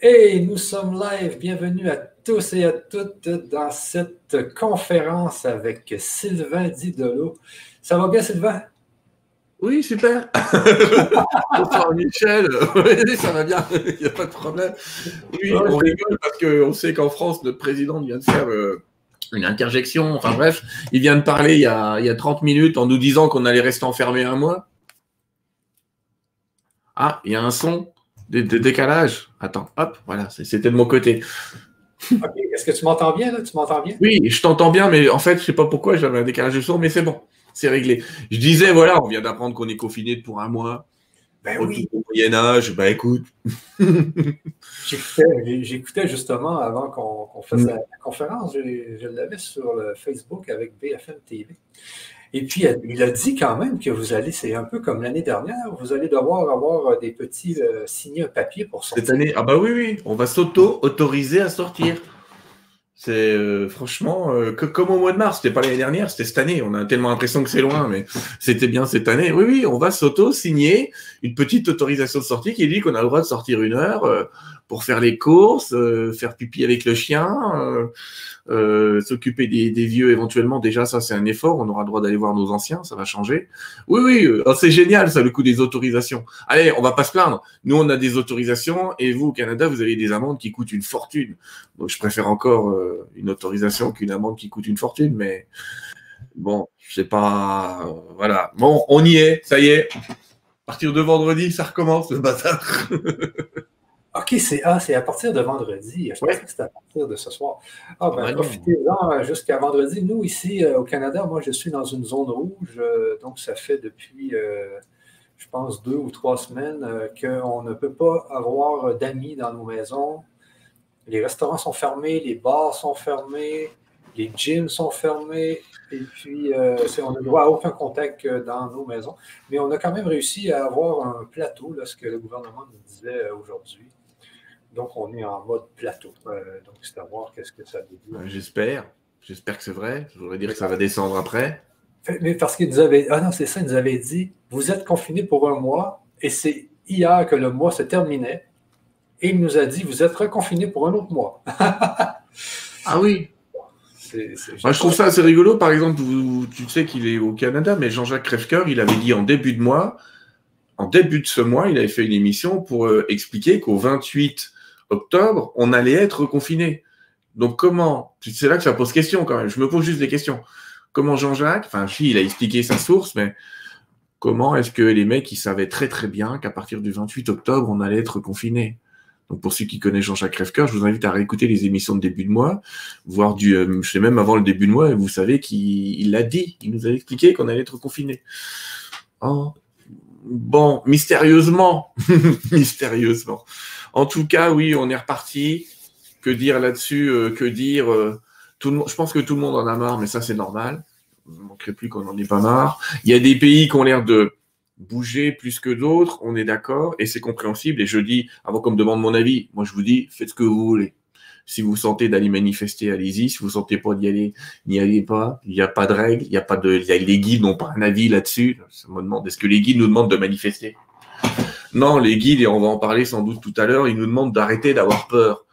Et nous sommes live. Bienvenue à tous et à toutes dans cette conférence avec Sylvain Didolo. Ça va bien, Sylvain? Oui, super. Bonsoir Michel. Oui, ça va bien, il n'y a pas de problème. Oui, on rigole parce qu'on sait qu'en France, notre président vient de faire euh, une interjection. Enfin bref, il vient de parler il y a, il y a 30 minutes en nous disant qu'on allait rester enfermé un mois. Ah, il y a un son de, décalage. Attends, hop, voilà, c'était de mon côté. Est-ce que tu m'entends bien là? Tu m'entends bien? Oui, je t'entends bien, mais en fait, je sais pas pourquoi j'avais un décalage de son, mais c'est bon, c'est réglé. Je disais, voilà, on vient d'apprendre qu'on est confiné pour un mois. Ben oui. Au Moyen Âge, ben écoute. J'écoutais justement avant qu'on fasse mm. la, conférence, je, je l'avais sur le Facebook avec BFM TV. Et puis, il a dit quand même que vous allez, c'est un peu comme l'année dernière, vous allez devoir avoir euh, des petits, euh, signer un papier pour sortir. Cette année, ah bah oui, oui, on va s'auto-autoriser à sortir. C'est euh, franchement, que, comme au mois de mars, c'était pas l'année dernière, c'était cette année. On a tellement l'impression que c'est loin, mais c'était bien cette année. Oui, oui, on va s'auto-signer une petite autorisation de sortie qui dit qu'on a le droit de sortir une heure pour faire les courses, faire pipi avec le chien euh, s'occuper des, vieux éventuellement, déjà ça c'est un effort, on aura le droit d'aller voir nos anciens, ça va changer. Oui, oui, euh, oh, c'est génial ça le coup des autorisations. Allez, on va pas se plaindre. Nous on a des autorisations et vous au Canada vous avez des amendes qui coûtent une fortune. Donc je préfère encore euh, une autorisation qu'une amende qui coûte une fortune, mais bon, je sais pas. voilà. Bon, on y est, ça y est. À partir de vendredi, ça recommence le bazar. OK, c'est ah, à partir de vendredi. Je pensais que c'était à partir de ce soir. Ah, ben, profitez-en euh, jusqu'à vendredi. Nous, ici, euh, au Canada, moi, je suis dans une zone rouge. Euh, donc, ça fait depuis, je pense, deux ou trois semaines qu'on ne peut pas avoir d'amis dans nos maisons. Les restaurants sont fermés, les bars sont fermés, les gyms sont fermés. Et puis, on ne droit à aucun contact dans nos maisons. Mais on a quand même réussi à avoir un plateau, là, ce que le gouvernement nous disait aujourd'hui. Donc, on est en mode plateau. Euh, donc, c'est à voir qu'est-ce que ça. Ben, j'espère. J'espère que c'est vrai. Je voudrais dire que ça va descendre après. Mais parce qu'il nous avait. Ah non, c'est ça, il nous avait dit vous êtes confiné pour un mois et c'est hier que le mois se terminait. Et il nous a dit vous êtes reconfiné pour un autre mois. ah oui. Moi, je trouve ça assez rigolo. Par exemple, tu sais qu'il est au Canada, mais Jean-Jacques Crèvecoeur, il avait dit en début de mois, en début de ce mois, il avait fait une émission pour euh, expliquer qu'au 28 octobre, on allait être confiné. Donc comment C'est là que ça pose question quand même. Je me pose juste des questions. Comment Jean-Jacques, enfin, si, il a expliqué sa source, mais comment est-ce que les mecs, ils savaient très très bien qu'à partir du 28 octobre, on allait être confiné donc pour ceux qui connaissent Jean-Jacques Crèvecoeur, je vous invite à réécouter les émissions de début de mois, voire du, euh, je sais même avant le début de mois, et vous savez qu'il l'a dit, il nous a expliqué qu'on allait être confiné. Oh, bon, mystérieusement, mystérieusement. En tout cas, oui, on est reparti. Que dire là-dessus euh, Que dire euh, tout le Je pense que tout le monde en a marre, mais ça, c'est normal. Il ne manquerait plus qu'on n'en ait pas marre. Il y a des pays qui ont l'air de bouger plus que d'autres, on est d'accord, et c'est compréhensible. Et je dis, avant qu'on me demande mon avis, moi je vous dis, faites ce que vous voulez. Si vous sentez d'aller manifester, allez-y. Si vous sentez pas d'y aller, n'y allez pas. Il n'y a pas de règles, il n'y a pas de, les guides n'ont pas un avis là-dessus. Est-ce que les guides nous demandent de manifester? Non, les guides, et on va en parler sans doute tout à l'heure, ils nous demandent d'arrêter d'avoir peur.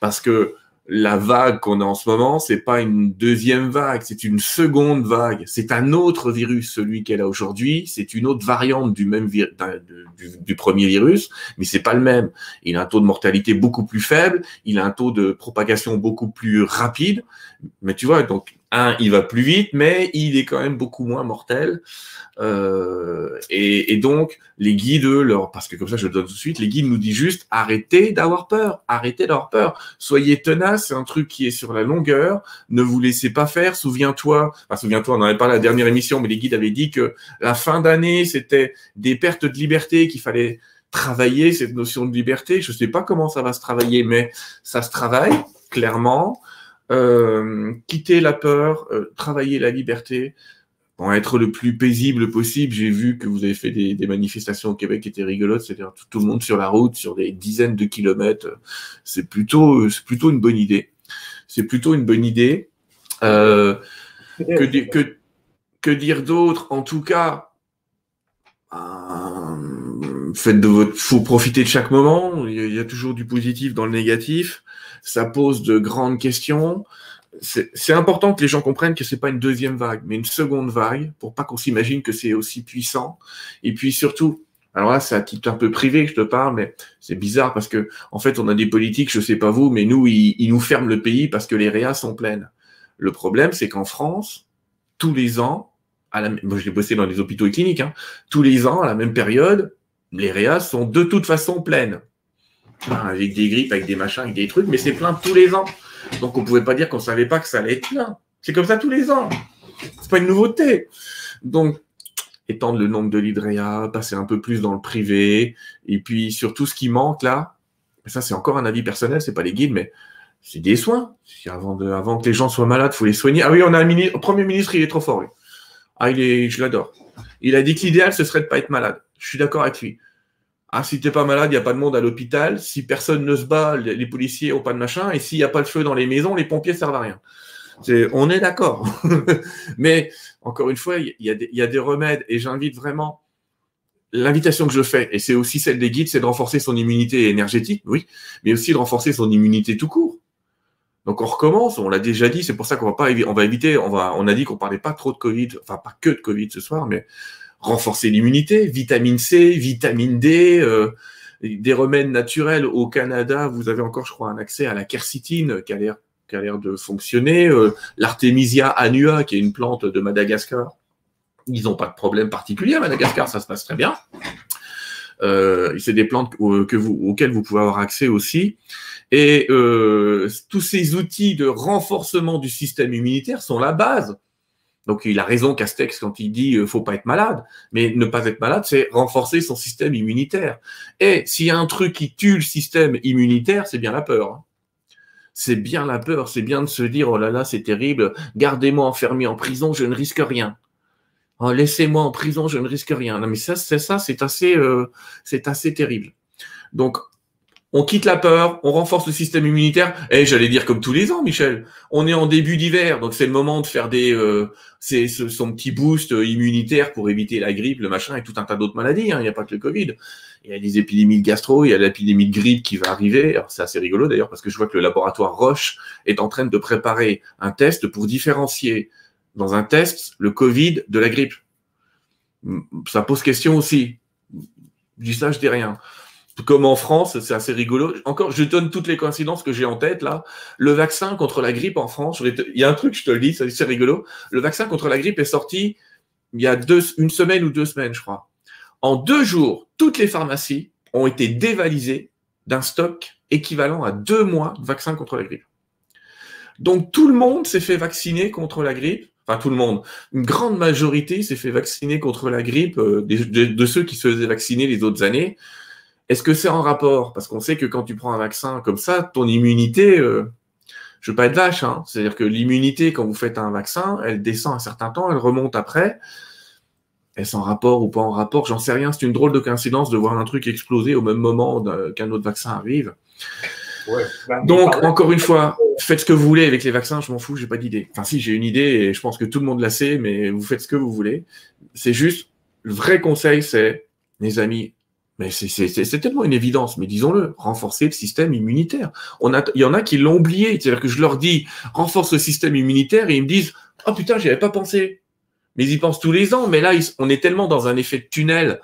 Parce que la vague qu'on a en ce moment, c'est pas une deuxième vague, c'est une seconde vague. C'est un autre virus, celui qu'elle a aujourd'hui. C'est une autre variante du même du, du, premier virus, mais c'est pas le même. Il a un taux de mortalité beaucoup plus faible, il a un taux de propagation beaucoup plus rapide. Mais tu vois, donc un, il va plus vite, mais il est quand même beaucoup moins mortel. Euh, et, donc, les guides, leur, parce que comme ça, je le donne tout de suite, les guides nous disent juste arrêtez d'avoir peur, arrêtez d'avoir peur, soyez tenace, c'est un truc qui est sur la longueur, ne vous laissez pas faire. Souviens-toi, souviens-toi, on n'en avait pas la dernière émission, mais les guides avaient dit que la fin d'année, c'était des pertes de liberté qu'il fallait travailler cette notion de liberté. Je ne sais pas comment ça va se travailler, mais ça se travaille clairement. Euh, quitter la peur, euh, travailler la liberté, pour être le plus paisible possible. J'ai vu que vous avez fait des, manifestations au Québec qui étaient rigolotes, c'est-à-dire tout, le monde sur la route, sur des dizaines de kilomètres. C'est plutôt, c'est plutôt une bonne idée. C'est plutôt une bonne idée. Euh, que, que, que, dire d'autre? En tout cas, faites de votre, faut profiter de chaque moment. Il y a toujours du positif dans le négatif. Ça pose de grandes questions. C'est important que les gens comprennent que c'est pas une deuxième vague, mais une seconde vague, pour pas qu'on s'imagine que c'est aussi puissant. Et puis surtout, alors là, c'est à titre un peu privé que je te parle, mais c'est bizarre parce que, en fait, on a des politiques, je sais pas vous, mais nous, ils, nous ferment le pays parce que les réas sont pleines. Le problème, c'est qu'en France, tous les ans, à la, moi, j'ai bossé dans les hôpitaux et cliniques, hein, tous les ans, à la même période, les réas sont de toute façon pleines. avec des grippes, avec des machins, avec des trucs, mais c'est plein tous les ans. Donc on pouvait pas dire qu'on savait pas que ça allait être plein. C'est comme ça tous les ans. C'est pas une nouveauté. Donc étendre le nombre de lits de passer un peu plus dans le privé, et puis surtout ce qui manque là, ça c'est encore un avis personnel, c'est pas les guides, mais c'est des soins. Avant, que les gens soient malades, faut les soigner. Ah oui, on a un ministre, premier ministre, il est trop fort. Ah, il est, je l'adore. Il a dit que l'idéal, ce serait de pas être malade. Je suis d'accord avec lui. Ah, si t'es pas malade, il n'y a pas de monde à l'hôpital. Si personne ne se bat, les policiers ont pas de machin. Et s'il n'y a pas le feu dans les maisons, les pompiers servent à rien. on est d'accord. Mais encore une fois, il y, a des, remèdes. Et j'invite vraiment l'invitation que je fais, et c'est aussi celle des guides, c'est de renforcer son immunité énergétique, oui, mais aussi de renforcer son immunité tout court. Donc on recommence, on l'a déjà dit, c'est pour ça qu'on va pas, on va éviter, on on a dit qu'on parlait pas trop de Covid, enfin pas que de Covid ce soir, mais renforcer l'immunité, vitamine C, vitamine D, euh, des remèdes naturels. Au Canada, vous avez encore, je crois, un accès à la quercitine qui a l'air qui l'air de fonctionner. Euh, L'Artemisia annua, qui est une plante de Madagascar, ils n'ont pas de problème particulier à Madagascar, ça se passe très bien. Euh, c'est des plantes auxquelles vous pouvez avoir accès aussi. Et tous ces outils de renforcement du système immunitaire sont la base donc il a raison Castex quand il dit euh, faut pas être malade, mais ne pas être malade, c'est renforcer son système immunitaire. Et s'il y a un truc qui tue le système immunitaire, c'est bien la peur. Hein. C'est bien la peur, c'est bien de se dire oh là là c'est terrible, gardez-moi enfermé en prison, je ne risque rien. Oh, laissez-moi en prison, je ne risque rien. Non mais ça c'est ça, c'est assez, euh, c'est assez terrible. Donc on quitte la peur, on renforce le système immunitaire. Et j'allais dire comme tous les ans, Michel, on est en début d'hiver, donc c'est le moment de faire des, euh, c'est son petit boost immunitaire pour éviter la grippe, le machin et tout un tas d'autres maladies. Hein. Il n'y a pas que le Covid. Il y a des épidémies de gastro, il y a l'épidémie de grippe qui va arriver. c'est assez rigolo d'ailleurs parce que je vois que le laboratoire Roche est en train de préparer un test pour différencier dans un test le Covid de la grippe. Ça pose question aussi. Je dis ça, je dis rien comme en France, c'est assez rigolo. Encore, je donne toutes les coïncidences que j'ai en tête là. Le vaccin contre la grippe en France, il y a un truc, je te le dis, c'est rigolo. Le vaccin contre la grippe est sorti il y a une semaine ou deux semaines, je crois. En deux jours, toutes les pharmacies ont été dévalisées d'un stock équivalent à deux mois de vaccin contre la grippe. Donc tout le monde s'est fait vacciner contre la grippe. Enfin, tout le monde. Une grande majorité s'est fait vacciner contre la grippe euh, de, ceux qui se faisaient vacciner les autres années. Est-ce que c'est en rapport? Parce qu'on sait que quand tu prends un vaccin comme ça, ton immunité, euh, je veux pas être vache, hein, c'est-à-dire que l'immunité, quand vous faites un vaccin, elle descend un certain temps, elle remonte après. Est-ce en rapport ou pas en rapport? J'en sais rien. C'est une drôle de coïncidence de voir un truc exploser au même moment qu'un autre vaccin arrive. Bah, Donc, encore une fois, faites ce que vous voulez avec les vaccins, je m'en fous, j'ai pas d'idée. Enfin, si, j'ai une idée et je pense que tout le monde la sait, mais vous faites ce que vous voulez. C'est juste, le vrai conseil, c'est, les amis, mais c'est tellement une évidence, mais disons-le, renforcer le système immunitaire. On a, il y en a qui l'ont oublié. C'est-à-dire que je leur dis, renforce le système immunitaire et ils me disent, oh putain, j'y avais pas pensé. Mais ils pensent tous les ans. Mais là, on est tellement dans un effet de tunnel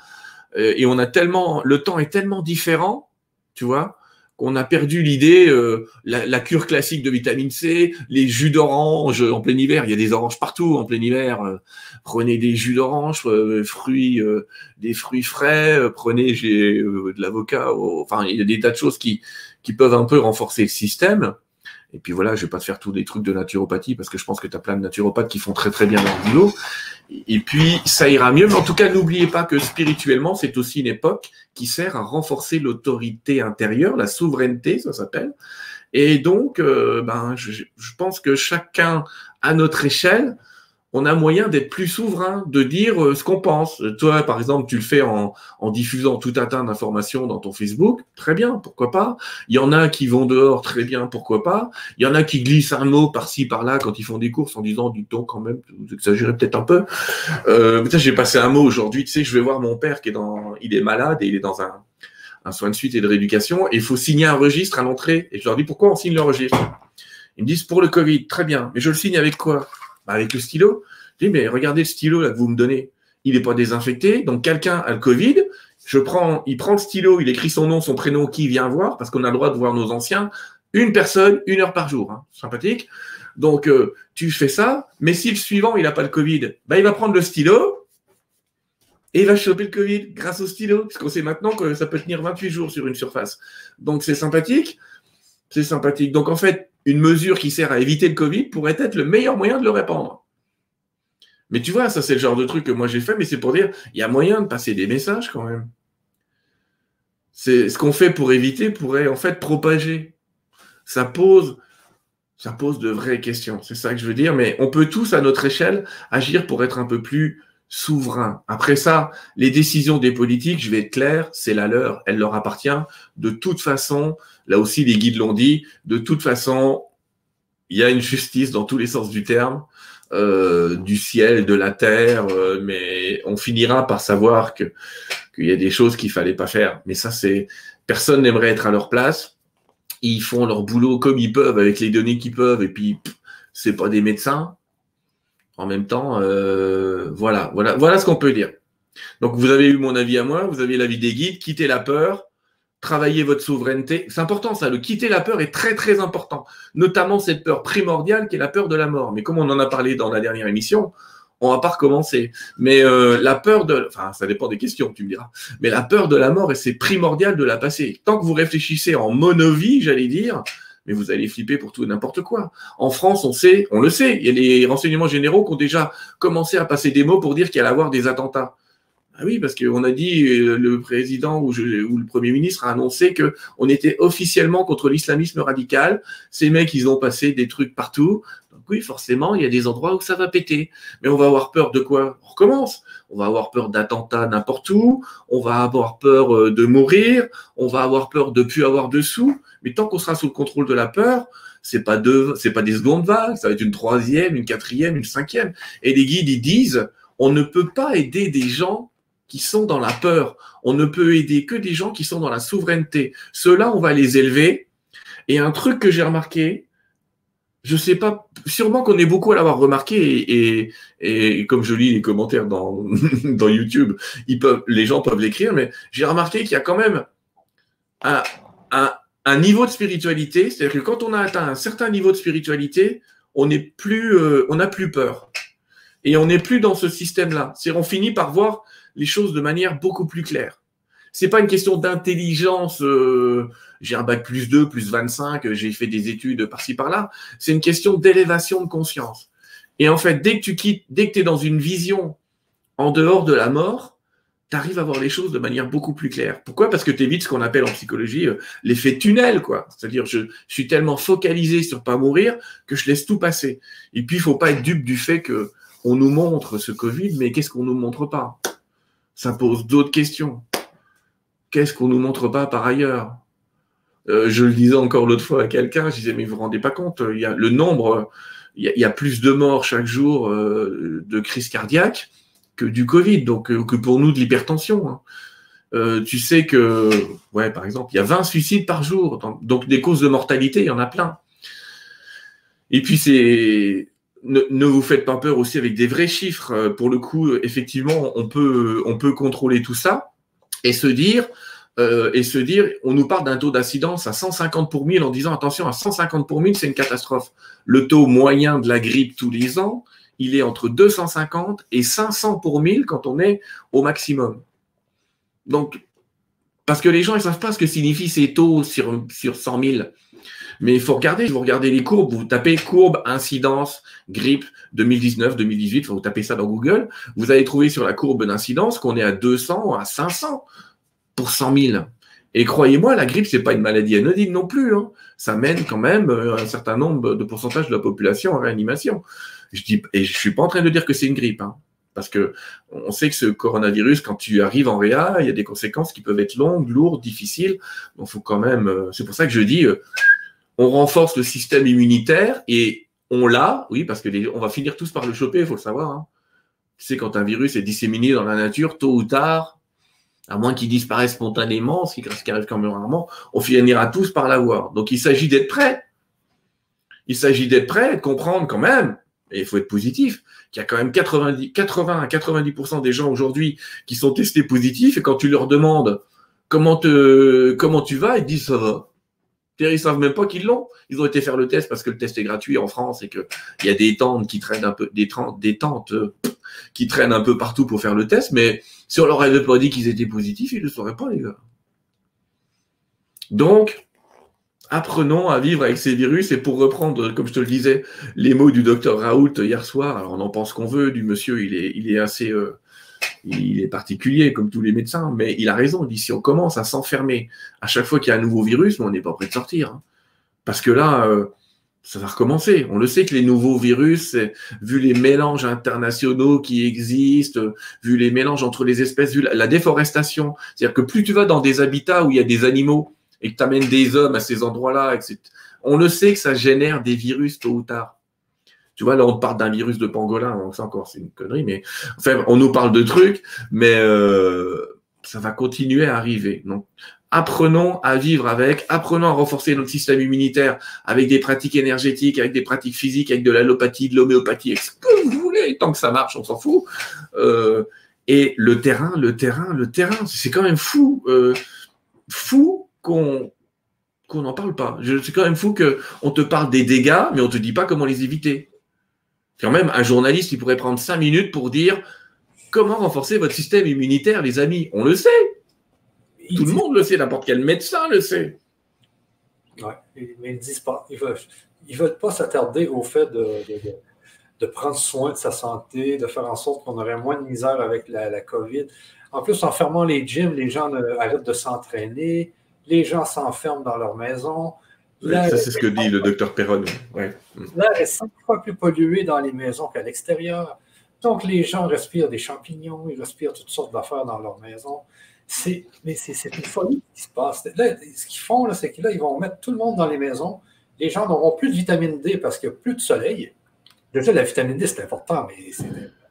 euh, et on a tellement, le temps est tellement différent, tu vois, qu'on a perdu l'idée, euh, la, cure classique de vitamine C, les jus d'orange en plein hiver, il y a des oranges partout en plein hiver. Euh, prenez des jus d'orange, euh, fruits, des fruits frais, prenez j'ai de l'avocat. Enfin, il y a des tas de choses qui qui peuvent un peu renforcer le système. Et puis voilà, je vais pas te faire tous les trucs de naturopathie parce que je pense que tu as plein de naturopathes qui font très très bien leur boulot. Et puis ça ira mieux. Mais en tout cas, n'oubliez pas que spirituellement, c'est aussi une époque qui sert à renforcer l'autorité intérieure, la souveraineté, ça s'appelle. Et donc, euh, ben, je, pense que chacun à notre échelle, on a moyen d'être plus souverain, de dire euh, ce qu'on pense. Toi, par exemple, tu le fais en, diffusant tout un tas d'informations dans ton Facebook, très bien, pourquoi pas. Il y en a qui vont dehors, très bien, pourquoi pas. Il y en a qui glissent un mot par-ci, par-là quand ils font des courses en disant, du ton quand même, vous exagérez peut-être un peu. Euh, j'ai passé un mot aujourd'hui, tu sais, je vais voir mon père qui est dans, il est malade et il est dans un, un soin de suite et de rééducation et il faut signer un registre à l'entrée. Et je leur dis, pourquoi on signe le registre? Ils me disent, pour le Covid, très bien, mais je le signe avec quoi? Bah, avec le stylo. Je dis, mais regardez le stylo là, que vous me donnez. Il n'est pas désinfecté. Donc, quelqu'un a le Covid. Je prends, il prend le stylo, il écrit son nom, son prénom, qui vient voir, parce qu'on a le droit de voir nos anciens. Une personne, une heure par jour. Hein. Sympathique. Donc, euh, tu fais ça. Mais si le suivant, il n'a pas le Covid, bah, il va prendre le stylo et il va choper le Covid grâce au stylo. Parce qu'on sait maintenant que ça peut tenir 28 jours sur une surface. Donc, c'est sympathique. C'est sympathique. Donc, en fait, une mesure qui sert à éviter le Covid pourrait être le meilleur moyen de le répandre. Mais tu vois, ça c'est le genre de truc que moi j'ai fait, mais c'est pour dire, il y a moyen de passer des messages quand même. C'est ce qu'on fait pour éviter pourrait en fait propager. Ça pose, ça pose de vraies questions. C'est ça que je veux dire. Mais on peut tous à notre échelle agir pour être un peu plus souverain. Après ça, les décisions des politiques, je vais être clair, c'est la leur, elle leur appartient. De toute façon, là aussi les guides l'ont dit, de toute façon, il y a une justice dans tous les sens du terme, euh, du ciel, de la terre, euh, mais on finira par savoir que qu'il y a des choses qu'il fallait pas faire. Mais ça, c'est personne n'aimerait être à leur place. Ils font leur boulot comme ils peuvent avec les données qu'ils peuvent, et puis c'est pas des médecins. En même temps, euh, voilà, voilà, voilà ce qu'on peut dire. Donc vous avez eu mon avis à moi, vous avez l'avis des guides, quittez la peur, travaillez votre souveraineté. C'est important ça, le quitter la peur est très très important, notamment cette peur primordiale qui est la peur de la mort. Mais comme on en a parlé dans la dernière émission, on va pas recommencer. Mais euh, la peur de, enfin ça dépend des questions, tu me diras. Mais la peur de la mort, c'est primordial de la passer. Tant que vous réfléchissez en monovie, j'allais dire, mais vous allez flipper pour tout et n'importe quoi. En France, on sait, on le sait, il y a les renseignements généraux qui ont déjà commencé à passer des mots pour dire qu'il allait y avoir des attentats. Ah oui, parce qu'on a dit, euh, le président ou, le Premier ministre a annoncé qu'on était officiellement contre l'islamisme radical. Ces mecs, ils ont passé des trucs partout. Donc oui, forcément, il y a des endroits où ça va péter. Mais on va avoir peur de quoi? On recommence. On va avoir peur d'attentats n'importe où. On va avoir peur euh, de mourir. On va avoir peur de plus avoir de sous. Mais tant qu'on sera sous le contrôle de la peur, c'est pas deux, c'est pas des secondes vagues, ça va être une troisième, une quatrième, une cinquième. Et les guides, disent, on ne peut pas aider des gens qui sont dans la peur. On ne peut aider que des gens qui sont dans la souveraineté. Ceux-là, on va les élever. Et un truc que j'ai remarqué, je sais pas, sûrement qu'on est beaucoup à l'avoir remarqué et, comme je lis les commentaires dans, YouTube, les gens peuvent l'écrire, mais j'ai remarqué qu'il y a quand même un, niveau de spiritualité, c'est-à-dire que quand on a atteint un certain niveau de spiritualité, on n'est plus, euh, n'a plus peur. Et on n'est plus dans ce système-là. C'est-à-dire on finit par voir les choses de manière beaucoup plus claire. C'est pas une question d'intelligence, euh, j'ai un bac plus 2, plus 25, j'ai fait des études par-ci par-là. C'est une question d'élévation de conscience. Et en fait, dès que tu quittes, dès que tu es dans une vision en dehors de la mort, tu arrives à voir les choses de manière beaucoup plus claire. Pourquoi? Parce que tu évites ce qu'on appelle en psychologie euh, l'effet tunnel, quoi. C'est-à-dire, je, suis tellement focalisé sur pas mourir que je laisse tout passer. Et puis, il faut pas être dupe du fait que on nous montre ce Covid, mais qu'est-ce qu'on nous montre pas? Ça pose d'autres questions. Qu'est-ce qu'on nous montre pas par ailleurs? Euh, Je le disais encore l'autre fois à quelqu'un, je disais, mais vous vous rendez pas compte, il y a le nombre, il y a, plus de morts chaque jour euh, de crise cardiaque que du Covid, donc euh, que pour nous de l'hypertension. Hein. Tu sais que, ouais, par exemple, il y a 20 suicides par jour, donc des causes de mortalité, il y en a plein. Et puis c'est, ne, vous faites pas peur aussi avec des vrais chiffres. Pour le coup, effectivement, on peut contrôler tout ça et se dire, et se dire, on nous parle d'un taux d'incidence à 150 pour 1000 en disant attention à 150 pour 1000, c'est une catastrophe. Le taux moyen de la grippe tous les ans, il est entre 250 et 500 pour 1000 quand on est au maximum. Donc, parce que les gens ne savent pas ce que signifient ces taux sur, sur 100 000. Mais il faut regarder, vous regardez les courbes, vous tapez courbe incidence grippe 2019, 2018, vous tapez ça dans Google, vous allez trouver sur la courbe d'incidence qu'on est à 200 à 500 pour 100 000. Et croyez-moi, la grippe, c'est pas une maladie anodine non plus. Hein. Ça mène quand même euh, un certain nombre de pourcentage de la population en réanimation. Je dis, et je suis pas en train de dire que c'est une grippe, hein, parce que on sait que ce coronavirus, quand tu arrives en réa, il y a des conséquences qui peuvent être longues, lourdes, difficiles. Donc, faut quand même. Euh, c'est pour ça que je dis, euh, on renforce le système immunitaire et on l'a, oui, parce que on va finir tous par le choper, il faut le savoir. Hein. Tu sais, quand un virus est disséminé dans la nature, tôt ou tard, à moins qu'il disparaisse spontanément, ce qui, arrive quand même rarement, on finira tous par l'avoir. Donc il s'agit d'être prêt. Il s'agit d'être prêt, de comprendre quand même, et il faut être positif, qu'il y a quand même 90, 80 à 90% des gens aujourd'hui qui sont testés positifs, et quand tu leur demandes comment, te, comment tu vas, ils disent ça va. Ils savent même pas qu'ils l'ont. Ils ont été faire le test parce que le test est gratuit en France et qu'il y a des tentes qui traînent un peu, des, tentes euh, qui traînent un peu partout pour faire le test, mais si on leur avait pas dit qu'ils étaient positifs, ils ne le sauraient pas, les gars. Donc, apprenons à vivre avec ces virus et pour reprendre, comme je te le disais, les mots du docteur Raoult hier soir, on en pense qu'on veut, du monsieur, il est, il est assez, euh, il est particulier comme tous les médecins, mais il a raison, il dit si on commence à s'enfermer à chaque fois qu'il y a un nouveau virus, on n'est pas prêt de sortir. Hein. Parce que là, euh, ça va recommencer. On le sait que les nouveaux virus, vu les mélanges internationaux qui existent, vu les mélanges entre les espèces, vu la, déforestation, c'est-à-dire que plus tu vas dans des habitats où il y a des animaux et que tu amènes des hommes à ces endroits-là, etc., on le sait que ça génère des virus tôt ou tard. Tu vois, là, on parle d'un virus de pangolin, donc ça encore, c'est une connerie, mais enfin, on nous parle de trucs, mais euh, ça va continuer à arriver. Donc, apprenons à vivre avec, apprenons à renforcer notre système immunitaire avec des pratiques énergétiques, avec des pratiques physiques, avec de l'allopathie, de l'homéopathie, ce que vous voulez, tant que ça marche, on s'en fout. Euh, et le terrain, le terrain, le terrain, c'est quand même fou, euh, fou qu'on qu'on n'en parle pas. C'est quand même fou qu'on te parle des dégâts, mais on te dit pas comment les éviter. Quand même, un journaliste, il pourrait prendre cinq minutes pour dire comment renforcer votre système immunitaire, les amis. On le sait. Tout le monde le sait, n'importe quel médecin le sait. Oui, mais ils ne disent pas. Ils ne veulent, pas s'attarder au fait de, prendre soin de sa santé, de faire en sorte qu'on aurait moins de misère avec la, COVID. En plus, en fermant les gyms, les gens arrêtent de s'entraîner, les gens s'enferment dans leur maison. Ça, c'est ce que dit le docteur Perron. L'air est cinq fois plus pollué dans les maisons qu'à l'extérieur. Donc, les gens respirent des champignons, ils respirent toutes sortes d'affaires dans leur maison c'est, mais c'est, une folie qui se passe. ce qu'ils font, c'est qu'ils ils vont mettre tout le monde dans les maisons. Les gens n'auront plus de vitamine D parce qu'il n'y a plus de soleil. Déjà, la vitamine D, c'est important, mais c'est.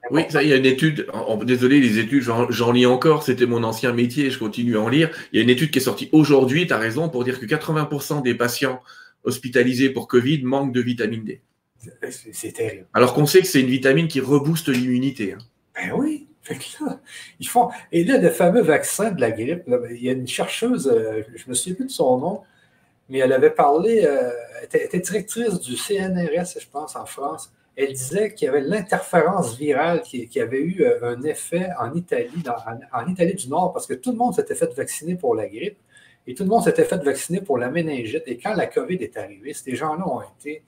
Oui, ça, il y a une étude. désolé, les études, j'en, lis encore. C'était mon ancien métier, je continue à en lire. Il y a une étude qui est sortie aujourd'hui, tu as raison, pour dire que 80% des patients hospitalisés pour Covid manquent de vitamine D. C'est, terrible. Alors qu'on sait que c'est une vitamine qui rebooste l'immunité. Hein. Ben oui ils font. Et là, le fameux vaccin de la grippe, il y a une chercheuse, euh, je ne me souviens plus de son nom, mais elle avait parlé, euh, elle était directrice du CNRS, je pense, en France. Elle disait qu'il y avait l'interférence virale qui, avait eu euh, un effet en Italie, en, en, Italie du Nord, parce que tout le monde s'était fait vacciner pour la grippe et tout le monde s'était fait vacciner pour la méningite. Et quand la COVID est arrivée, ces gens-là ont été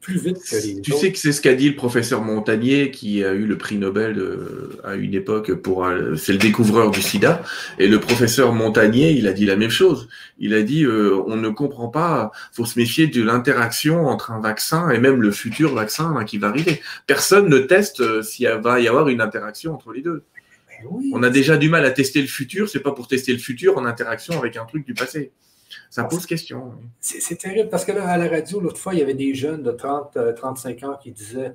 plus vite que les Tu sais que c'est ce qu'a dit le professeur Montagnier, qui a eu le prix Nobel euh, à une époque pour. Euh, c'est le découvreur du sida. Et le professeur Montagnier, il a dit la même chose. Il a dit euh, on ne comprend pas, faut se méfier de l'interaction entre un vaccin et même le futur vaccin hein, qui va arriver. Personne ne teste s'il va y avoir une interaction entre les deux. on a déjà du mal à tester le futur, c'est pas pour tester le futur en interaction avec un truc du passé. Ça pose question. C'est terrible parce que là, à la radio, l'autre fois, il y avait des jeunes de 30, 35 euh, ans qui disaient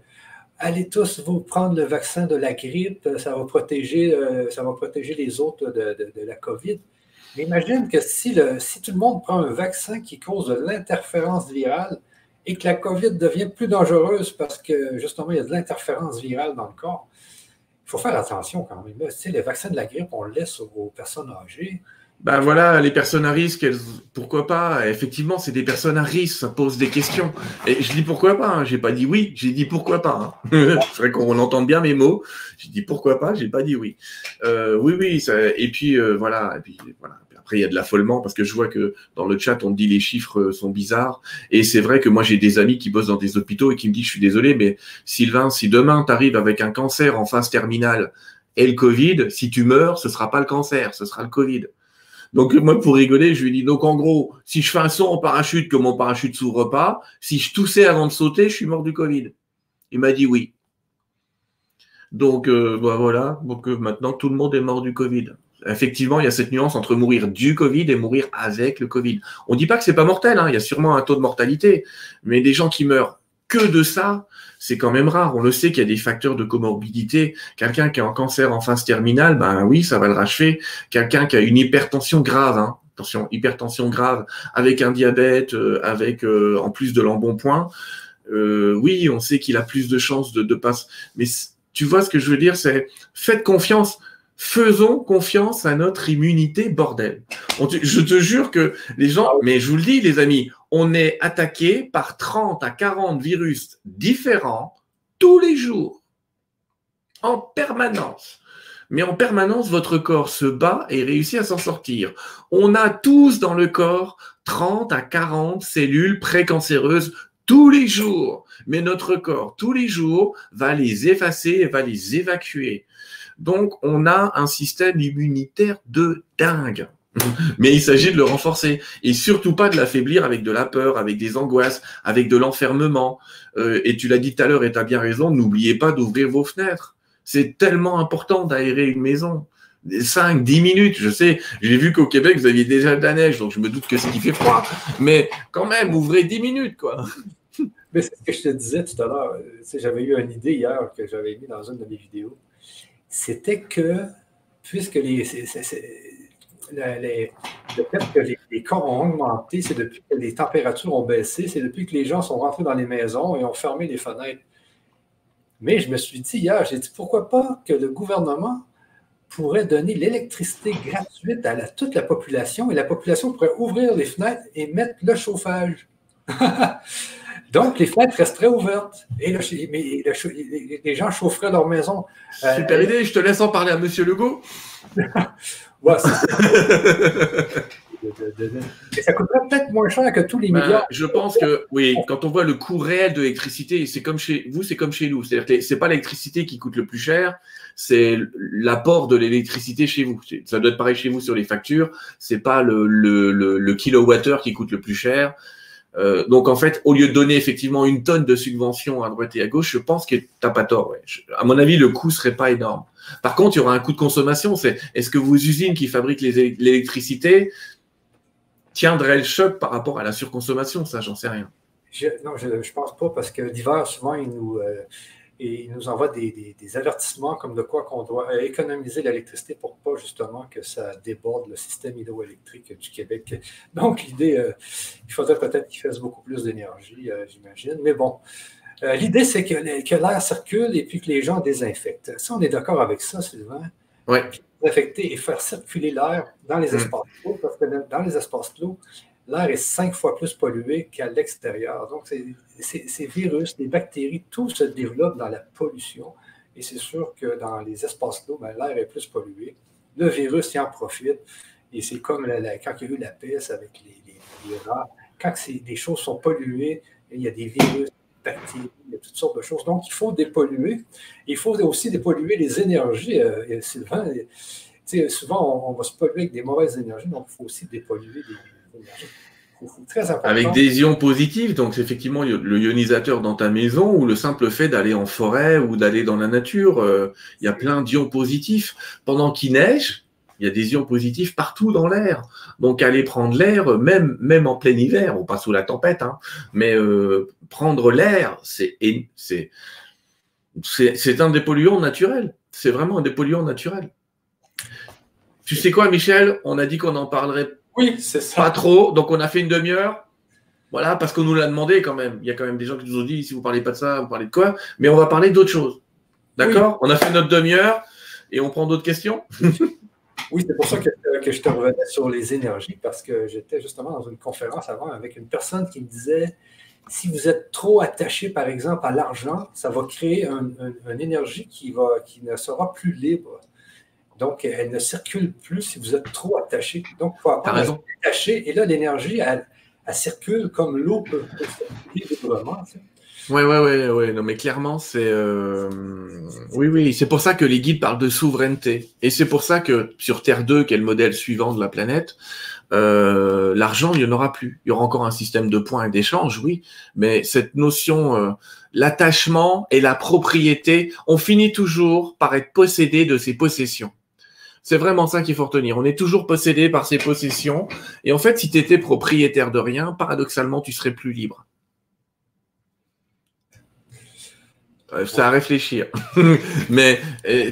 Allez tous vous prendre le vaccin de la grippe, ça va protéger, euh, ça va protéger les autres de, la COVID. Mais imagine que si, le, si tout le monde prend un vaccin qui cause de l'interférence virale et que la COVID devient plus dangereuse parce que justement, il y a de l'interférence virale dans le corps, il faut faire attention quand même. Tu les vaccins de la grippe, on le laisse aux personnes âgées. Ben voilà, les personnes à risque, pourquoi pas? Effectivement, c'est des personnes à risque, ça pose des questions. Et je dis pourquoi pas, hein. j'ai pas dit oui, j'ai dit pourquoi pas. Hein. c'est vrai qu'on entende bien mes mots. J'ai dit pourquoi pas, j'ai pas dit oui. Euh, oui, oui, et puis euh, voilà, et puis voilà. Après, il y a de l'affolement parce que je vois que dans le chat, on dit les chiffres sont bizarres. Et c'est vrai que moi, j'ai des amis qui bossent dans des hôpitaux et qui me disent, je suis désolé, mais Sylvain, si demain tu arrives avec un cancer en phase terminale et le Covid, si tu meurs, ce sera pas le cancer, ce sera le Covid. Donc, moi, pour rigoler, je lui dis, donc en gros, si je fais un saut en parachute, que mon parachute s'ouvre pas, si je toussais avant de sauter, je suis mort du Covid. Il m'a dit oui. Donc, euh, bah, voilà. Euh, maintenant, tout le monde est mort du Covid. Effectivement, il y a cette nuance entre mourir du Covid et mourir avec le Covid. On ne dit pas que c'est pas mortel, hein. il y a sûrement un taux de mortalité, mais des gens qui meurent que de ça, c'est quand même rare. On le sait qu'il y a des facteurs de comorbidité. Quelqu'un qui a un cancer en phase terminale, ben oui, ça va le rachever. Quelqu'un qui a une hypertension grave, hein, attention, hypertension grave, avec un diabète, euh, avec euh, en plus de l'embonpoint, euh, oui, on sait qu'il a plus de chances de, de passer. Mais tu vois ce que je veux dire, c'est faites confiance. Faisons confiance à notre immunité, bordel. je te jure que les gens, mais je vous le dis, les amis, on est attaqué par 30 à 40 virus différents tous les jours, en permanence. Mais en permanence, votre corps se bat et réussit à s'en sortir. On a tous dans le corps 30 à 40 cellules précancéreuses tous les jours. Mais notre corps, tous les jours, va les effacer et va les évacuer. Donc, on a un système immunitaire de dingue. Mais il s'agit de le renforcer et surtout pas de l'affaiblir avec de la peur, avec des angoisses, avec de l'enfermement. Euh, et tu l'as dit tout à l'heure et tu as bien raison, n'oubliez pas d'ouvrir vos fenêtres. C'est tellement important d'aérer une maison. 5, 10 minutes, je sais, j'ai vu qu'au Québec, vous aviez déjà de la neige, donc je me doute que c'est qui fait froid. Mais quand même, ouvrez 10 minutes, quoi. Mais c'est ce que je te disais tout à l'heure. J'avais eu une idée hier que j'avais mis dans une de mes vidéos c'était que, puisque les, le fait que les, les, cas ont augmenté, c'est depuis que les températures ont baissé, c'est depuis que les gens sont rentrés dans les maisons et ont fermé les fenêtres. Mais je me suis dit hier, j'ai dit pourquoi pas que le gouvernement pourrait donner l'électricité gratuite à toute la population et la population pourrait ouvrir les fenêtres et mettre le chauffage. Donc, les fenêtres resteraient ouvertes et mais les gens chaufferaient leur maison. Euh, Super idée, je te laisse en parler à M. Legault. ouais, ça coûterait peut-être moins cher que tous les ben, milliards. je pense que, oui, quand on voit le coût réel de l'électricité, c'est comme chez vous, c'est comme chez nous. C'est-à-dire que c'est pas l'électricité qui coûte le plus cher, c'est l'apport de l'électricité chez vous. Ça doit être pareil chez vous sur les factures. C'est pas le, le, le kilowattheure qui coûte le plus cher, euh, donc en fait, au lieu de donner effectivement une tonne de subventions à droite et à gauche, je pense que t'as pas tort. Ouais. à mon avis, le coût serait pas énorme. Par contre, il y aura un coût de consommation. C'est est-ce que vos usines qui fabriquent l'électricité tiendraient le choc par rapport à la surconsommation? Ça, j'en sais rien. non, je ne pense pas parce que l'hiver, souvent, ils nous, euh, nous envoie des, avertissements comme de quoi qu'on doit euh, économiser l'électricité pour pas justement que ça déborde le système hydroélectrique du Québec. Donc, l'idée, euh, il faudrait peut-être qu'il fasse beaucoup plus d'énergie, euh, j'imagine. Mais bon, l'idée, c'est que, l'air circule et puis que les gens désinfectent. Si on est d'accord avec ça, Sylvain, oui. désinfecter et faire circuler l'air dans les mm. espaces clos, parce que dans les espaces clos, l'air est cinq fois plus pollué qu'à l'extérieur. Donc, ces virus, les bactéries, tout se développe dans la pollution. Et c'est sûr que dans les espaces clos, ben, l'air est plus pollué. Le virus y en profite. Et c'est comme quand il y a eu la peste avec les, rats. Quand des choses sont polluées, il y a des virus, bactéries, il y a toutes sortes de choses. Donc, il faut dépolluer. Il faut aussi dépolluer les énergies. Euh, Sylvain, souvent, on, va se polluer avec des mauvaises énergies, donc il faut aussi dépolluer des avec des ions positifs, donc effectivement le ionisateur dans ta maison ou le simple fait d'aller en forêt ou d'aller dans la nature, euh, il y a plein d'ions positifs. Pendant qu'il neige, il y a des ions positifs partout dans l'air. Donc aller prendre l'air, même, même en plein hiver, ou pas sous la tempête, hein, mais euh, prendre l'air, c'est, c'est, c'est un des polluants naturels. C'est vraiment un des polluants naturels. Tu sais quoi, Michel? On a dit qu'on en parlerait oui, c'est ça. Pas trop. Donc, on a fait une demi-heure. Voilà, parce qu'on nous l'a demandé quand même. Il y a quand même des gens qui nous ont dit si vous parlez pas de ça, vous parlez de quoi? Mais on va parler d'autre chose. D'accord? On a fait notre demi-heure et on prend d'autres questions? Oui, c'est pour ça que, je te revenais sur les énergies, parce que j'étais justement dans une conférence avant avec une personne qui me disait si vous êtes trop attaché, par exemple, à l'argent, ça va créer une énergie qui, va, qui ne sera plus libre. Donc, elle ne circule plus si vous êtes trop attaché. Donc, il faut apprendre attacher. Et là, l'énergie, elle, circule comme l'eau peut, circuler librement. Ouais, ouais, ouais, ouais. Non, mais clairement, c'est. Euh, oui, oui. C'est pour ça que les guides parlent de souveraineté. Et c'est pour ça que sur Terre 2, qui est le modèle suivant de la planète, euh, l'argent, il n'y en aura plus. Il y aura encore un système de points et d'échanges, oui. Mais cette notion, euh, l'attachement et la propriété, on finit toujours par être possédé de ses possessions. C'est vraiment ça qu'il faut retenir. On est toujours possédé par ses possessions. Et en fait, si tu étais propriétaire de rien, paradoxalement, tu serais plus libre. C'est à réfléchir. Mais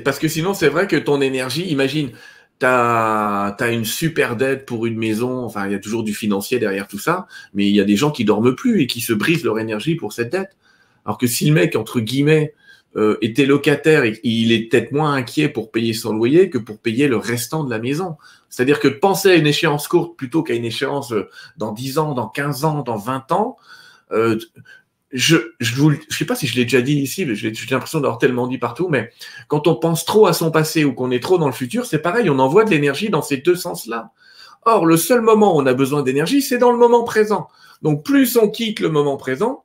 parce que sinon, c'est vrai que ton énergie, imagine, tu as, une super dette pour une maison, enfin, il y a toujours du financier derrière tout ça, mais il y a des gens qui dorment plus et qui se brisent leur énergie pour cette dette. Alors que si le mec, entre guillemets, euh, était locataire, il est peut-être moins inquiet pour payer son loyer que pour payer le restant de la maison. C'est-à-dire que penser à une échéance courte plutôt qu'à une échéance euh, dans 10 ans, dans 15 ans, dans 20 ans, euh, je je ne sais pas si je l'ai déjà dit ici, mais j'ai l'impression d'avoir tellement dit partout, mais quand on pense trop à son passé ou qu'on est trop dans le futur, c'est pareil, on envoie de l'énergie dans ces deux sens-là. Or, le seul moment où on a besoin d'énergie, c'est dans le moment présent. Donc, plus on quitte le moment présent,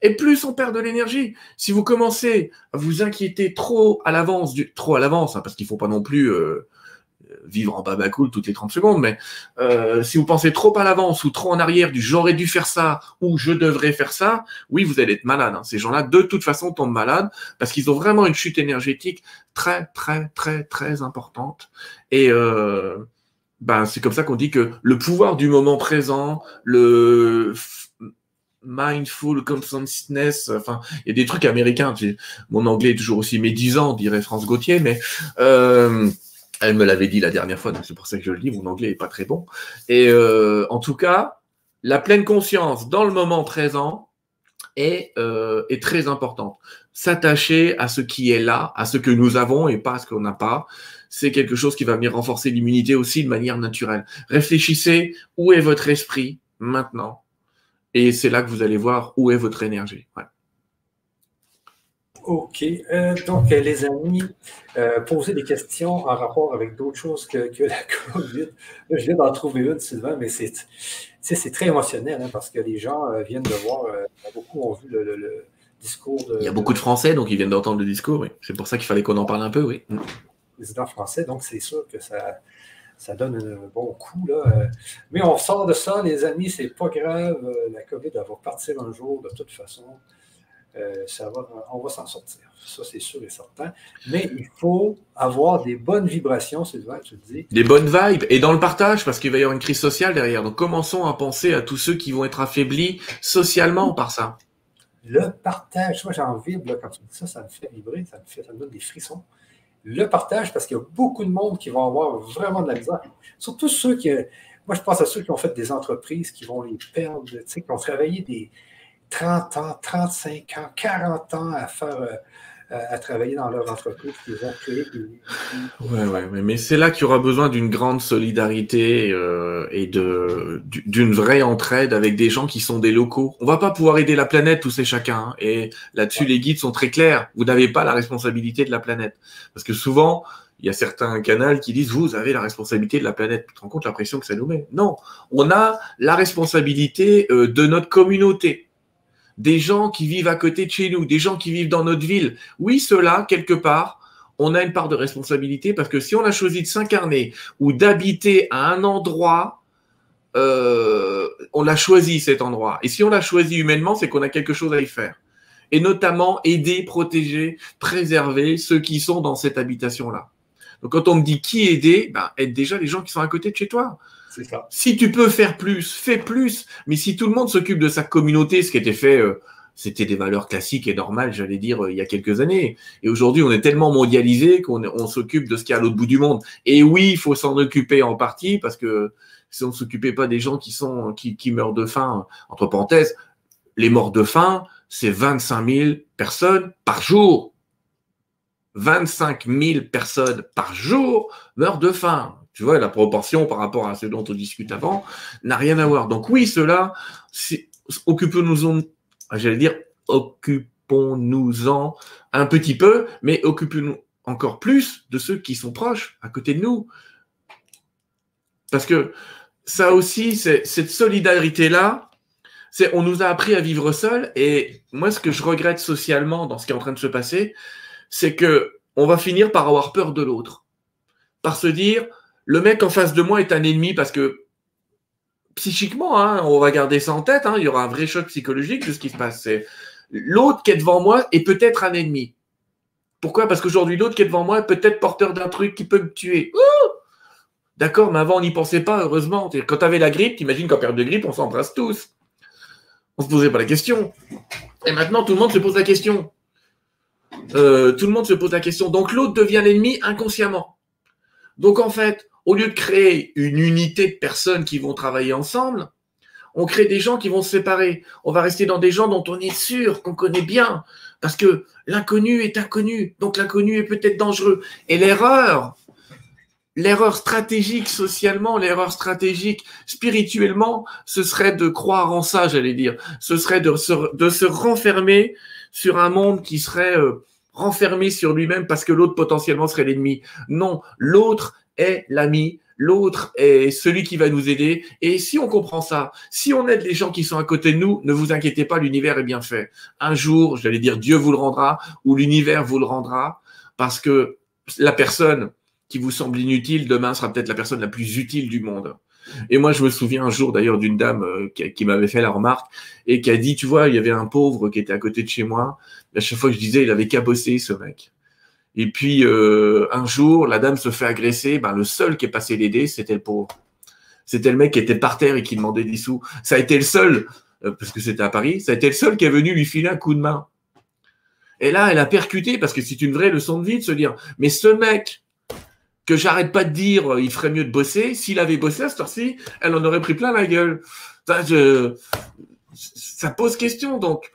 et plus on perd de l'énergie. Si vous commencez à vous inquiéter trop à l'avance, trop à l'avance, hein, parce qu'il faut pas non plus euh, vivre en baba cool toutes les 30 secondes, mais euh, si vous pensez trop à l'avance ou trop en arrière du j'aurais dû faire ça ou je devrais faire ça, oui, vous allez être malade. Hein. Ces gens-là, de toute façon, tombent malades parce qu'ils ont vraiment une chute énergétique très, très, très, très importante. Et euh, ben, c'est comme ça qu'on dit que le pouvoir du moment présent, le mindful consciousness, enfin, il y a des trucs américains. Mon anglais est toujours aussi médisant, dirait France Gauthier, mais euh, elle me l'avait dit la dernière fois, donc c'est pour ça que je le dis. Mon anglais est pas très bon. Et euh, en tout cas, la pleine conscience dans le moment présent est, euh, est très importante. S'attacher à ce qui est là, à ce que nous avons et pas à ce qu'on n'a pas, c'est quelque chose qui va venir renforcer l'immunité aussi de manière naturelle. Réfléchissez où est votre esprit maintenant, et c'est là que vous allez voir où est votre énergie. OK. Euh, donc, euh, les amis, euh, posez des questions en rapport avec d'autres choses que, la COVID. je viens d'en trouver une, Sylvain, mais c'est, c'est très émotionnel hein, parce que les gens viennent de voir, beaucoup ont vu le, discours de. Il y a beaucoup de Français, donc ils viennent d'entendre le discours, oui. C'est pour ça qu'il fallait qu'on en parle un peu, oui. Président français, donc c'est sûr que ça, ça donne un bon coup. Là. Mais on sort de ça, les amis, c'est pas grave. La COVID, va partir un jour de toute façon. Euh, ça va, on va s'en sortir. Ça, c'est sûr et certain. Mais il faut avoir des bonnes vibrations, Sylvain, tu le dis. Des bonnes vibes. Et dans le partage, parce qu'il va y avoir une crise sociale derrière. Donc, commençons à penser à tous ceux qui vont être affaiblis socialement par ça. Le partage, moi j'en vibre quand tu dis ça, ça me fait vibrer, ça me, fait, ça me donne des frissons. Le partage, parce qu'il y a beaucoup de monde qui vont avoir vraiment de la misère. Surtout ceux qui. Moi, je pense à ceux qui ont fait des entreprises qui vont les perdre, tu sais, qui ont travaillé des, 30 ans, 35 ans, 40 ans à faire. Euh, à travailler dans leur entreprise qu'ils ont créée. Ouais, ouais, mais c'est là qu'il y aura besoin d'une grande solidarité euh, et de d'une vraie entraide avec des gens qui sont des locaux. On va pas pouvoir aider la planète tous et chacun. Hein, et là-dessus, les guides sont très clairs. Vous n'avez pas la responsabilité de la planète, parce que souvent. Il y a certains canaux qui disent vous avez la responsabilité de la planète. Tu te rends compte la pression que ça nous met Non, on a la responsabilité euh, de notre communauté des gens qui vivent à côté de chez nous, des gens qui vivent dans notre ville. Oui, cela, quelque part, on a une part de responsabilité parce que si on a choisi de s'incarner ou d'habiter à un endroit, euh, on l'a choisi cet endroit. Et si on l'a choisi humainement, c'est qu'on a quelque chose à y faire. Et notamment aider, protéger, préserver ceux qui sont dans cette habitation-là. Donc quand on me dit qui aider, ben, aide déjà les gens qui sont à côté de chez toi. Si tu peux faire plus, fais plus. Mais si tout le monde s'occupe de sa communauté, ce qui était fait, euh, c'était des valeurs classiques et normales, j'allais dire, euh, il y a quelques années. Et aujourd'hui, on est tellement mondialisé qu'on s'occupe de ce qu'il y a à l'autre bout du monde. Et oui, il faut s'en occuper en partie parce que si on ne s'occupait pas des gens qui sont qui, qui meurent de faim, entre parenthèses, les morts de faim, c'est 25 000 personnes par jour. 25 000 personnes par jour meurent de faim tu vois, la proportion par rapport à ce dont on discute avant n'a rien à voir. Donc oui, cela, occupons-nous-en, j'allais dire, occupons-nous-en un petit peu, mais occupons-nous encore plus de ceux qui sont proches, à côté de nous. Parce que ça aussi, cette solidarité-là, C'est, on nous a appris à vivre seul. Et moi, ce que je regrette socialement dans ce qui est en train de se passer, c'est que on va finir par avoir peur de l'autre. Par se dire, le mec en face de moi est un ennemi parce que psychiquement, hein, on va garder ça en tête, hein, il y aura un vrai choc psychologique de ce qui se passe. L'autre qui est devant moi est peut-être un ennemi. Pourquoi? Parce qu'aujourd'hui, l'autre qui est devant moi est peut-être porteur d'un truc qui peut me tuer. D'accord, mais avant, on n'y pensait pas, heureusement. Quand tu avais la grippe, t'imagines qu'en période de grippe, on s'embrasse tous. On se posait pas la question. Et maintenant, tout le monde se pose la question. Euh, tout le monde se pose la question. Donc, l'autre devient l'ennemi inconsciemment. Donc, en fait, au lieu de créer une unité de personnes qui vont travailler ensemble, on crée des gens qui vont se séparer. On va rester dans des gens dont on est sûr, qu'on connaît bien, parce que l'inconnu est inconnu, donc l'inconnu est peut-être dangereux. Et l'erreur, l'erreur stratégique socialement, l'erreur stratégique spirituellement, ce serait de croire en ça, j'allais dire. Ce serait de se, renfermer sur un monde qui serait euh, renfermé sur lui-même parce que l'autre potentiellement serait l'ennemi. Non, l'autre est l'ami, l'autre est celui qui va nous aider. Et si on comprend ça, si on aide les gens qui sont à côté de nous, ne vous inquiétez pas, l'univers est bien fait. Un jour, j'allais dire, Dieu vous le rendra ou l'univers vous le rendra parce que la personne qui vous semble inutile, demain sera peut-être la personne la plus utile du monde. Et moi, je me souviens un jour d'ailleurs d'une dame euh, qui, m'avait fait la remarque et qui a dit, tu vois, il y avait un pauvre qui était à côté de chez moi. À chaque fois que je disais, il avait bosser, ce mec. Et puis euh, un jour, la dame se fait agresser. Ben, le seul qui est passé l'aider, c'était le pauvre. C'était le mec qui était par terre et qui demandait des sous. Ça a été le seul, euh, parce que c'était à Paris, ça a été le seul qui est venu lui filer un coup de main. Et là, elle a percuté, parce que c'est une vraie leçon de vie de se dire, mais ce mec que j'arrête pas de dire, euh, il ferait mieux de bosser, s'il avait bossé à cette heure-ci, elle en aurait pris plein la gueule. Ça, pose question. Donc,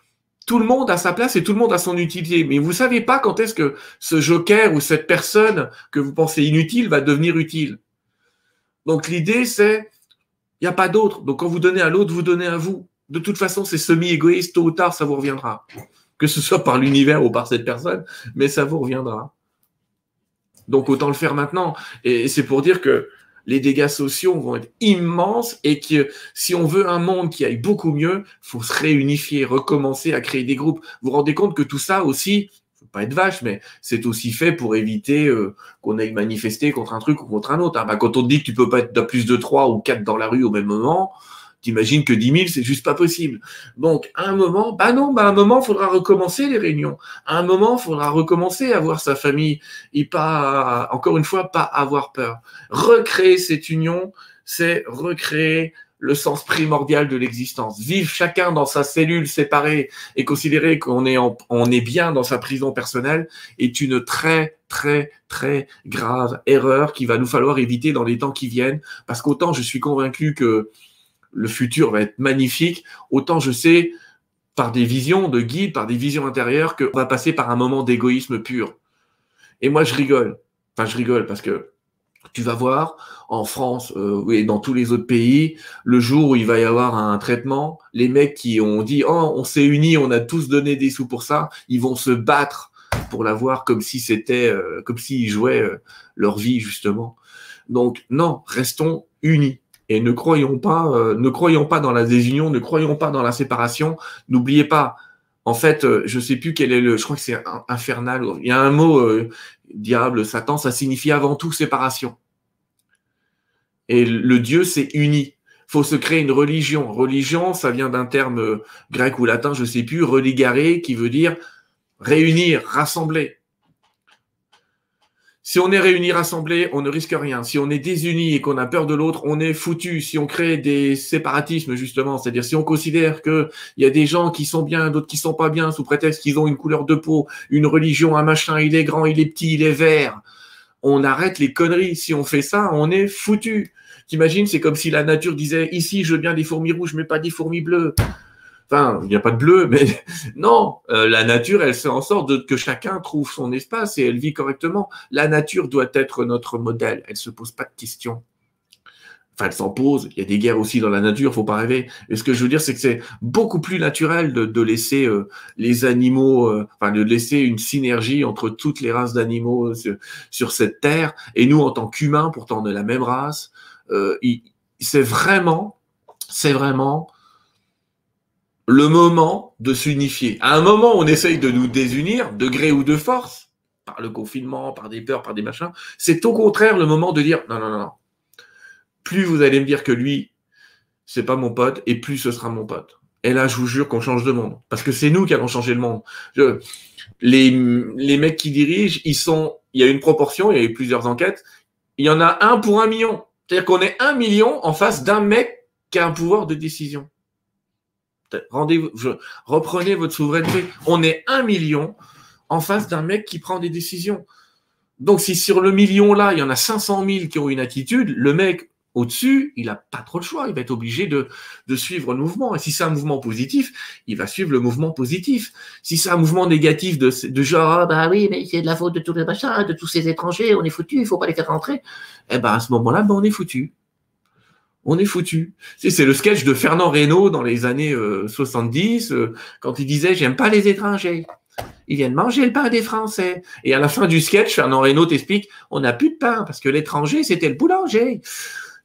tout le monde a sa place et tout le monde a son utilité. Mais vous savez pas quand est-ce que ce joker ou cette personne que vous pensez inutile va devenir utile. Donc l'idée c'est, il n'y a pas d'autre. Donc quand vous donnez à l'autre, vous donnez à vous. De toute façon, c'est semi-égoïste, tôt ou tard, ça vous reviendra. Que ce soit par l'univers ou par cette personne, mais ça vous reviendra. Donc autant le faire maintenant. Et c'est pour dire que les dégâts sociaux vont être immenses et que si on veut un monde qui aille beaucoup mieux, faut se réunifier, recommencer à créer des groupes. Vous vous rendez compte que tout ça aussi, faut pas être vache, mais c'est aussi fait pour éviter euh, qu'on aille manifester contre un truc ou contre un autre. Hein. Bah, quand on te dit que tu peux pas être plus de trois ou quatre dans la rue au même moment, T'imagines que 10 000, c'est juste pas possible. Donc, à un moment, bah non, bah à un moment, il faudra recommencer les réunions. À un moment, il faudra recommencer à voir sa famille et pas, encore une fois, pas avoir peur. Recréer cette union, c'est recréer le sens primordial de l'existence. Vivre chacun dans sa cellule séparée et considérer qu'on est, est bien dans sa prison personnelle est une très, très, très grave erreur qu'il va nous falloir éviter dans les temps qui viennent. Parce qu'autant je suis convaincu que le futur va être magnifique, autant je sais par des visions de guide, par des visions intérieures, qu'on va passer par un moment d'égoïsme pur. Et moi, je rigole. Enfin, je rigole parce que tu vas voir en France euh, et dans tous les autres pays, le jour où il va y avoir un traitement, les mecs qui ont dit oh on s'est unis, on a tous donné des sous pour ça, ils vont se battre pour l'avoir comme si c'était euh, comme s'ils jouaient euh, leur vie justement. Donc non, restons unis. Et ne croyons pas, euh, ne croyons pas dans la désunion, ne croyons pas dans la séparation. N'oubliez pas, en fait, euh, je sais plus quel est le, je crois que c'est infernal. Il y a un mot, euh, diable, Satan, ça signifie avant tout séparation. Et le Dieu, c'est uni. Faut se créer une religion. Religion, ça vient d'un terme grec ou latin, je sais plus, religare, qui veut dire réunir, rassembler. Si on est réunis, rassemblés, on ne risque rien. Si on est désunis et qu'on a peur de l'autre, on est foutu. Si on crée des séparatismes, justement, c'est-à-dire si on considère qu'il y a des gens qui sont bien, d'autres qui sont pas bien, sous prétexte qu'ils ont une couleur de peau, une religion, un machin, il est grand, il est petit, il est vert, on arrête les conneries. Si on fait ça, on est foutu. T'imagines, c'est comme si la nature disait, ici, je veux bien des fourmis rouges, mais pas des fourmis bleues. Enfin, il n'y a pas de bleu, mais non, euh, la nature, elle fait en sorte de, que chacun trouve son espace et elle vit correctement. La nature doit être notre modèle. Elle se pose pas de questions. Enfin, elle s'en pose. Il y a des guerres aussi dans la nature, faut pas rêver. Et ce que je veux dire, c'est que c'est beaucoup plus naturel de, laisser euh, les animaux, euh, enfin, de laisser une synergie entre toutes les races d'animaux sur, cette terre. Et nous, en tant qu'humains, pourtant de la même race, c'est vraiment, c'est vraiment le moment de s'unifier. À un moment, on essaye de nous désunir, de gré ou de force, par le confinement, par des peurs, par des machins. C'est au contraire le moment de dire non, non, non, non. Plus vous allez me dire que lui, c'est pas mon pote, et plus ce sera mon pote. Et là, je vous jure qu'on change de monde. Parce que c'est nous qui allons changer le monde. les, les mecs qui dirigent, ils sont, il y a une proportion, il y a eu plusieurs enquêtes. Il y en a un pour un million. C'est-à-dire qu'on est un million en face d'un mec qui a un pouvoir de décision. Rendez-vous, reprenez votre souveraineté. On est un million en face d'un mec qui prend des décisions. Donc, si sur le million là, il y en a 500 000 qui ont une attitude, le mec au-dessus, il n'a pas trop le choix. Il va être obligé de, de suivre le mouvement. Et si c'est un mouvement positif, il va suivre le mouvement positif. Si c'est un mouvement négatif de, de genre, ah, bah oui, mais c'est de la faute de tous les machins, de tous ces étrangers, on est foutu, il faut pas les faire rentrer. Eh ben, à ce moment-là, ben, on est foutu on est foutu. C'est le sketch de Fernand Reynaud dans les années 70, euh, euh, quand il disait J'aime pas les étrangers. Ils viennent manger le pain des Français. Et à la fin du sketch, Fernand Reynaud t'explique On n'a plus de pain parce que l'étranger, c'était le boulanger.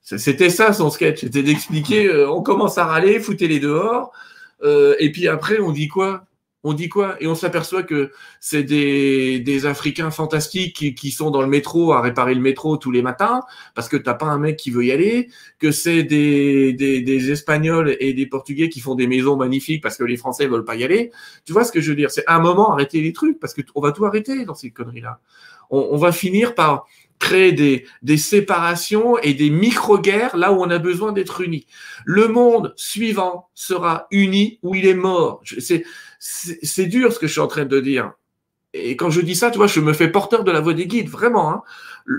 C'était ça son sketch. C'était d'expliquer euh, On commence à râler, foutez-les dehors. et puis après, on dit quoi? On dit quoi? Et on s'aperçoit que c'est des, des, Africains fantastiques qui, qui, sont dans le métro à réparer le métro tous les matins parce que t'as pas un mec qui veut y aller, que c'est des, des, des, Espagnols et des Portugais qui font des maisons magnifiques parce que les Français veulent pas y aller. Tu vois ce que je veux dire? C'est un moment arrêter les trucs parce que on va tout arrêter dans ces conneries-là. On, on va finir par créer des, des séparations et des micro-guerres là où on a besoin d'être unis. Le monde suivant sera uni ou il est mort. C'est c'est dur ce que je suis en train de dire. Et quand je dis ça, tu vois, je me fais porteur de la voix des guides, vraiment. Hein.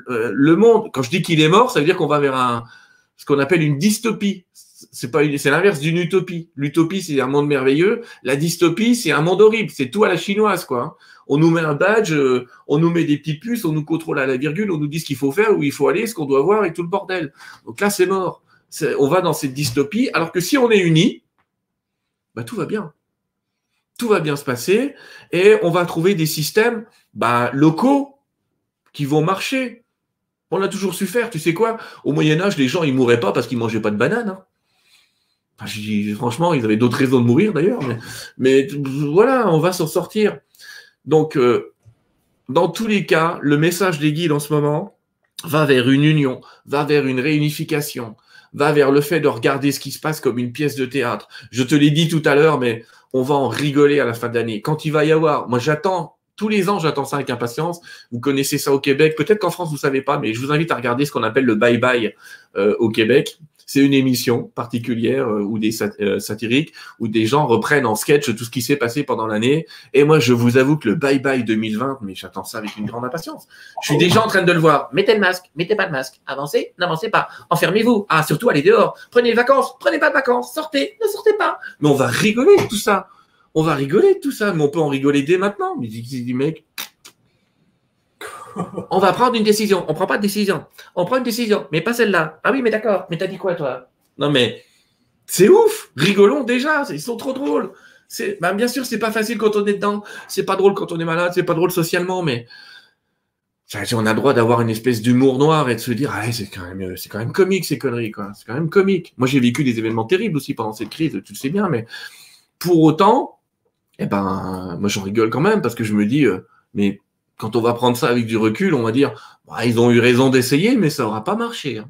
Euh, le, monde, quand je dis qu'il est mort, ça veut dire qu'on va vers un, ce qu'on appelle une dystopie. C'est pas, c'est l'inverse d'une utopie. L'utopie, c'est un monde merveilleux. La dystopie, c'est un monde horrible. C'est tout à la chinoise, quoi. Hein. On nous met un badge, euh, on nous met des petites puces, on nous contrôle à la virgule, on nous dit ce qu'il faut faire, où il faut aller, ce qu'on doit voir et tout le bordel. Donc là, c'est mort. On va dans cette dystopie. Alors que si on est unis, bah, tout va bien tout va bien se passer et on va trouver des systèmes bah, locaux qui vont marcher. On l'a toujours su faire. Tu sais quoi? Au Moyen Âge, les gens ils mouraient pas parce qu'ils mangeaient pas de bananes. Hein. franchement, ils avaient d'autres raisons de mourir d'ailleurs. Mais, voilà, on va s'en sortir. Donc, euh, dans tous les cas, le message des guides en ce moment va vers une union, va vers une réunification, va vers le fait de regarder ce qui se passe comme une pièce de théâtre. Je te l'ai dit tout à l'heure, mais on va en rigoler à la fin d'année. Quand il va y avoir, moi j'attends, tous les ans j'attends ça avec impatience. Vous connaissez ça au Québec, peut-être qu'en France vous savez pas, mais je vous invite à regarder ce qu'on appelle le bye bye euh, au Québec. C'est une émission particulière euh, ou des euh, satiriques où des gens reprennent en sketch tout ce qui s'est passé pendant l'année. Et moi, je vous avoue que le bye bye 2020, mais j'attends ça avec une grande impatience. Je suis déjà en train de le voir. Mettez le masque, mettez pas le masque. Avancez, n'avancez pas. Enfermez-vous. Ah, surtout allez dehors. Prenez les vacances, prenez pas de vacances. Sortez, ne sortez pas. Mais on va rigoler de tout ça. On va rigoler de tout ça. Mais on peut en rigoler dès maintenant. Mais mec, on va prendre une décision. On prend pas de décision. On prend une décision, mais pas celle-là. Ah oui, mais d'accord. Mais t'as dit quoi, toi? Non, mais c'est ouf. Rigolons déjà. Ils sont trop drôles. Ben, bien sûr, c'est pas facile quand on est dedans. C'est pas drôle quand on est malade. C'est pas drôle socialement, mais on a le droit d'avoir une espèce d'humour noir et de se dire, ah, c'est quand même, c'est quand même comique ces conneries. C'est quand même comique. Moi, j'ai vécu des événements terribles aussi pendant cette crise. Tu le sais bien, mais pour autant, eh ben, moi, j'en rigole quand même parce que je me dis, euh, mais quand on va prendre ça avec du recul, on va dire, bah, ils ont eu raison d'essayer, mais ça n'aura pas marché. Hein.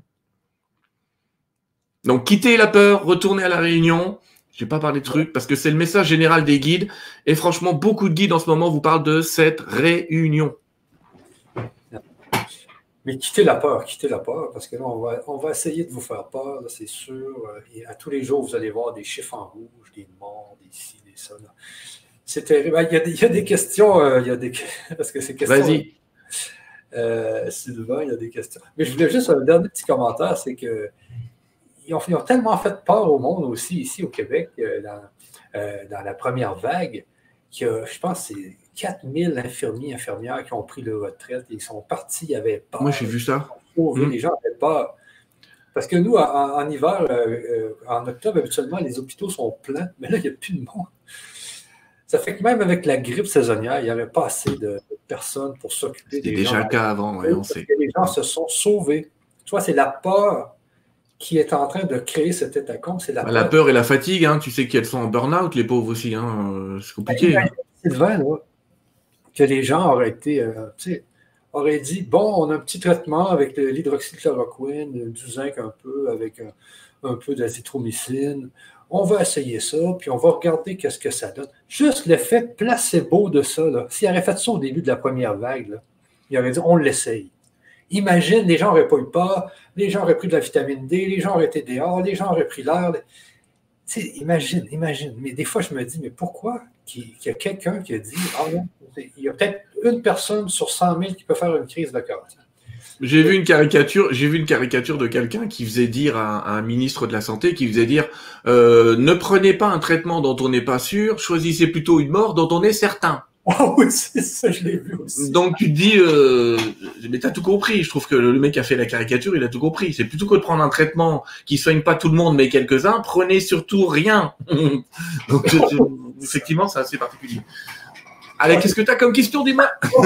Donc, quittez la peur, retournez à la réunion. Je vais pas parler de trucs parce que c'est le message général des guides. Et franchement, beaucoup de guides en ce moment vous parlent de cette réunion. Mais quittez la peur, quittez la peur, parce que là, on va, on va essayer de vous faire peur, c'est sûr. Et à tous les jours, vous allez voir des chiffres en rouge, des morts, des ci, des ça. C'est terrible. Il y, a des, il y, a des, questions. Euh, il y a des... Parce que questions. Vas-y. Euh, Sylvain, il y a des questions. Mais je voulais juste un dernier petit commentaire c'est que ils ont, tellement fait peur au monde aussi, ici au Québec, euh, dans, la première vague, que je pense que c'est 4000 infirmiers, infirmières qui ont pris leur retraite. Ils sont partis, il y avait peur. Moi, j'ai vu ça. Mmh. Les gens avaient peur. Parce que nous, en, hiver, en octobre, habituellement, les hôpitaux sont pleins, mais là, il n'y a plus de monde. Ça fait que même avec la grippe saisonnière, il n'y avait pas assez de personnes pour s'occuper des gens. C'était déjà le cas avant, on sait. les gens se sont sauvés. Tu vois, c'est la peur qui est en train de créer cet état c'est la, bah, peur. La peur et la fatigue, hein. tu sais qu'elles sont en burn-out, les pauvres aussi, hein. Euh, c'est compliqué. Ben, c'est vrai, que les gens auraient été, euh, auraient dit, bon, on a un petit traitement avec l'hydroxychloroquine, du zinc un peu, avec un, peu d'azithromycine. On va essayer ça, puis on va regarder qu'est-ce que ça donne. Juste l'effet placebo de ça, s'il avait fait ça au début de la première vague, il aurait dit, on l'essaye. Imagine, les gens n'auraient pas eu peur, les gens auraient pris de la vitamine D, les gens auraient été dehors, les gens auraient pris l'air. Imagine, imagine. Mais des fois, je me dis, mais pourquoi qu'il y a quelqu'un qui a dit, ah il y a peut-être une personne sur 100 000 qui peut faire une crise de cœur. J'ai vu une caricature, j'ai vu une caricature de quelqu'un qui faisait dire à, un ministre de la santé, qui faisait dire, euh, ne prenez pas un traitement dont on n'est pas sûr, choisissez plutôt une mort dont on est certain. Ah oui, c'est ça, je l'ai vu aussi. Donc tu te dis, euh, mais t'as tout compris. Je trouve que le mec qui a fait la caricature, il a tout compris. C'est plutôt que de prendre un traitement qui soigne pas tout le monde, mais quelques-uns, prenez surtout rien. Donc effectivement, c'est assez particulier. Allez, qu'est-ce que tu as comme question, dis-moi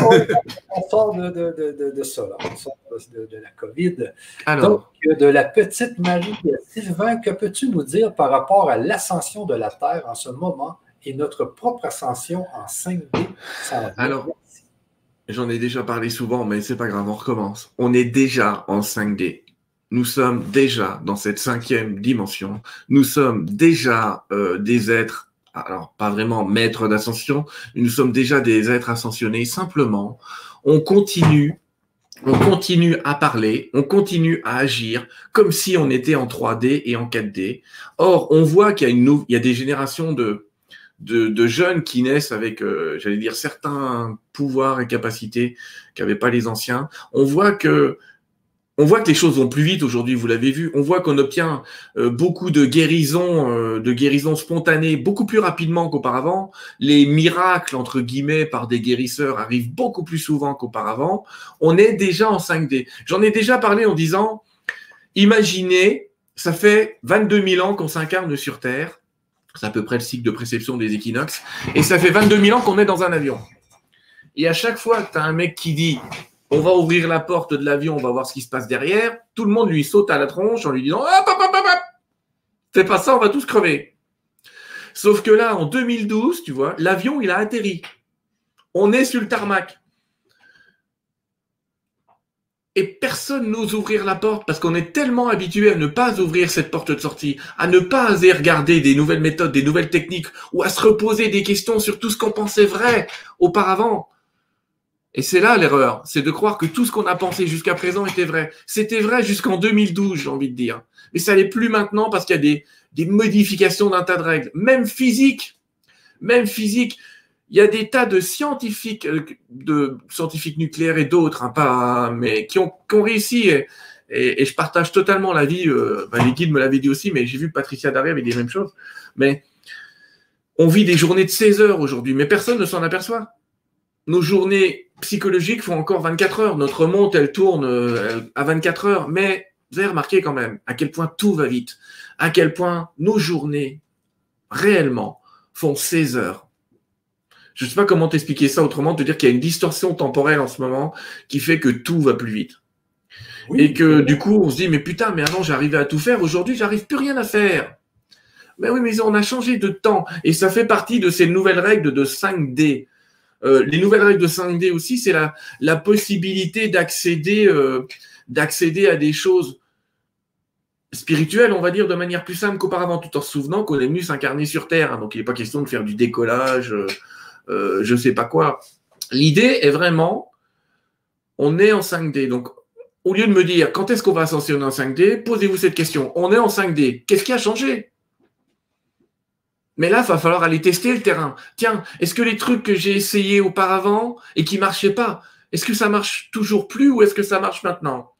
On sort de, de, de, ça, là. on sort de, la COVID. Alors. Donc, de la petite Marie Sylvain, que peux-tu nous dire par rapport à l'ascension de la Terre en ce moment et notre propre ascension en 5D. Alors, j'en ai déjà parlé souvent, mais c'est pas grave, on recommence. On est déjà en 5D. Nous sommes déjà dans cette cinquième dimension. Nous sommes déjà euh, des êtres, alors pas vraiment maîtres d'ascension, nous sommes déjà des êtres ascensionnés. Simplement, on continue on continue à parler, on continue à agir comme si on était en 3D et en 4D. Or, on voit qu'il y a, une, il y a des générations de, de, jeunes qui naissent avec, euh, j'allais dire, certains pouvoirs et capacités qu'avaient pas les anciens. On voit que on voit que les choses vont plus vite aujourd'hui, vous l'avez vu. On voit qu'on obtient euh, beaucoup de guérisons, euh, de guérisons spontanées beaucoup plus rapidement qu'auparavant. Les miracles, entre guillemets, par des guérisseurs arrivent beaucoup plus souvent qu'auparavant. On est déjà en 5D. J'en ai déjà parlé en disant, imaginez, ça fait 22 000 ans qu'on s'incarne sur Terre. C'est à peu près le cycle de préception des équinoxes. Et ça fait 22 000 ans qu'on est dans un avion. Et à chaque fois que tu as un mec qui dit on va ouvrir la porte de l'avion, on va voir ce qui se passe derrière, tout le monde lui saute à la tronche en lui disant hop, hop, hop, hop, Fais pas ça, on va tous crever. Sauf que là, en 2012, tu vois, l'avion, il a atterri. On est sur le tarmac et personne n'ose ouvrir la porte parce qu'on est tellement habitué à ne pas ouvrir cette porte de sortie, à ne pas oser regarder des nouvelles méthodes, des nouvelles techniques, ou à se reposer des questions sur tout ce qu'on pensait vrai auparavant. Et c'est là l'erreur, c'est de croire que tout ce qu'on a pensé jusqu'à présent était vrai. C'était vrai jusqu'en 2012, j'ai envie de dire. Mais ça n'est plus maintenant parce qu'il y a des, modifications d'un tas de règles, même physiques. Même physique il y a des tas de scientifiques, euh, de scientifiques nucléaires et d'autres, hein, pas, mais qui ont, réussi. Et, je partage totalement l'avis. Euh, ben, les guides me l'avaient dit aussi, mais j'ai vu Patricia Daré avec des mêmes choses. Mais on vit des journées de 16 heures aujourd'hui, mais personne ne s'en aperçoit. Nos journées psychologiques font encore 24 heures. Notre montre, elle tourne euh, à 24 heures. Mais vous avez remarqué quand même à quel point tout va vite, à quel point nos journées, réellement, font 16 heures je ne sais pas comment t'expliquer ça autrement, te dire qu'il y a une distorsion temporelle en ce moment qui fait que tout va plus vite. et que du coup, on se dit, mais putain, mais avant j'arrivais à tout faire, aujourd'hui j'arrive plus rien à faire. Mais oui, mais on a changé de temps. Et ça fait partie de ces nouvelles règles de 5D. Euh, les nouvelles règles de 5D aussi, c'est la, possibilité d'accéder euh, d'accéder à des choses spirituelles, on va dire, de manière plus simple qu'auparavant, tout en se souvenant qu'on est venu s'incarner sur Terre. Hein. donc il n'est pas question de faire du décollage. Euh, je sais pas quoi. L'idée est vraiment, on est en 5D. Donc, au lieu de me dire quand est-ce qu'on va ascensionner en 5D, posez-vous cette question. On est en 5D. Qu'est-ce qui a changé? Mais là, il va falloir aller tester le terrain. Tiens, est-ce que les trucs que j'ai essayés auparavant et qui marchaient pas, est-ce que ça marche toujours plus ou est-ce que ça marche maintenant?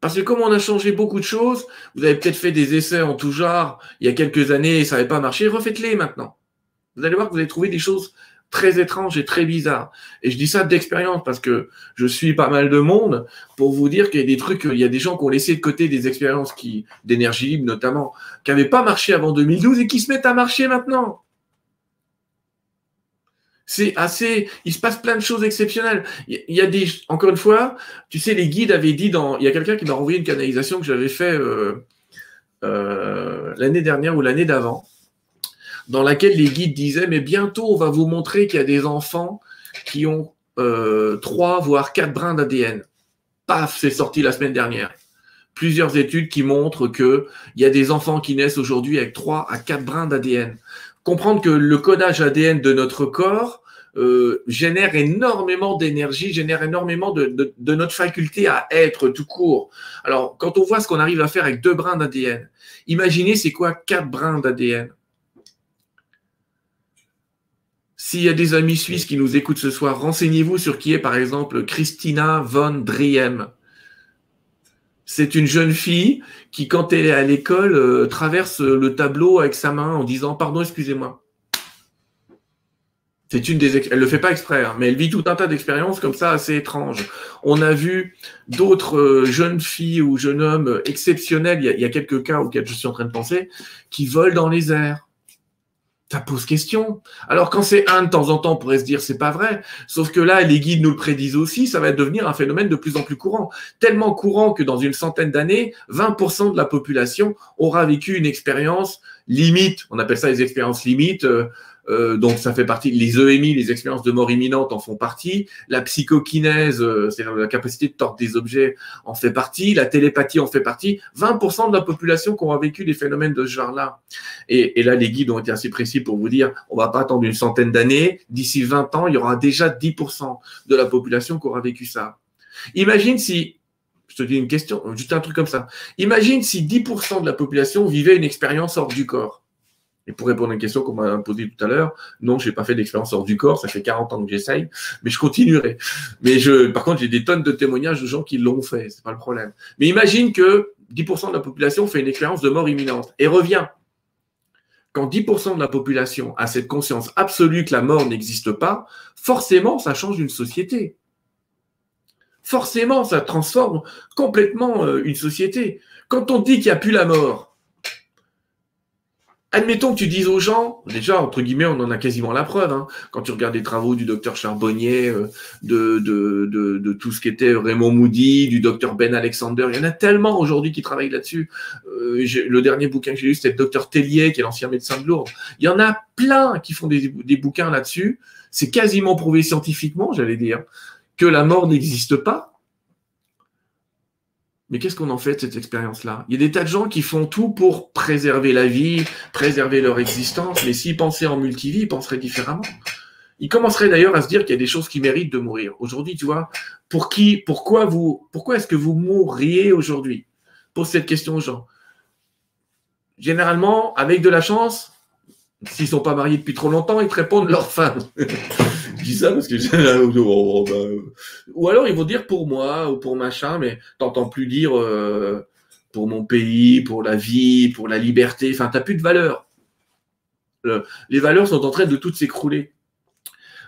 Parce que comme on a changé beaucoup de choses, vous avez peut-être fait des essais en tout genre il y a quelques années et ça n'avait pas marché, refaites-les maintenant. Vous allez voir que vous allez trouver des choses très étranges et très bizarres. Et je dis ça d'expérience parce que je suis pas mal de monde pour vous dire qu'il y a des trucs, il y a des gens qui ont laissé de côté des expériences qui, d'énergie libre notamment, qui n'avaient pas marché avant 2012 et qui se mettent à marcher maintenant. C'est assez. Il se passe plein de choses exceptionnelles. Il y a des. Encore une fois, tu sais, les guides avaient dit dans. Il y a quelqu'un qui m'a envoyé une canalisation que j'avais fait euh, euh, l'année dernière ou l'année d'avant, dans laquelle les guides disaient Mais bientôt, on va vous montrer qu'il y a des enfants qui ont euh, trois voire quatre brins d'ADN. Paf, c'est sorti la semaine dernière. Plusieurs études qui montrent qu'il y a des enfants qui naissent aujourd'hui avec trois à quatre brins d'ADN comprendre que le codage ADN de notre corps euh, génère énormément d'énergie, génère énormément de, notre faculté à être tout court. Alors, quand on voit ce qu'on arrive à faire avec deux brins d'ADN, imaginez c'est quoi quatre brins d'ADN S'il y a des amis suisses qui nous écoutent ce soir, renseignez-vous sur qui est par exemple Christina von Driem. C'est une jeune fille qui, quand elle est à l'école, euh, traverse le tableau avec sa main en disant Pardon, excusez-moi. C'est une des elle le fait pas exprès, hein, mais elle vit tout un tas d'expériences comme ça assez étranges. On a vu d'autres euh, jeunes filles ou jeunes hommes exceptionnels. Il y, a, il y, a, quelques cas auxquels je suis en train de penser qui volent dans les airs ça pose question. Alors quand c'est un de temps en temps, on pourrait se dire c'est pas vrai. Sauf que là, les guides nous le prédisent aussi, ça va devenir un phénomène de plus en plus courant. Tellement courant que dans une centaine d'années, 20% de la population aura vécu une expérience limite. On appelle ça les expériences limites. Euh, euh, donc ça fait partie, les EMI, les expériences de mort imminente en font partie, la psychokinèse, euh, c'est-à-dire la capacité de tordre des objets en fait partie, la télépathie en fait partie, 20% de la population qui aura vécu des phénomènes de ce genre-là. Et, là, les guides ont été assez précis pour vous dire, on va pas attendre une centaine d'années, d'ici 20 ans, il y aura déjà 10% de la population qui aura vécu ça. Imagine si, je te dis une question, juste un truc comme ça, imagine si 10% de la population vivait une expérience hors du corps. Et pour répondre à une question qu'on m'a posée tout à l'heure, non, je n'ai pas fait d'expérience hors du corps, ça fait 40 ans que j'essaye, mais je continuerai. Mais je, par contre, j'ai des tonnes de témoignages de gens qui l'ont fait, c'est pas le problème. Mais imagine que 10% de la population fait une expérience de mort imminente et revient. Quand 10% de la population a cette conscience absolue que la mort n'existe pas, forcément, ça change une société. Forcément, ça transforme complètement euh, une société. Quand on dit qu'il n'y a plus la mort, Admettons que tu dises aux gens, déjà, entre guillemets, on en a quasiment la preuve, hein, quand tu regardes les travaux du docteur Charbonnier, euh, de, de, de, tout ce qui était Raymond Moody, du docteur Ben Alexander, il y en a tellement aujourd'hui qui travaillent là-dessus. Euh, le dernier bouquin que j'ai lu, c'était le docteur Tellier, qui est l'ancien médecin de Lourdes. Il y en a plein qui font des, des bouquins là-dessus. C'est quasiment prouvé scientifiquement, j'allais dire, que la mort n'existe pas. Mais qu'est-ce qu'on en fait de cette expérience-là? Il y a des tas de gens qui font tout pour préserver la vie, préserver leur existence, mais s'ils pensaient en multivie, ils penseraient différemment. Ils commenceraient d'ailleurs à se dire qu'il y a des choses qui méritent de mourir. Aujourd'hui, tu vois, pour qui, pourquoi vous, pourquoi est-ce que vous mourriez aujourd'hui? Pose cette question aux gens. Généralement, avec de la chance, s'ils sont pas mariés depuis trop longtemps, ils te répondent leur femme. je dis ça parce que oh, bah, ou alors ils vont dire pour moi ou pour machin, mais t'entends plus dire euh, pour mon pays, pour la vie, pour la liberté. Enfin, t'as plus de valeur. les valeurs sont en train de toutes s'écrouler.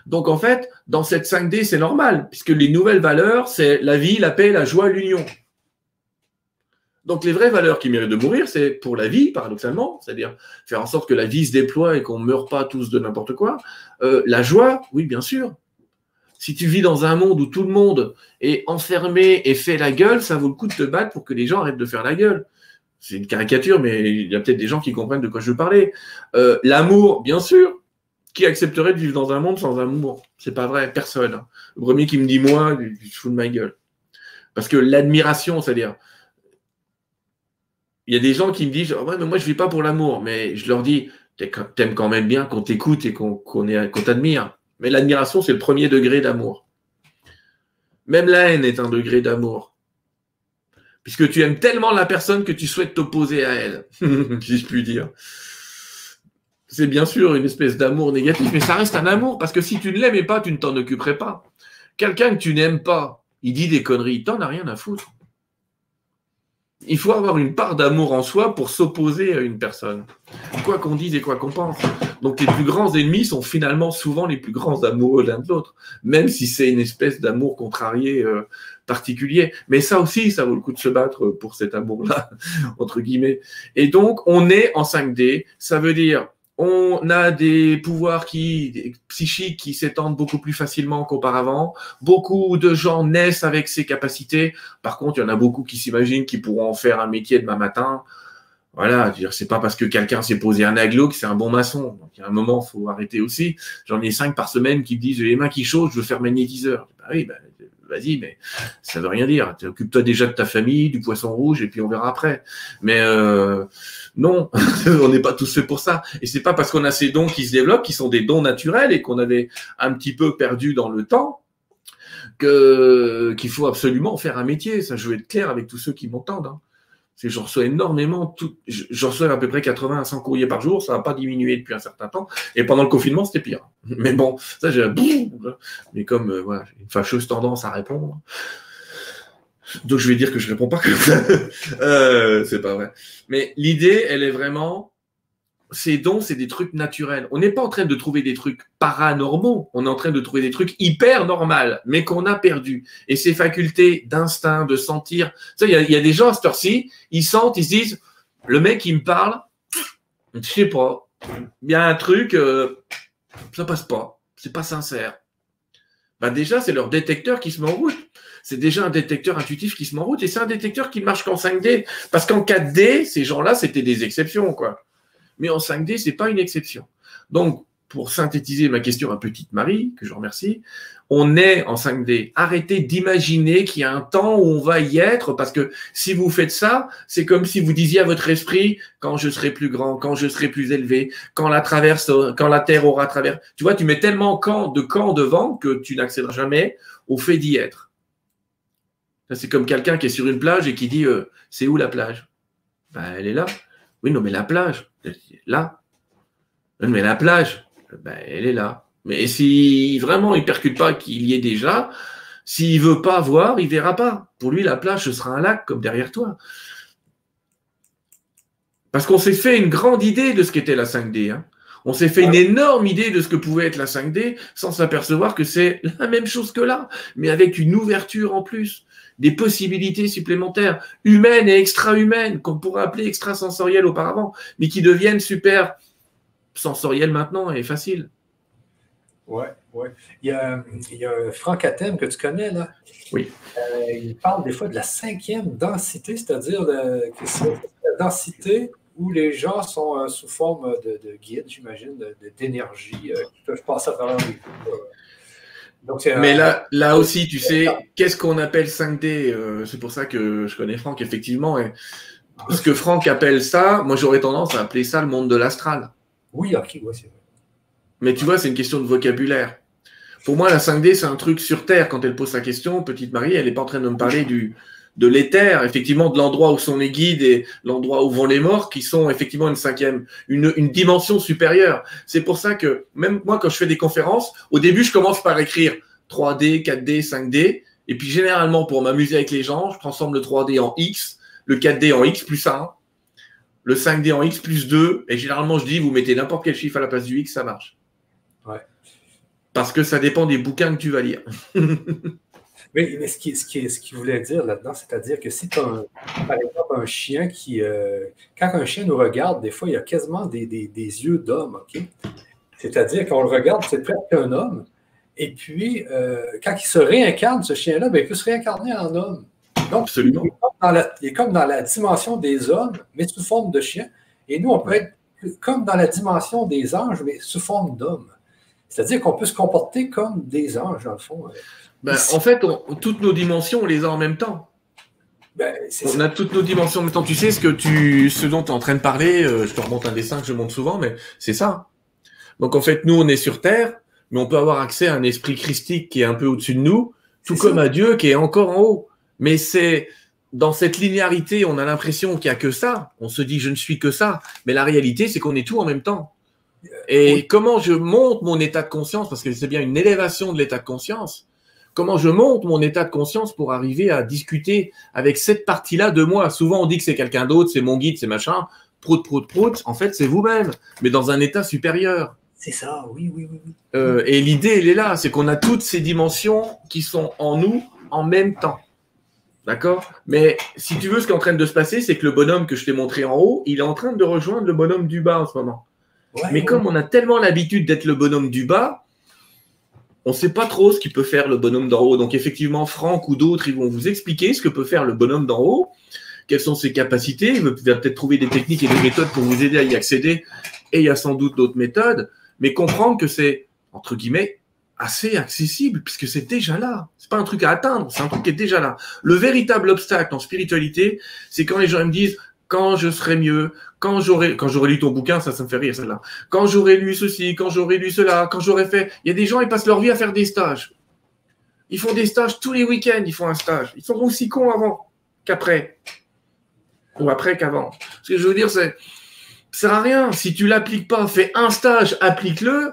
Donc en fait, dans cette 5D, c'est normal, puisque les nouvelles valeurs, c'est la vie, la paix, la joie, l'union. Donc les vraies valeurs qui méritent de mourir, c'est pour la vie, paradoxalement, c'est-à-dire faire en sorte que la vie se déploie et qu'on ne meure pas tous de n'importe quoi. Euh, la joie, oui, bien sûr. Si tu vis dans un monde où tout le monde est enfermé et fait la gueule, ça vaut le coup de te battre pour que les gens arrêtent de faire la gueule. C'est une caricature, mais il y a peut-être des gens qui comprennent de quoi je veux parler. Euh, l'amour, bien sûr. Qui accepterait de vivre dans un monde sans amour? C'est pas vrai, personne. Le premier qui me dit moi, je fous de ma gueule. Parce que l'admiration, c'est-à-dire, il y a des gens qui me disent ouais, mais moi je vis pas pour l'amour, mais je leur dis t'aimes quand même bien qu'on t'écoute et qu'on t'admire. Mais l'admiration, c'est le premier degré d'amour. Même la haine est un degré d'amour. Puisque tu aimes tellement la personne que tu souhaites t'opposer à elle, si je puis dire. C'est bien sûr une espèce d'amour négatif, mais ça reste un amour, parce que si tu ne l'aimais pas, tu ne t'en occuperais pas. Quelqu'un que tu n'aimes pas, il dit des conneries, t'en a rien à foutre. Il faut avoir une part d'amour en soi pour s'opposer à une personne, quoi qu'on dise et quoi qu'on pense. Donc les plus grands ennemis sont finalement souvent les plus grands amoureux l'un de l'autre, même si c'est une espèce d'amour contrarié euh, particulier. Mais ça aussi, ça vaut le coup de se battre pour cet amour-là, entre guillemets. Et donc, on est en 5D, ça veut dire on a des pouvoirs qui, psychiques qui s'étendent beaucoup plus facilement qu'auparavant. Beaucoup de gens naissent avec ces capacités. Par contre, il y en a beaucoup qui s'imaginent qu'ils pourront en faire un métier demain matin. Voilà, c'est pas parce que quelqu'un s'est posé un aglo que c'est un bon maçon. Donc, il y a un moment, faut arrêter aussi. J'en ai cinq par semaine qui me disent, j'ai les mains qui chauffent, je veux faire magnétiseur. Bah oui, bah, vas-y, mais ça veut rien dire. Occupe-toi déjà de ta famille, du poisson rouge, et puis on verra après. Mais euh, non, on n'est pas tous faits pour ça. Et c'est pas parce qu'on a ces dons qui se développent, qui sont des dons naturels et qu'on avait un petit peu perdu dans le temps, que qu'il faut absolument faire un métier. Ça, je veux être clair avec tous ceux qui m'entendent. Hein. C'est je reçois énormément, tout, je reçois à peu près 80 à 100 courriers par jour, ça n'a pas diminué depuis un certain temps. Et pendant le confinement, c'était pire. Mais bon, ça j'ai mais comme euh, voilà, une fâcheuse tendance à répondre. Donc je vais dire que je réponds pas comme ça. euh, c'est pas vrai. Mais l'idée, elle est vraiment ces dons, c'est des trucs naturels. On n'est pas en train de trouver des trucs paranormaux, on est en train de trouver des trucs hyper normaux, mais qu'on a perdu. Et ces facultés d'instinct, de sentir, il y, a des gens à cette heure-ci, ils sentent, ils se disent, le mec qui me parle, je sais pas, il y a un truc, euh, ça passe pas, c'est pas sincère. Ben déjà, c'est leur détecteur qui se met en route. C'est déjà un détecteur intuitif qui se met en route et c'est un détecteur qui marche qu'en 5D. Parce qu'en 4D, ces gens-là, c'était des exceptions, quoi mais en 5D, c'est pas une exception. Donc, pour synthétiser ma question à Petite Marie, que je remercie, on est en 5D. Arrêtez d'imaginer qu'il y a un temps où on va y être, parce que si vous faites ça, c'est comme si vous disiez à votre esprit, quand je serai plus grand, quand je serai plus élevé, quand la traverse, quand la Terre aura traversé. Tu vois, tu mets tellement de camps devant que tu n'accéderas jamais au fait d'y être. C'est comme quelqu'un qui est sur une plage et qui dit, euh, c'est où la plage? Ben, Elle est là. Oui, non, mais la plage, là. Mais la plage, ben, elle est là. Mais si vraiment il percute pas qu'il y ait déjà, s'il veut pas voir, il verra pas. Pour lui, la plage, ce sera un lac comme derrière toi. Parce qu'on s'est fait une grande idée de ce qu'était la 5D. Hein. On s'est fait une énorme idée de ce que pouvait être la 5D sans s'apercevoir que c'est la même chose que là, mais avec une ouverture en plus des possibilités supplémentaires, humaines et extra-humaines, qu'on pourrait appeler extrasensorielles auparavant, mais qui deviennent super sensorielles maintenant et faciles. Oui, oui. Il y a, Franck Atem que tu connais, là. Oui. Euh, il parle des fois de la cinquième densité, c'est-à-dire la densité où les gens sont euh, sous forme de, de guide, j'imagine, d'énergie, euh, qui peuvent passer à travers les mais là, là aussi, tu sais, qu'est-ce qu'on appelle 5D euh, C'est pour ça que je connais Franck, effectivement. Et ce que Franck appelle ça, moi j'aurais tendance à appeler ça le monde de l'astral. Oui, ok, c'est vrai. Mais tu vois, c'est une question de vocabulaire. Pour moi, la 5D, c'est un truc sur Terre. Quand elle pose sa question, petite Marie, elle n'est pas en train de me parler du, de l'éther, effectivement, de l'endroit où sont les guides et l'endroit où vont les morts, qui sont effectivement une cinquième, une, une dimension supérieure. C'est pour ça que même moi, quand je fais des conférences, au début, je commence par écrire 3D, 4D, 5D, et puis généralement, pour m'amuser avec les gens, je transforme le 3D en X, le 4D en X plus 1, le 5D en X plus 2, et généralement, je dis, vous mettez n'importe quel chiffre à la place du X, ça marche. Ouais. Parce que ça dépend des bouquins que tu vas lire. Oui, mais ce qu'il ce qui, ce qui voulait dire là-dedans, c'est-à-dire que si tu as, par exemple, un chien qui. Euh, quand un chien nous regarde, des fois, il y a quasiment des, des, des yeux d'homme, OK? C'est-à-dire qu'on le regarde, c'est presque un homme. Et puis, euh, quand il se réincarne, ce chien-là, ben, il peut se réincarner en homme. Donc, Absolument. Il, est comme dans la, dimension des hommes, mais sous forme de chien. Et nous, on peut être comme dans la dimension des anges, mais sous forme d'homme. C'est-à-dire qu'on peut se comporter comme des anges, dans le fond. Ben, en fait, toutes nos dimensions, on les a en même temps. Ben, on a toutes nos dimensions en même temps. Tu sais ce que tu, ce dont tu es en train de parler, euh, je te remonte un dessin que je montre souvent, mais c'est ça. Donc en fait, nous, on est sur Terre, mais on peut avoir accès à un esprit christique qui est un peu au-dessus de nous, tout comme à Dieu qui est encore en haut. Mais c'est dans cette linéarité, on a l'impression qu'il n'y a que ça. On se dit, je ne suis que ça. Mais la réalité, c'est qu'on est tout en même temps. Et comment je monte mon état de conscience, parce que c'est bien une élévation de l'état de conscience, comment je monte mon état de conscience pour arriver à discuter avec cette partie-là de moi. Souvent, on dit que c'est quelqu'un d'autre, c'est mon guide, c'est machin. Prout, prout, prout. En fait, c'est vous-même, mais dans un état supérieur. C'est ça, oui, oui, oui. Euh, et l'idée, elle est là, c'est qu'on a toutes ces dimensions qui sont en nous en même temps. D'accord? Mais si tu veux, ce qui est en train de se passer, c'est que le bonhomme que je t'ai montré en haut, il est en train de rejoindre le bonhomme du bas en ce moment. Mais comme on a tellement l'habitude d'être le bonhomme du bas, on ne sait pas trop ce qu'il peut faire le bonhomme d'en haut. Donc effectivement, Franck ou d'autres, ils vont vous expliquer ce que peut faire le bonhomme d'en haut, quelles sont ses capacités? Il va peut-être trouver des techniques et des méthodes pour vous aider à y accéder. Et il y a sans doute d'autres méthodes. Mais comprendre que c'est, entre guillemets, assez accessible, puisque c'est déjà là. C'est pas un truc à atteindre, c'est un truc qui est déjà là. Le véritable obstacle en spiritualité, c'est quand les gens me disent quand je serai mieux, quand j'aurai, quand j'aurai lu ton bouquin, ça, ça me fait rire, celle-là. Quand j'aurai lu ceci, quand j'aurai lu cela, quand j'aurai fait. Il y a des gens, ils passent leur vie à faire des stages. Ils font des stages tous les week-ends, ils font un stage. Ils sont aussi cons avant qu'après. Ou après qu'avant. Ce que je veux dire, c'est, ça sert à rien. Si tu l'appliques pas, fais un stage, applique-le,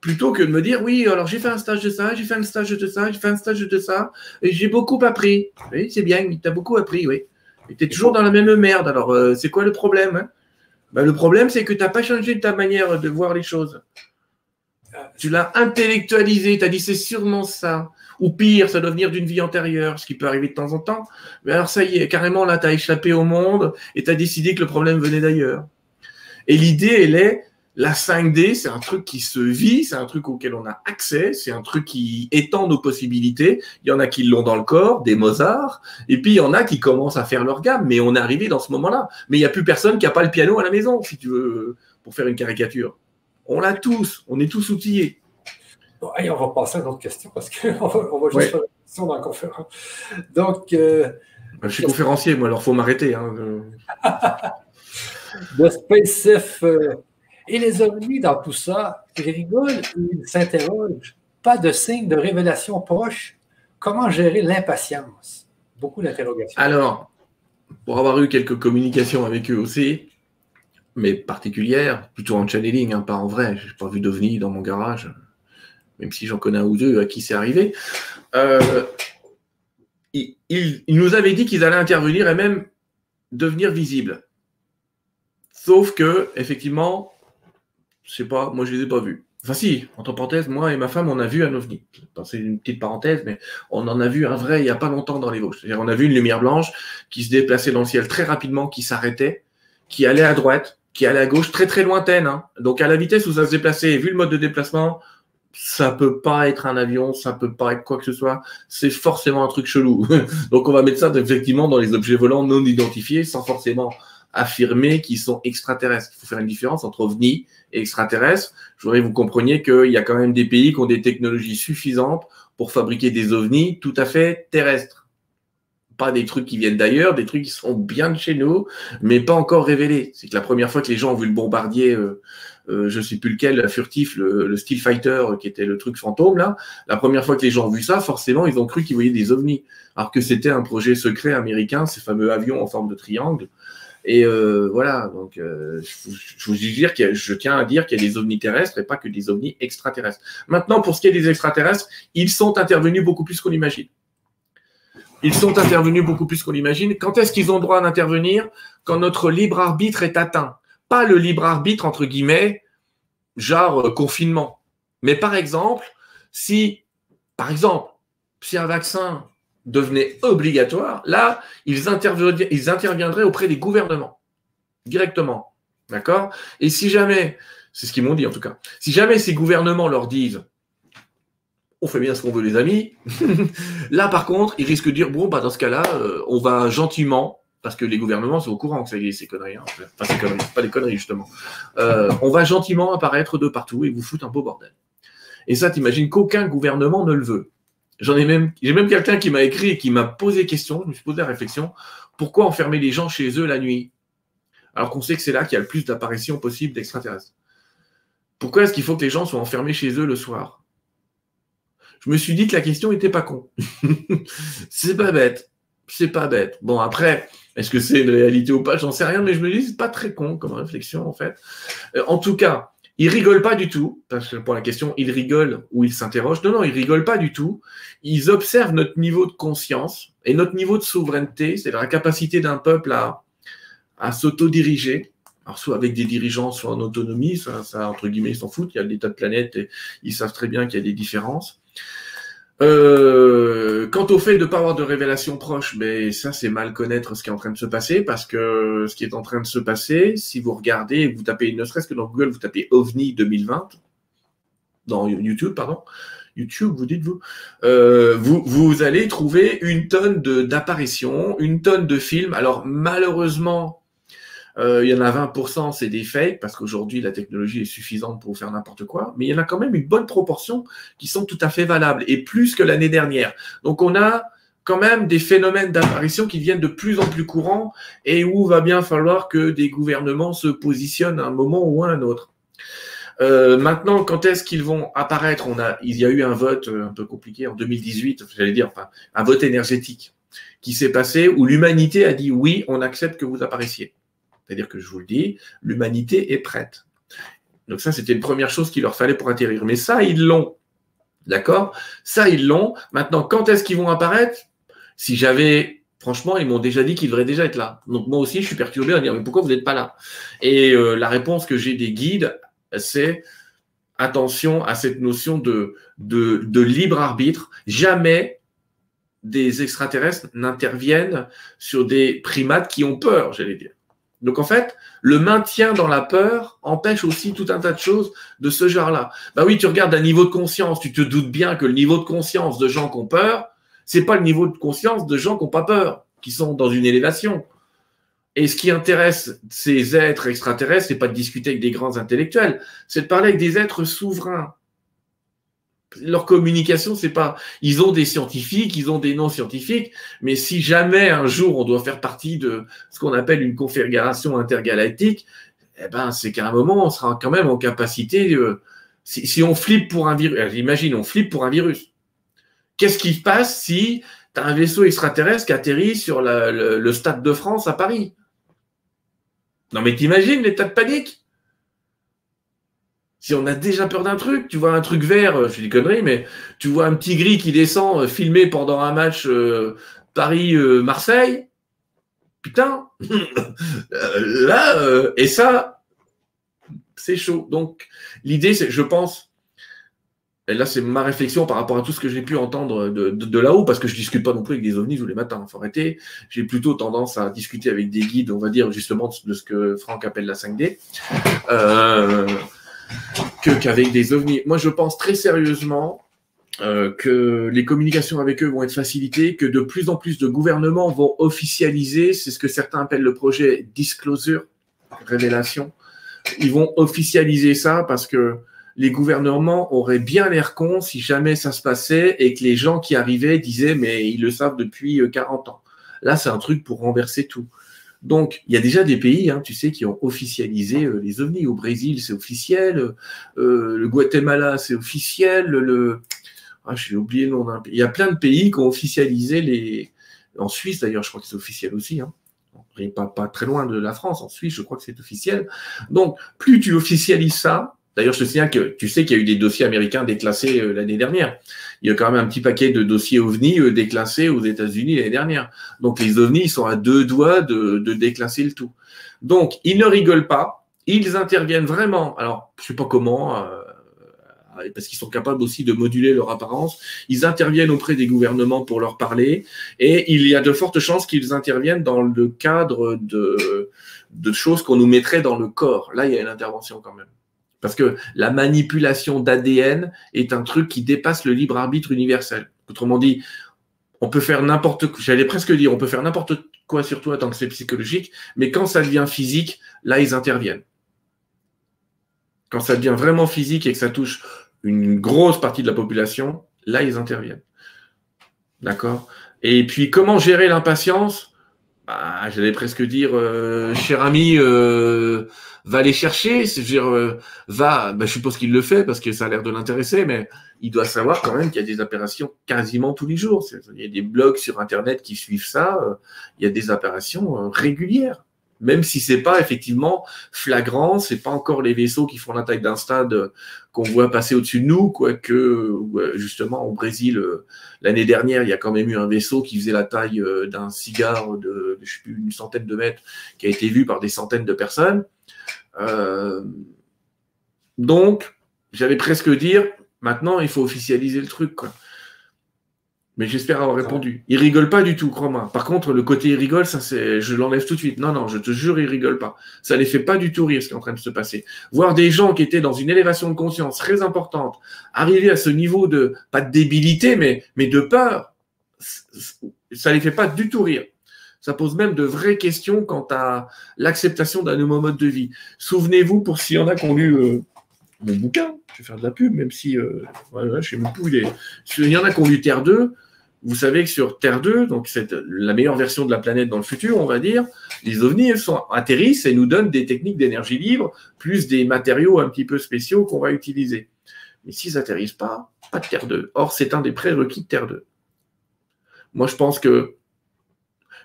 plutôt que de me dire, oui, alors j'ai fait un stage de ça, j'ai fait un stage de ça, j'ai fait un stage de ça, et j'ai beaucoup appris. Oui, c'est bien, tu as beaucoup appris, oui. Et tu es toujours dans la même merde. Alors, euh, c'est quoi le problème hein? Ben, Le problème, c'est que tu n'as pas changé ta manière de voir les choses. Tu l'as intellectualisé, tu as dit c'est sûrement ça. Ou pire, ça doit venir d'une vie antérieure, ce qui peut arriver de temps en temps. Mais alors ça y est, carrément là, tu as échappé au monde et tu as décidé que le problème venait d'ailleurs. Et l'idée, elle est, la 5D, c'est un truc qui se vit, c'est un truc auquel on a accès, c'est un truc qui étend nos possibilités. Il y en a qui l'ont dans le corps, des Mozart, et puis il y en a qui commencent à faire leur gamme, mais on est arrivé dans ce moment-là. Mais il n'y a plus personne qui n'a pas le piano à la maison, si tu veux, pour faire une caricature. On l'a tous, on est tous outillés. Bon, on va passer à une autre question parce qu'on va, on va juste faire une question dans la conférence. Donc. Euh, je suis conférencier, moi, alors il faut m'arrêter. Hein, de SpaceF. Euh, et les ovnis, dans tout ça, ils rigolent ils s'interrogent. Pas de signe de révélation proche. Comment gérer l'impatience? Beaucoup d'interrogations. Alors, pour avoir eu quelques communications avec eux aussi, mais particulières, plutôt en channeling, hein, pas en vrai. Je n'ai pas vu d'ovnis dans mon garage, même si j'en connais un ou deux à qui c'est arrivé. Euh, ils nous avaient dit qu'ils allaient intervenir et même devenir visibles. Sauf que, effectivement, je sais pas, moi je les ai pas vus. Enfin si, entre parenthèses, moi et ma femme, on a vu un ovni. C'est une petite parenthèse, mais on en a vu un vrai il n'y a pas longtemps dans les Vosges. C'est-à-dire on a vu une lumière blanche qui se déplaçait dans le ciel très rapidement, qui s'arrêtait, qui allait à droite, qui allait à gauche, très très lointaine. Hein. Donc à la vitesse où ça se déplaçait, vu le mode de déplacement, ça peut pas être un avion, ça peut pas être quoi que ce soit. C'est forcément un truc chelou. Donc on va mettre ça effectivement dans les objets volants non identifiés, sans forcément affirmer qu'ils sont extraterrestres. Il faut faire une différence entre ovnis et extraterrestres. Je voudrais que vous compreniez qu'il y a quand même des pays qui ont des technologies suffisantes pour fabriquer des ovnis tout à fait terrestres. Pas des trucs qui viennent d'ailleurs, des trucs qui sont bien de chez nous, mais pas encore révélés. C'est que la première fois que les gens ont vu le bombardier, euh, euh, je ne sais plus lequel, furtif, le, le Steel Fighter, qui était le truc fantôme là, la première fois que les gens ont vu ça, forcément, ils ont cru qu'ils voyaient des ovnis, alors que c'était un projet secret américain, ces fameux avions en forme de triangle, et euh, voilà, donc euh, je, je tiens à dire qu'il y a des ovnis terrestres et pas que des ovnis extraterrestres. Maintenant, pour ce qui est des extraterrestres, ils sont intervenus beaucoup plus qu'on imagine. Ils sont intervenus beaucoup plus qu'on imagine. Quand est-ce qu'ils ont droit d'intervenir? Quand notre libre arbitre est atteint. Pas le libre arbitre, entre guillemets, genre euh, confinement. Mais par exemple, si, par exemple, si un vaccin devenait obligatoire, là, ils, interviendraient auprès des gouvernements, directement. D'accord? Et si jamais, c'est ce qu'ils m'ont dit en tout cas, si jamais ces gouvernements leur disent on fait bien ce qu'on veut les amis, là par contre, ils risquent de dire bon, bah, dans ce cas-là, euh, on va gentiment, parce que les gouvernements sont au courant que ça y est, ces conneries, hein. enfin conneries, pas des conneries justement, euh, on va gentiment apparaître de partout et vous foutre un beau bordel. Et ça, t'imagines qu'aucun gouvernement ne le veut. J'ai même quelqu'un qui m'a écrit et qui m'a posé question, je me suis posé la réflexion, pourquoi enfermer les gens chez eux la nuit? Alors qu'on sait que c'est là qu'il y a le plus d'apparitions possibles d'extraterrestres. Pourquoi est-ce qu'il faut que les gens soient enfermés chez eux le soir? Je me suis dit que la question n'était pas con. c'est pas bête. C'est pas bête. Bon, après, est-ce que c'est une réalité ou pas? J'en sais rien, mais je me dis, c'est pas très con comme réflexion, en fait. Euh, en tout cas, ils rigolent pas du tout, parce que pour la question, ils rigolent ou ils s'interrogent. Non, non, ils rigolent pas du tout. Ils observent notre niveau de conscience et notre niveau de souveraineté, c'est la capacité d'un peuple à, à s'auto-diriger. Alors, soit avec des dirigeants, soit en autonomie, ça, ça entre guillemets, ils s'en foutent. Il y a des tas de planètes et ils savent très bien qu'il y a des différences. Euh, quant au fait de ne pas avoir de révélation proche, mais ça c'est mal connaître ce qui est en train de se passer parce que ce qui est en train de se passer, si vous regardez, vous tapez, ne serait-ce que dans Google, vous tapez OVNI 2020, dans YouTube, pardon, YouTube, vous dites-vous, euh, vous, vous allez trouver une tonne d'apparitions, une tonne de films. Alors malheureusement, euh, il y en a 20%, c'est des fakes, parce qu'aujourd'hui, la technologie est suffisante pour faire n'importe quoi, mais il y en a quand même une bonne proportion qui sont tout à fait valables, et plus que l'année dernière. Donc on a quand même des phénomènes d'apparition qui viennent de plus en plus courants, et où va bien falloir que des gouvernements se positionnent à un moment ou à un autre. Euh, maintenant, quand est-ce qu'ils vont apparaître? Il y a eu un vote euh, un peu compliqué en 2018, j'allais dire, enfin, un vote énergétique qui s'est passé où l'humanité a dit oui, on accepte que vous apparaissiez. C'est-à-dire que je vous le dis, l'humanité est prête. Donc ça, c'était une première chose qu'il leur fallait pour atterrir. Mais ça, ils l'ont. D'accord? Ça, ils l'ont. Maintenant, quand est-ce qu'ils vont apparaître? Si j'avais... Franchement, ils m'ont déjà dit qu'ils devraient déjà être là. Donc moi aussi, je suis perturbé à dire, mais pourquoi vous n'êtes pas là? Et euh, la réponse que j'ai des guides, c'est attention à cette notion de, de, de libre arbitre. Jamais des extraterrestres n'interviennent sur des primates qui ont peur, j'allais dire. Donc en fait, le maintien dans la peur empêche aussi tout un tas de choses de ce genre-là. Bah oui, tu regardes un niveau de conscience, tu te doutes bien que le niveau de conscience de gens qui ont peur, c'est pas le niveau de conscience de gens qui n'ont pas peur, qui sont dans une élévation. Et ce qui intéresse ces êtres extraterrestres, c'est pas de discuter avec des grands intellectuels, c'est de parler avec des êtres souverains, leur communication, c'est pas. Ils ont des scientifiques, ils ont des non-scientifiques, mais si jamais un jour on doit faire partie de ce qu'on appelle une confédération intergalactique, eh ben c'est qu'à un moment on sera quand même en capacité. si, on flippe pour un virus, euh, imagine, on flippe pour un virus. Qu'est-ce qui se passe si tu as un vaisseau extraterrestre qui atterrit sur le, Stade de France à Paris? Non mais t'imagines l'état de panique? Si on a déjà peur d'un truc, tu vois un truc vert, euh, je des conneries, mais tu vois un petit gris qui descend euh, filmé pendant un match euh, Paris-Marseille, putain, là, et ça, c'est chaud. Donc, l'idée, c'est, je pense, et là, c'est ma réflexion par rapport à tout ce que j'ai pu entendre de, là-haut, parce que je discute pas non plus avec des ovnis tous les matins, faut arrêter. J'ai plutôt tendance à discuter avec des guides, on va dire, justement, de ce que Franck appelle la 5D. Euh, qu'avec des ovnis. Moi, je pense très sérieusement euh, que les communications avec eux vont être facilitées, que de plus en plus de gouvernements vont officialiser, c'est ce que certains appellent le projet disclosure, révélation. Ils vont officialiser ça parce que les gouvernements auraient bien l'air cons si jamais ça se passait et que les gens qui arrivaient disaient mais ils le savent depuis 40 euh, ans. Là, c'est un truc pour renverser tout. Donc, il y a déjà des pays, hein, tu sais, qui ont officialisé euh, les ovnis. Au Brésil, c'est officiel. Euh, le Guatemala, c'est officiel. Le, ah, le nom d'un pays. Il y a plein de pays qui ont officialisé les. En Suisse, d'ailleurs, je crois que c'est officiel aussi. Hein. Pas, pas très loin de la France. En Suisse, je crois que c'est officiel. Donc, plus tu officialises ça, D'ailleurs, je te souviens que tu sais qu'il y a eu des dossiers américains déclassés euh, l'année dernière. Il y a quand même un petit paquet de dossiers ovnis euh, déclassés aux États-Unis l'année dernière. Donc les ovnis sont à deux doigts de, déclasser le tout. Donc ils ne rigolent pas, ils interviennent vraiment. Alors je sais pas comment, euh, parce qu'ils sont capables aussi de moduler leur apparence. Ils interviennent auprès des gouvernements pour leur parler, et il y a de fortes chances qu'ils interviennent dans le cadre de, de choses qu'on nous mettrait dans le corps. Là, il y a une intervention quand même. Parce que la manipulation d'ADN est un truc qui dépasse le libre arbitre universel. Autrement dit, on peut faire n'importe quoi, j'allais presque dire, on peut faire n'importe quoi sur toi tant que c'est psychologique, mais quand ça devient physique, là, ils interviennent. Quand ça devient vraiment physique et que ça touche une grosse partie de la population, là, ils interviennent. D'accord? Et puis, comment gérer l'impatience? Bah, J'allais presque dire, euh, cher ami, euh, va les chercher, c'est dire euh, va, ben, je suppose qu'il le fait parce que ça a l'air de l'intéresser, mais il doit savoir quand même qu'il y a des opérations quasiment tous les jours. Il y a des blogs sur Internet qui suivent ça, euh, il y a des euh, régulières. Même si c'est pas effectivement flagrant, c'est pas encore les vaisseaux qui font la taille d'un stade qu'on voit passer au-dessus de nous, quoique justement au Brésil l'année dernière, il y a quand même eu un vaisseau qui faisait la taille d'un cigare de, je sais plus une centaine de mètres, qui a été vu par des centaines de personnes. Euh, donc, j'allais presque dire, maintenant, il faut officialiser le truc. Mais j'espère avoir répondu. Il rigole pas du tout, crois-moi. Par contre, le côté il rigole, ça c'est, je l'enlève tout de suite. Non, non, je te jure, il rigole pas. Ça les fait pas du tout rire ce qui est en train de se passer. Voir des gens qui étaient dans une élévation de conscience très importante, arriver à ce niveau de, pas de débilité, mais, mais de peur, ça les fait pas du tout rire. Ça pose même de vraies questions quant à l'acceptation d'un nouveau mode de vie. Souvenez-vous, pour s'il y en a qui ont lu euh, mon bouquin, je vais faire de la pub, même si euh, je sais même plus, il, y en a qui ont lu Terre 2, vous savez que sur Terre 2, donc c'est la meilleure version de la planète dans le futur, on va dire, les ovnis sont, atterrissent et nous donnent des techniques d'énergie libre, plus des matériaux un petit peu spéciaux qu'on va utiliser. Mais s'ils n'atterrissent pas, pas de Terre 2. Or, c'est un des prérequis de Terre 2. Moi, je pense que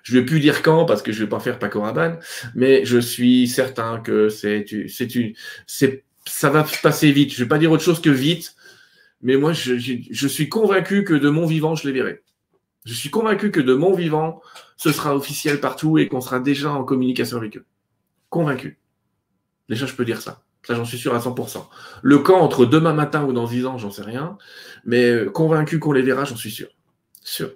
je ne vais plus dire quand parce que je ne vais pas faire Paco Rabanne, mais je suis certain que c'est, c'est, ça va passer vite. Je ne vais pas dire autre chose que vite, mais moi, je, suis convaincu que de mon vivant, je les verrai. Je suis convaincu que de mon vivant, ce sera officiel partout et qu'on sera déjà en communication avec eux. Convaincu. Déjà, je peux dire ça. Ça, j'en suis sûr à 100%. Le camp entre demain matin ou dans 10 ans, j'en sais rien. Mais convaincu qu'on les verra, j'en suis sûr. Sûr.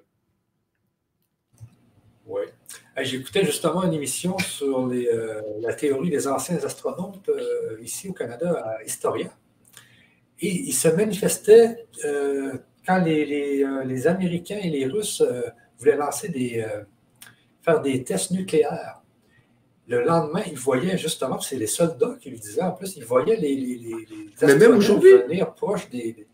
J'écoutais justement une émission sur euh, la théorie des anciens astronautes euh, ici au Canada, à Historia. Et ils se manifestaient euh, quand les, Américains et les Russes voulaient lancer des, faire des tests nucléaires. Le lendemain, ils voyaient justement, c'est les soldats qui lui disaient en plus, ils voyaient les, les, astronautes venir proches des, des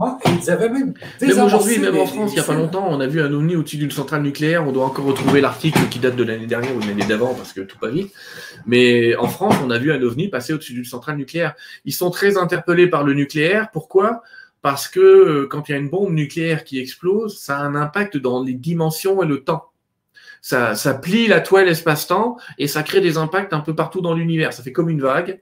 ils avaient même. Même aujourd'hui, même en France, il n'y a pas longtemps, on a vu un OVNI au-dessus d'une centrale nucléaire. On doit encore retrouver l'article qui date de l'année dernière ou de l'année d'avant parce que tout pas vite. Mais en France, on a vu un OVNI passer au-dessus d'une centrale nucléaire. Ils sont très interpellés par le nucléaire. Pourquoi? Parce que euh, quand il y a une bombe nucléaire qui explose, ça a un impact dans les dimensions et le temps. Ça, ça plie la toile espace-temps et ça crée des impacts un peu partout dans l'univers. Ça fait comme une vague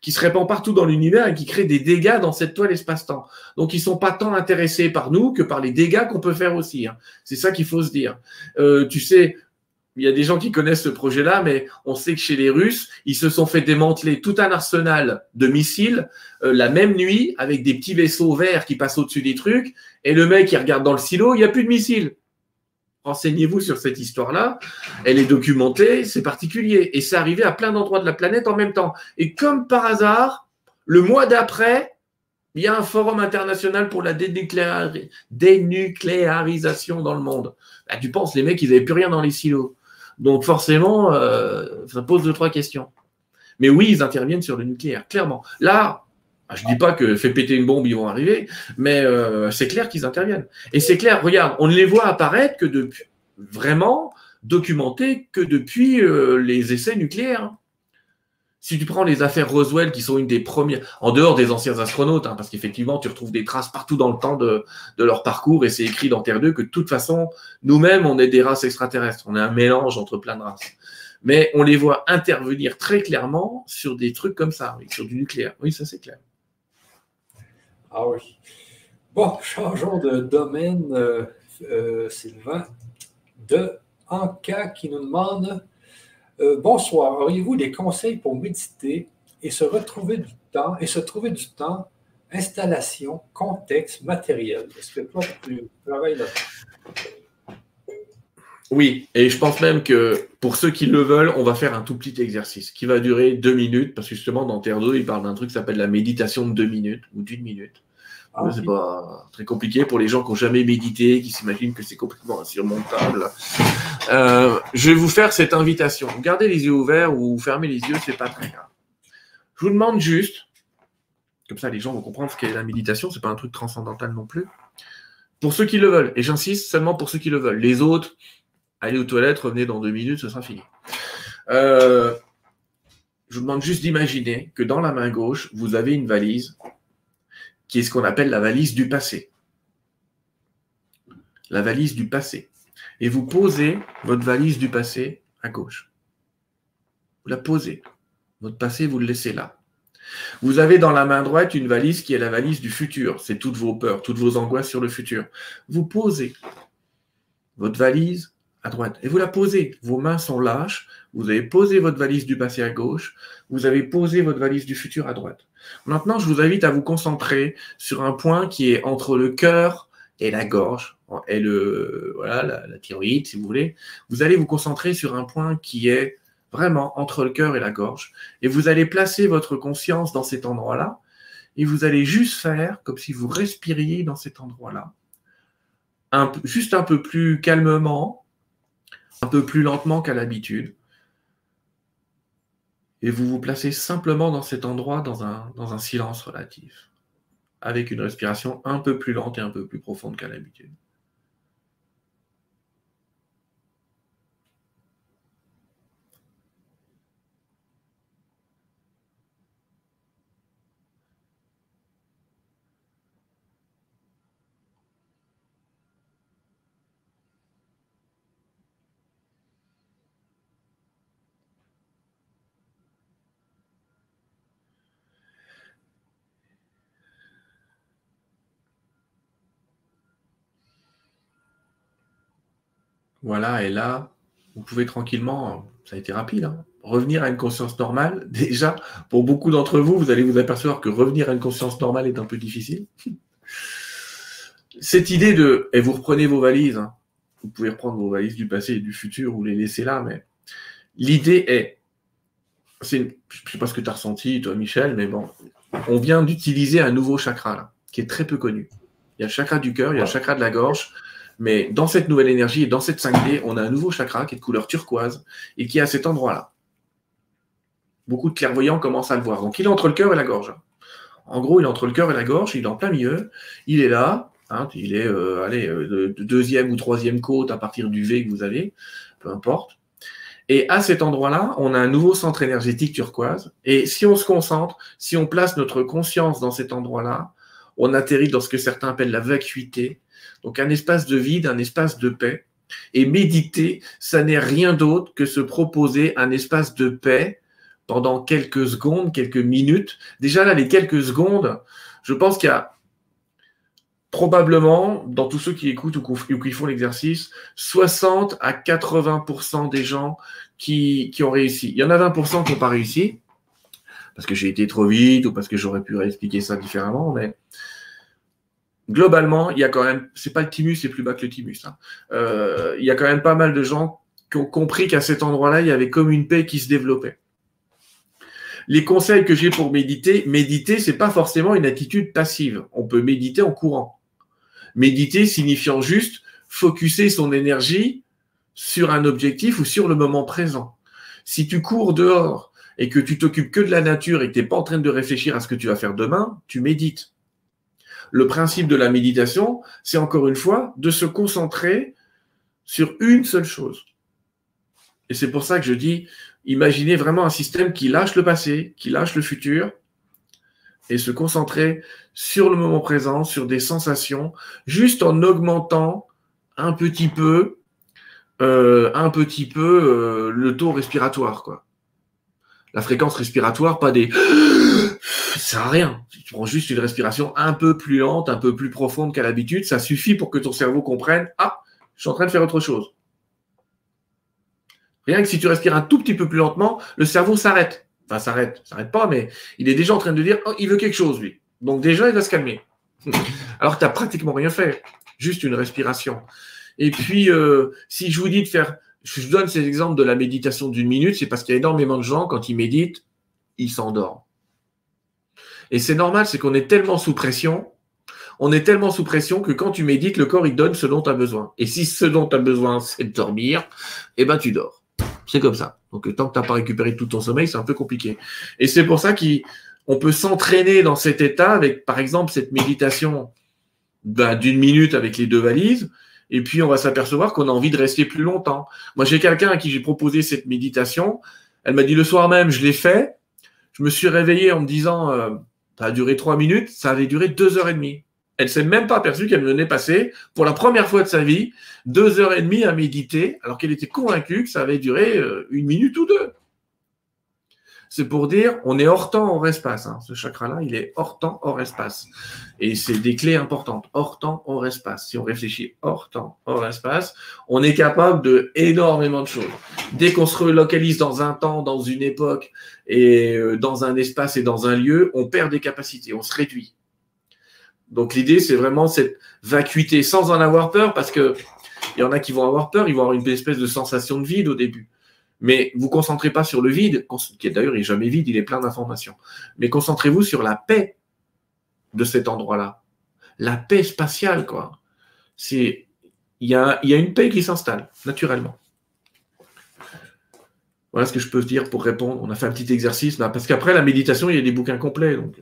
qui se répand partout dans l'univers et qui crée des dégâts dans cette toile espace-temps. Donc, ils sont pas tant intéressés par nous que par les dégâts qu'on peut faire aussi. Hein. C'est ça qu'il faut se dire. Euh, tu sais, il y a des gens qui connaissent ce projet-là, mais on sait que chez les Russes, ils se sont fait démanteler tout un arsenal de missiles euh, la même nuit avec des petits vaisseaux verts qui passent au-dessus des trucs. Et le mec, il regarde dans le silo, il n'y a plus de missiles renseignez-vous sur cette histoire-là. Elle est documentée, c'est particulier. Et c'est arrivé à plein d'endroits de la planète en même temps. Et comme par hasard, le mois d'après, il y a un forum international pour la dénucléarisation dans le monde. Bah, tu penses, les mecs, ils n'avaient plus rien dans les silos. Donc forcément, euh, ça pose deux, trois questions. Mais oui, ils interviennent sur le nucléaire, clairement. Là, je ne dis pas que fait péter une bombe, ils vont arriver, mais euh, c'est clair qu'ils interviennent. Et c'est clair, regarde, on ne les voit apparaître que depuis, vraiment documentés que depuis euh, les essais nucléaires. Si tu prends les affaires Roswell, qui sont une des premières, en dehors des anciens astronautes, hein, parce qu'effectivement, tu retrouves des traces partout dans le temps de, de leur parcours, et c'est écrit dans Terre 2 que de toute façon, nous-mêmes, on est des races extraterrestres. On est un mélange entre plein de races. Mais on les voit intervenir très clairement sur des trucs comme ça, sur du nucléaire. Oui, ça c'est clair. Ah oui. Bon, changeons de domaine, euh, euh, Sylvain. De Anka qui nous demande euh, Bonsoir, auriez-vous des conseils pour méditer et se retrouver du temps et se trouver du temps? Installation, contexte, matériel. Est-ce que toi, tu travailles là-dessus? Oui, et je pense même que pour ceux qui le veulent, on va faire un tout petit exercice qui va durer deux minutes, parce que justement, dans Terre 2, il parle d'un truc qui s'appelle la méditation de deux minutes ou d'une minute. Ah, c'est pas très compliqué pour les gens qui n'ont jamais médité, qui s'imaginent que c'est complètement insurmontable. Euh, je vais vous faire cette invitation. Gardez les yeux ouverts ou fermez les yeux, c'est pas très grave. Je vous demande juste, comme ça les gens vont comprendre ce qu'est la méditation, c'est pas un truc transcendantal non plus. Pour ceux qui le veulent, et j'insiste seulement pour ceux qui le veulent. Les autres, allez aux toilettes, revenez dans deux minutes, ce sera fini. Euh, je vous demande juste d'imaginer que dans la main gauche, vous avez une valise qui est ce qu'on appelle la valise du passé. La valise du passé. Et vous posez votre valise du passé à gauche. Vous la posez. Votre passé, vous le laissez là. Vous avez dans la main droite une valise qui est la valise du futur. C'est toutes vos peurs, toutes vos angoisses sur le futur. Vous posez votre valise à droite et vous la posez. Vos mains sont lâches. Vous avez posé votre valise du passé à gauche. Vous avez posé votre valise du futur à droite. Maintenant, je vous invite à vous concentrer sur un point qui est entre le cœur et la gorge, et le, voilà, la, thyroïde, si vous voulez, vous allez vous concentrer sur un point qui est vraiment entre le cœur et la gorge. Et vous allez placer votre conscience dans cet endroit-là, et vous allez juste faire comme si vous respiriez dans cet endroit-là. juste un peu plus calmement, un peu plus lentement qu'à l'habitude. Et vous vous placez simplement dans cet endroit, dans un, dans un silence relatif avec une respiration un peu plus lente et un peu plus profonde qu'à l'habitude. Voilà, et là, vous pouvez tranquillement, ça a été rapide, hein, revenir à une conscience normale. Déjà, pour beaucoup d'entre vous, vous allez vous apercevoir que revenir à une conscience normale est un peu difficile. Cette idée de, et vous reprenez vos valises, hein. vous pouvez reprendre vos valises du passé et du futur, vous les laissez là, mais l'idée est, je ne sais pas ce que tu as ressenti, toi, Michel, mais bon, on vient d'utiliser un nouveau chakra, là, qui est très peu connu. Il y a le chakra du cœur, il y a le chakra de la gorge, mais dans cette nouvelle énergie et dans cette 5D, on a un nouveau chakra qui est de couleur turquoise et qui est à cet endroit-là. Beaucoup de clairvoyants commencent à le voir. Donc il est entre le cœur et la gorge. En gros, il est entre le cœur et la gorge, il est en plein milieu, il est là, hein, il est euh, allez, euh, de deuxième ou troisième côte à partir du V que vous avez, peu importe. Et à cet endroit-là, on a un nouveau centre énergétique turquoise. Et si on se concentre, si on place notre conscience dans cet endroit-là, on atterrit dans ce que certains appellent la vacuité, donc un espace de vide, un espace de paix. Et méditer, ça n'est rien d'autre que se proposer un espace de paix pendant quelques secondes, quelques minutes. Déjà là, les quelques secondes, je pense qu'il y a probablement, dans tous ceux qui écoutent ou qui font l'exercice, 60 à 80% des gens qui, ont réussi. Il y en a 20% qui n'ont pas réussi, parce que j'ai été trop vite ou parce que j'aurais pu expliquer ça différemment, mais globalement, il y a quand même, c'est pas le thymus, c'est plus bas que le thymus. Hein. Euh, il y a quand même pas mal de gens qui ont compris qu'à cet endroit-là, il y avait comme une paix qui se développait. Les conseils que j'ai pour méditer, méditer, c'est pas forcément une attitude passive. On peut méditer en courant. Méditer signifiant juste focuser son énergie sur un objectif ou sur le moment présent. Si tu cours dehors et que tu t'occupes que de la nature et que tu n'es pas en train de réfléchir à ce que tu vas faire demain, tu médites. Le principe de la méditation, c'est encore une fois de se concentrer sur une seule chose. Et c'est pour ça que je dis, imaginez vraiment un système qui lâche le passé, qui lâche le futur, et se concentrer sur le moment présent, sur des sensations, juste en augmentant un petit peu, euh, un petit peu euh, le taux respiratoire, quoi. La fréquence respiratoire, pas des ça sert à rien. Tu prends juste une respiration un peu plus lente, un peu plus profonde qu'à l'habitude, ça suffit pour que ton cerveau comprenne Ah, je suis en train de faire autre chose. Rien que si tu respires un tout petit peu plus lentement, le cerveau s'arrête. Enfin, s'arrête, s'arrête pas, mais il est déjà en train de dire Oh, il veut quelque chose, lui. Donc, déjà, il va se calmer. Alors tu n'as pratiquement rien fait, juste une respiration. Et puis, euh, si je vous dis de faire, je donne ces exemples de la méditation d'une minute, c'est parce qu'il y a énormément de gens, quand ils méditent, ils s'endorment. Et c'est normal, c'est qu'on est tellement sous pression, on est tellement sous pression que quand tu médites, le corps, il donne ce dont tu as besoin. Et si ce dont tu as besoin, c'est de dormir, eh ben, tu dors. C'est comme ça. Donc, tant que tu n'as pas récupéré tout ton sommeil, c'est un peu compliqué. Et c'est pour ça qu'on peut s'entraîner dans cet état avec, par exemple, cette méditation ben, d'une minute avec les deux valises. Et puis, on va s'apercevoir qu'on a envie de rester plus longtemps. Moi, j'ai quelqu'un à qui j'ai proposé cette méditation. Elle m'a dit le soir même, je l'ai fait. Je me suis réveillé en me disant, euh, ça a duré trois minutes, ça avait duré deux heures et demie. Elle s'est même pas aperçue qu'elle venait passer, pour la première fois de sa vie, deux heures et demie à méditer, alors qu'elle était convaincue que ça avait duré euh, une minute ou deux. C'est pour dire, on est hors temps, hors espace. Hein. Ce chakra-là, il est hors temps, hors espace. Et c'est des clés importantes. Hors temps, hors espace. Si on réfléchit hors temps, hors espace, on est capable de énormément de choses. Dès qu'on se relocalise dans un temps, dans une époque, et euh, dans un espace et dans un lieu, on perd des capacités, on se réduit. Donc l'idée, c'est vraiment cette vacuité sans en avoir peur, parce que il y en a qui vont avoir peur, ils vont avoir une espèce de sensation de vide au début. Mais vous concentrez pas sur le vide, qui d'ailleurs n'est jamais vide, il est plein d'informations. Mais concentrez-vous sur la paix de cet endroit-là. La paix spatiale, quoi. Il y a, y a une paix qui s'installe, naturellement. Voilà ce que je peux dire pour répondre. On a fait un petit exercice, parce qu'après la méditation, il y a des bouquins complets. Donc.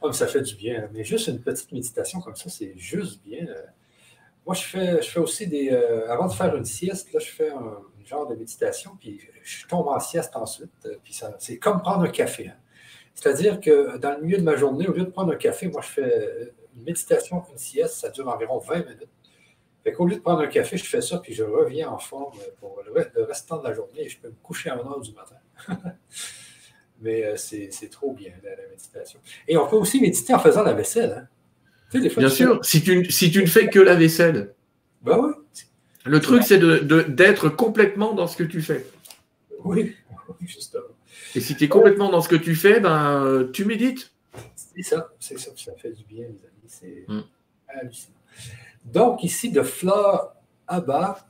Oh, ça fait du bien. Mais juste une petite méditation comme ça, c'est juste bien. Moi, je fais, je fais aussi des. Euh, avant de faire une sieste, là, je fais un genre de méditation, puis je tombe en sieste ensuite. Euh, puis c'est comme prendre un café. Hein. C'est-à-dire que dans le milieu de ma journée, au lieu de prendre un café, moi, je fais une méditation, une sieste, ça dure environ 20 minutes. Fait qu'au lieu de prendre un café, je fais ça, puis je reviens en forme pour le restant de la journée et je peux me coucher à 1 heure du matin. Mais euh, c'est trop bien, la, méditation. Et on peut aussi méditer en faisant la vaisselle. Hein. Bien sûr, si, tu, si tu ne fais que la vaisselle. Ben oui. Le truc, c'est d'être complètement dans ce que tu fais. Oui, justement. Et si tu es complètement dans ce que tu fais, ben, tu médites. C'est ça, c'est ça, ça fait du bien, les amis. C'est mm. hallucinant. Donc, ici, de Flore Abba,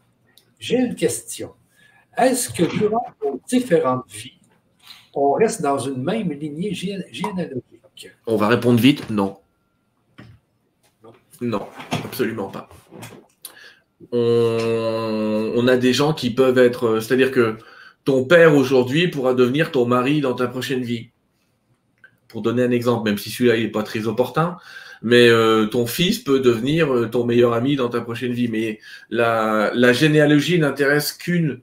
j'ai une question. Est-ce que durant nos différentes vies, on reste dans une même lignée généalogique? On va répondre vite, non. Non, absolument pas. On, a des gens qui peuvent être, c'est-à-dire que ton père aujourd'hui pourra devenir ton mari dans ta prochaine vie. Pour donner un exemple, même si celui-là n'est pas très opportun, mais euh, ton fils peut devenir euh, ton meilleur ami dans ta prochaine vie. Mais la, généalogie n'intéresse qu'une,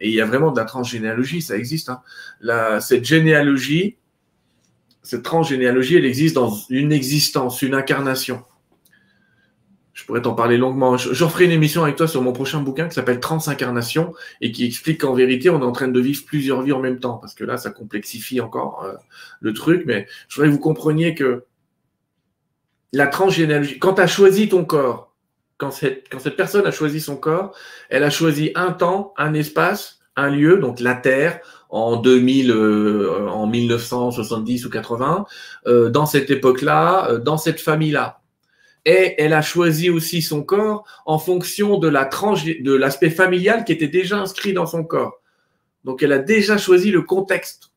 et il y a vraiment de la transgénéalogie, ça existe. Hein. cette généalogie, cette transgénéalogie, elle existe dans une existence, une incarnation je pourrais t'en parler longuement. J'en ferai une émission avec toi sur mon prochain bouquin qui s'appelle Transincarnation et qui explique qu'en vérité, on est en train de vivre plusieurs vies en même temps. Parce que là, ça complexifie encore euh, le truc. Mais je voudrais que vous compreniez que la transgénéalogie, quand tu as choisi ton corps, quand cette, quand cette personne a choisi son corps, elle a choisi un temps, un espace, un lieu, donc la Terre, en 2000, euh, en 1970 ou 80, euh, dans cette époque-là, dans cette famille-là et elle a choisi aussi son corps en fonction de l'aspect familial qui était déjà inscrit dans son corps. Donc elle a déjà choisi le contexte.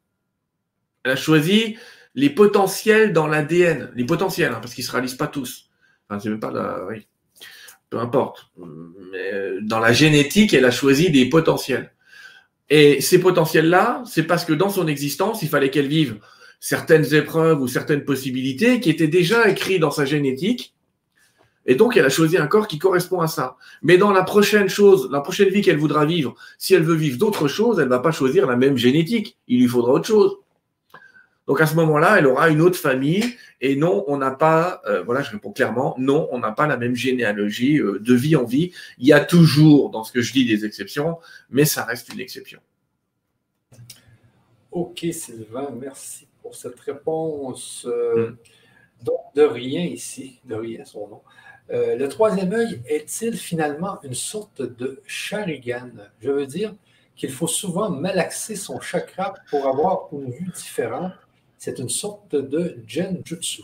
Elle a choisi les potentiels dans l'ADN, les potentiels, hein, parce qu'ils ne se réalisent pas tous. Pas. Peu importe. Euh, dans la génétique, elle a choisi des potentiels. Et ces potentiels-là, c'est parce que dans son existence, il fallait qu'elle vive certaines épreuves ou certaines possibilités qui étaient déjà écrites dans sa génétique et donc, elle a choisi un corps qui correspond à ça. Mais dans la prochaine chose, la prochaine vie qu'elle voudra vivre, si elle veut vivre d'autres choses, elle ne va pas choisir la même génétique. Il lui faudra autre chose. Donc, à ce moment-là, elle aura une autre famille. Et non, on n'a pas, euh, voilà, je réponds clairement, non, on n'a pas la même généalogie euh, de vie en vie. Il y a toujours, dans ce que je dis, des exceptions, mais ça reste une exception. Ok, Sylvain, merci pour cette réponse. Euh, mm. Donc, de rien ici, de rien son nom. Euh, le troisième œil est-il finalement une sorte de Sharigan? Je veux dire qu'il faut souvent malaxer son chakra pour avoir une vue différente. C'est une sorte de Genjutsu.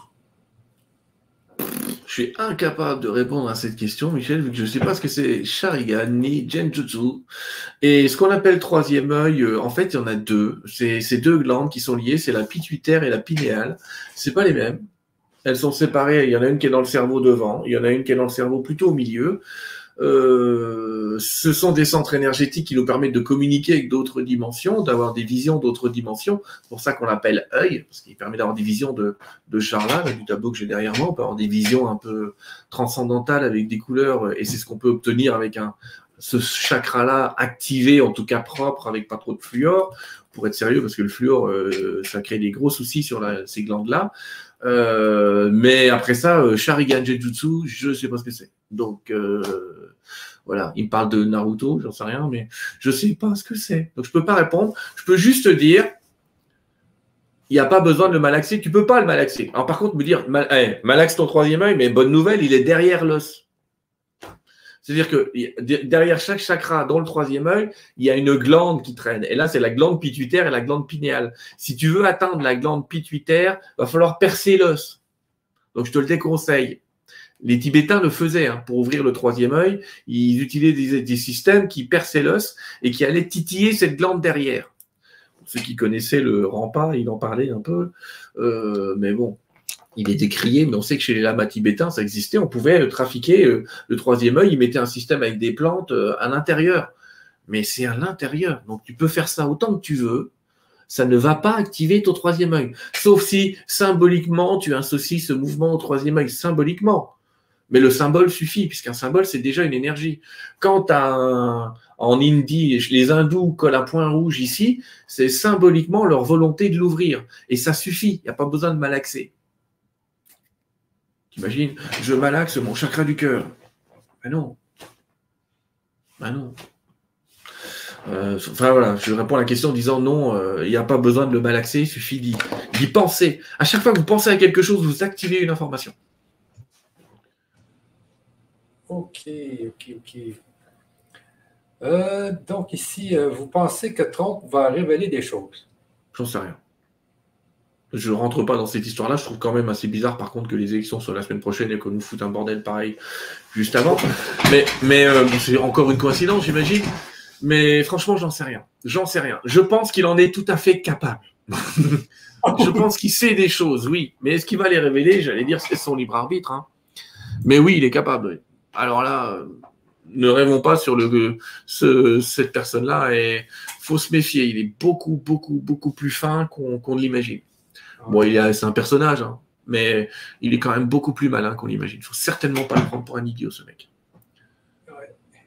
Je suis incapable de répondre à cette question, Michel, vu que je ne sais pas ce que c'est Sharigan ni Genjutsu. Et ce qu'on appelle troisième œil, euh, en fait, il y en a deux. C'est ces deux glandes qui sont liées, c'est la pituitaire et la pinéale. C'est pas les mêmes. Elles sont séparées. Il y en a une qui est dans le cerveau devant, il y en a une qui est dans le cerveau plutôt au milieu. Euh, ce sont des centres énergétiques qui nous permettent de communiquer avec d'autres dimensions, d'avoir des visions d'autres dimensions. C'est pour ça qu'on l'appelle œil, parce qu'il permet d'avoir des visions de, de du tableau que j'ai derrière moi. On peut avoir des visions un peu transcendantales avec des couleurs, et c'est ce qu'on peut obtenir avec un, ce chakra-là activé, en tout cas propre, avec pas trop de fluor, pour être sérieux, parce que le fluor, euh, ça crée des gros soucis sur ces glandes-là. Euh, mais après ça, euh, Sharigan Jetjutsu, je sais pas ce que c'est. Donc euh, voilà, il me parle de Naruto, j'en sais rien, mais je sais pas ce que c'est. Donc je peux pas répondre. Je peux juste dire, il n'y a pas besoin de le malaxer. Tu peux pas le malaxer. Alors par contre, me dire, eh, malaxe ton troisième œil, mais bonne nouvelle, il est derrière l'os. C'est-à-dire que derrière chaque chakra, dans le troisième œil, il y a une glande qui traîne. Et là, c'est la glande pituitaire et la glande pinéale. Si tu veux atteindre la glande pituitaire, il va falloir percer l'os. Donc je te le déconseille. Les Tibétains le faisaient hein, pour ouvrir le troisième œil. Ils utilisaient des, systèmes qui perçaient l'os et qui allaient titiller cette glande derrière. Pour ceux qui connaissaient le rempart, il en parlait un peu. Euh, mais bon, il est décrié, mais on sait que chez les lamas tibétains, ça existait. On pouvait trafiquer euh, le troisième œil. Ils mettaient un système avec des plantes euh, à l'intérieur. Mais c'est à l'intérieur. Donc tu peux faire ça autant que tu veux ça ne va pas activer ton troisième œil. Sauf si symboliquement, tu associes ce mouvement au troisième œil, symboliquement. Mais le symbole suffit, puisqu'un symbole, c'est déjà une énergie. Quand un, en Indie, les hindous collent un point rouge ici, c'est symboliquement leur volonté de l'ouvrir. Et ça suffit, il n'y a pas besoin de malaxer. T'imagines, je malaxe mon chakra du cœur. Ben non. Ben non. Euh, enfin voilà, je réponds à la question en disant non, euh, il n'y a pas besoin de le malaxer, il suffit d'y penser. À chaque fois que vous pensez à quelque chose, vous activez une information. Ok, ok, ok. Euh, donc ici, vous pensez que Trump va révéler des choses? J'en sais rien. Je rentre pas dans cette histoire-là. Je trouve quand même assez bizarre, par contre, que les élections soient la semaine prochaine et qu'on nous foute un bordel pareil juste avant. Mais, mais c'est encore une coïncidence, j'imagine. Mais franchement, j'en sais rien. J'en sais rien. Je pense qu'il en est tout à fait capable. je pense qu'il sait des choses, oui. Mais est-ce qu'il va les révéler? J'allais dire, c'est son libre arbitre. Hein. Mais oui, il est capable. Alors là, ne rêvons pas sur le, cette personne-là. Et faut se méfier. Il est beaucoup, beaucoup, beaucoup plus fin qu'on ne l'imagine. Bon, c'est un personnage, hein, mais il est quand même beaucoup plus malin qu'on l'imagine. Il faut certainement pas le prendre pour un idiot, ce mec.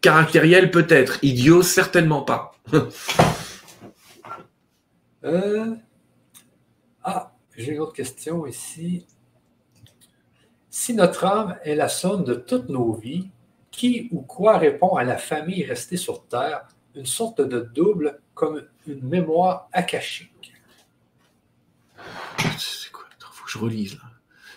Caractériel peut-être, idiot certainement pas. Euh, ah, j'ai une autre question ici. Si notre âme est la somme de toutes nos vies, qui ou quoi répond à la famille restée sur Terre, une sorte de double comme une mémoire akashique? C'est quoi? Il faut que je relise là.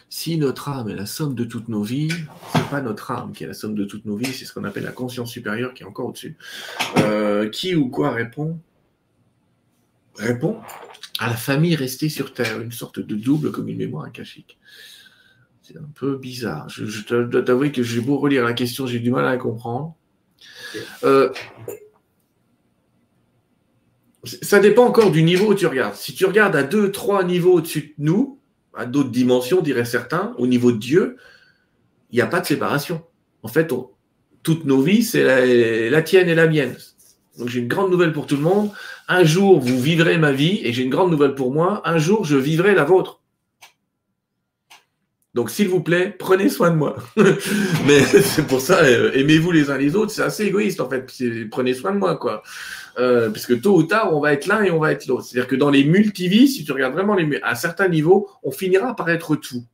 Si notre âme est la somme de toutes nos vies, c'est pas notre âme qui est la somme de toutes nos vies, c'est ce qu'on appelle la conscience supérieure qui est encore au-dessus. Euh, qui ou quoi répond? Répond à la famille restée sur Terre, une sorte de double comme une mémoire akashique. C'est un peu bizarre. Je, dois t'avouer que j'ai beau relire la question, j'ai du mal à la comprendre. Euh, ça dépend encore du niveau où tu regardes. Si tu regardes à deux, trois niveaux au-dessus de nous, à d'autres dimensions, diraient certains, au niveau de Dieu, il n'y a pas de séparation. En fait, toutes nos vies, c'est la, tienne et la mienne. Donc j'ai une grande nouvelle pour tout le monde. Un jour, vous vivrez ma vie, et j'ai une grande nouvelle pour moi. Un jour, je vivrai la vôtre. Donc, s'il vous plaît, prenez soin de moi. Mais c'est pour ça, euh, aimez-vous les uns les autres. C'est assez égoïste, en fait. Prenez soin de moi, quoi. Euh, parce que tôt ou tard, on va être l'un et on va être l'autre. C'est-à-dire que dans les multivies, si tu regardes vraiment les, à un certain niveau, on finira par être tout.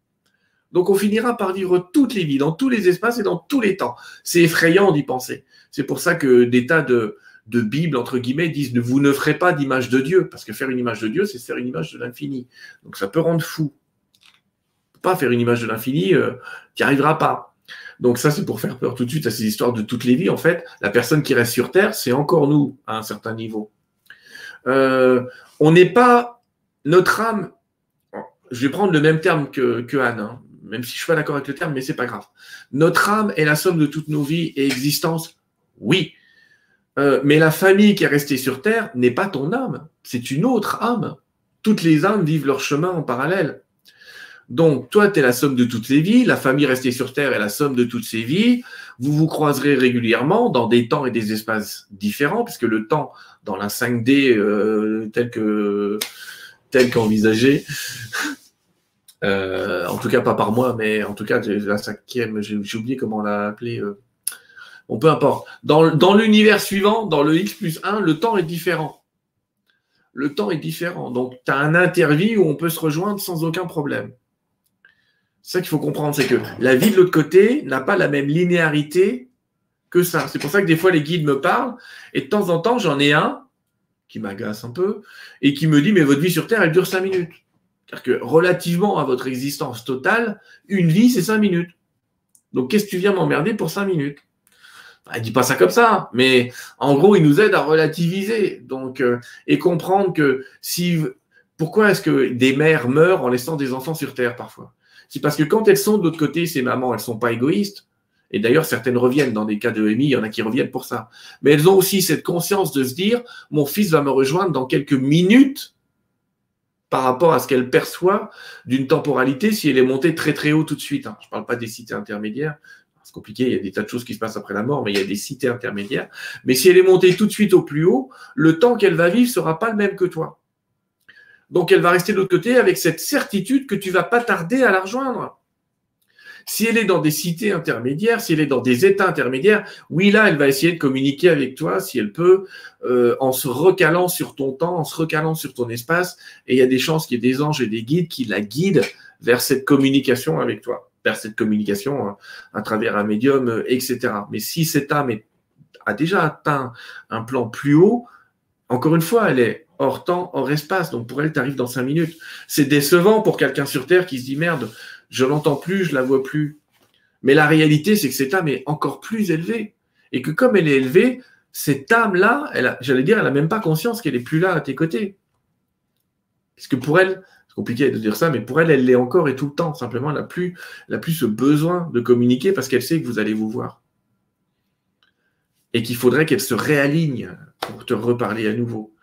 Donc on finira par vivre toutes les vies, dans tous les espaces et dans tous les temps. C'est effrayant d'y penser. C'est pour ça que des tas de, de Bibles, entre guillemets, disent vous ne ferez pas d'image de Dieu, parce que faire une image de Dieu, c'est faire une image de l'infini. Donc ça peut rendre fou. Pas faire une image de l'infini, euh, tu n'y arriveras pas. Donc ça, c'est pour faire peur tout de suite à ces histoires de toutes les vies. En fait, la personne qui reste sur Terre, c'est encore nous à un certain niveau. Euh, on n'est pas notre âme. Je vais prendre le même terme que, que Anne, hein, même si je suis pas d'accord avec le terme, mais c'est pas grave. Notre âme est la somme de toutes nos vies et existences. Oui. Euh, mais la famille qui est restée sur Terre n'est pas ton âme, c'est une autre âme. Toutes les âmes vivent leur chemin en parallèle. Donc, toi, tu es la somme de toutes les vies, la famille restée sur Terre est la somme de toutes ces vies, vous vous croiserez régulièrement dans des temps et des espaces différents, puisque le temps, dans la 5D euh, tel que tel qu'envisagé, euh, en tout cas pas par moi, mais en tout cas la cinquième, j'ai oublié comment on l'a appelé. Euh, bon, peu importe. Dans, dans l'univers suivant, dans le X plus 1, le temps est différent. Le temps est différent. Donc, tu as un interview où on peut se rejoindre sans aucun problème. Ça qu'il faut comprendre, c'est que la vie de l'autre côté n'a pas la même linéarité que ça. C'est pour ça que des fois les guides me parlent et de temps en temps j'en ai un qui m'agace un peu et qui me dit mais votre vie sur Terre elle dure cinq minutes. C'est-à-dire que relativement à votre existence totale, une vie c'est cinq minutes. Donc qu'est-ce que tu viens m'emmerder pour cinq minutes? Bah, Il dit pas ça comme ça, mais en gros il nous aide à relativiser donc euh, et comprendre que si Pourquoi est-ce que des mères meurent en laissant des enfants sur Terre parfois? C'est parce que quand elles sont de l'autre côté, ces mamans, elles ne sont pas égoïstes. Et d'ailleurs, certaines reviennent dans des cas de EMI, il y en a qui reviennent pour ça. Mais elles ont aussi cette conscience de se dire, mon fils va me rejoindre dans quelques minutes par rapport à ce qu'elle perçoit d'une temporalité si elle est montée très très haut tout de suite. Hein. Je ne parle pas des cités intermédiaires, c'est compliqué, il y a des tas de choses qui se passent après la mort, mais il y a des cités intermédiaires. Mais si elle est montée tout de suite au plus haut, le temps qu'elle va vivre sera pas le même que toi. Donc elle va rester de l'autre côté avec cette certitude que tu vas pas tarder à la rejoindre. Si elle est dans des cités intermédiaires, si elle est dans des états intermédiaires, oui, là, elle va essayer de communiquer avec toi si elle peut, euh, en se recalant sur ton temps, en se recalant sur ton espace. Et il y a des chances qu'il y ait des anges et des guides qui la guident vers cette communication avec toi, vers cette communication hein, à travers un médium, euh, etc. Mais si cette âme a déjà atteint un plan plus haut, encore une fois, elle est hors temps, hors espace. Donc pour elle, tu arrives dans cinq minutes. C'est décevant pour quelqu'un sur Terre qui se dit merde, je l'entends plus, je la vois plus. Mais la réalité, c'est que cette âme est encore plus élevée. Et que comme elle est élevée, cette âme-là, j'allais dire, elle n'a même pas conscience qu'elle est plus là à tes côtés. Parce que pour elle, c'est compliqué de dire ça, mais pour elle, elle l'est encore et tout le temps. Simplement, elle n'a plus, plus ce besoin de communiquer parce qu'elle sait que vous allez vous voir. Et qu'il faudrait qu'elle se réaligne pour te reparler à nouveau.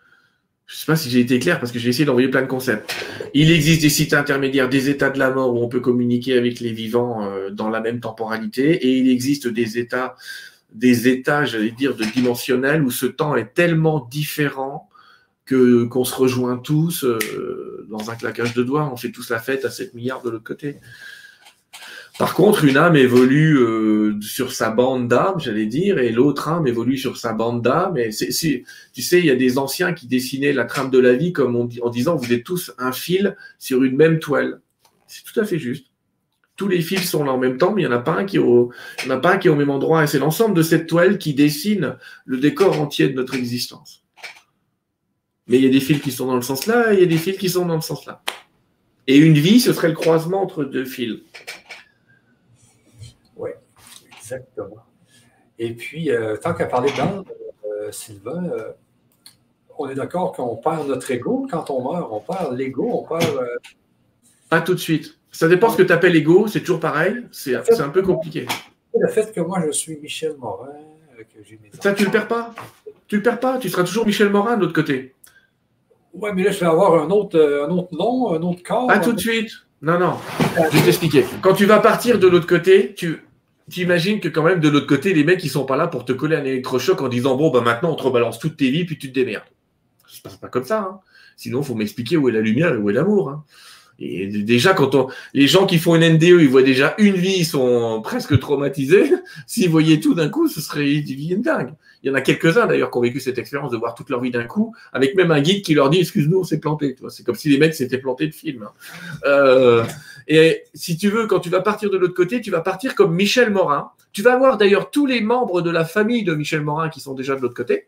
Je ne sais pas si j'ai été clair parce que j'ai essayé d'envoyer plein de concepts. Il existe des sites intermédiaires, des états de la mort où on peut communiquer avec les vivants euh, dans la même temporalité, et il existe des états, des états, j'allais dire, de dimensionnel où ce temps est tellement différent que qu'on se rejoint tous euh, dans un claquage de doigts. On fait tous la fête à 7 milliards de l'autre côté. Par contre, une âme évolue euh, sur sa bande d'âme, j'allais dire, et l'autre âme évolue sur sa bande d'âme. Et tu sais, il y a des anciens qui dessinaient la trame de la vie comme en disant vous êtes tous un fil sur une même toile. C'est tout à fait juste. Tous les fils sont là en même temps, mais il n'y en a pas un qui est au, en a pas un qui est au même endroit. Et c'est l'ensemble de cette toile qui dessine le décor entier de notre existence. Mais il y a des fils qui sont dans le sens là, et il y a des fils qui sont dans le sens là. Et une vie, ce serait le croisement entre deux fils. Exactement. Et puis, euh, tant qu'à parler d'âme, euh, Sylvain, euh, on est d'accord qu'on perd notre ego quand on meurt. On perd l'ego, on perd. Pas tout de suite. Ça dépend ce que tu appelles ego, c'est toujours pareil. C'est un peu compliqué. Le fait que moi, je suis Michel Morin, que j'ai Ça, tu le perds pas? Tu le perds pas? Tu seras toujours Michel Morin de l'autre côté. Oui, mais là, je vais avoir un autre, un autre nom, un autre corps. Pas tout de suite. Non, non. Je vais t'expliquer. Quand tu vas partir de l'autre côté, tu, T'imagines que quand même de l'autre côté, les mecs ils sont pas là pour te coller un électrochoc en disant bon bah maintenant on te rebalance toutes tes vies puis tu te démerdes. Ça se passe pas comme ça. Hein. Sinon, faut m'expliquer où est la lumière et où est l'amour. Hein. Et déjà, quand on, les gens qui font une NDE, ils voient déjà une vie, ils sont presque traumatisés. S'ils voyaient tout d'un coup, ce serait une dingue. Il y en a quelques-uns d'ailleurs qui ont vécu cette expérience de voir toute leur vie d'un coup, avec même un guide qui leur dit Excuse-nous, on s'est planté. C'est comme si les mecs s'étaient plantés de film. Hein. Euh, et si tu veux, quand tu vas partir de l'autre côté, tu vas partir comme Michel Morin. Tu vas avoir d'ailleurs tous les membres de la famille de Michel Morin qui sont déjà de l'autre côté,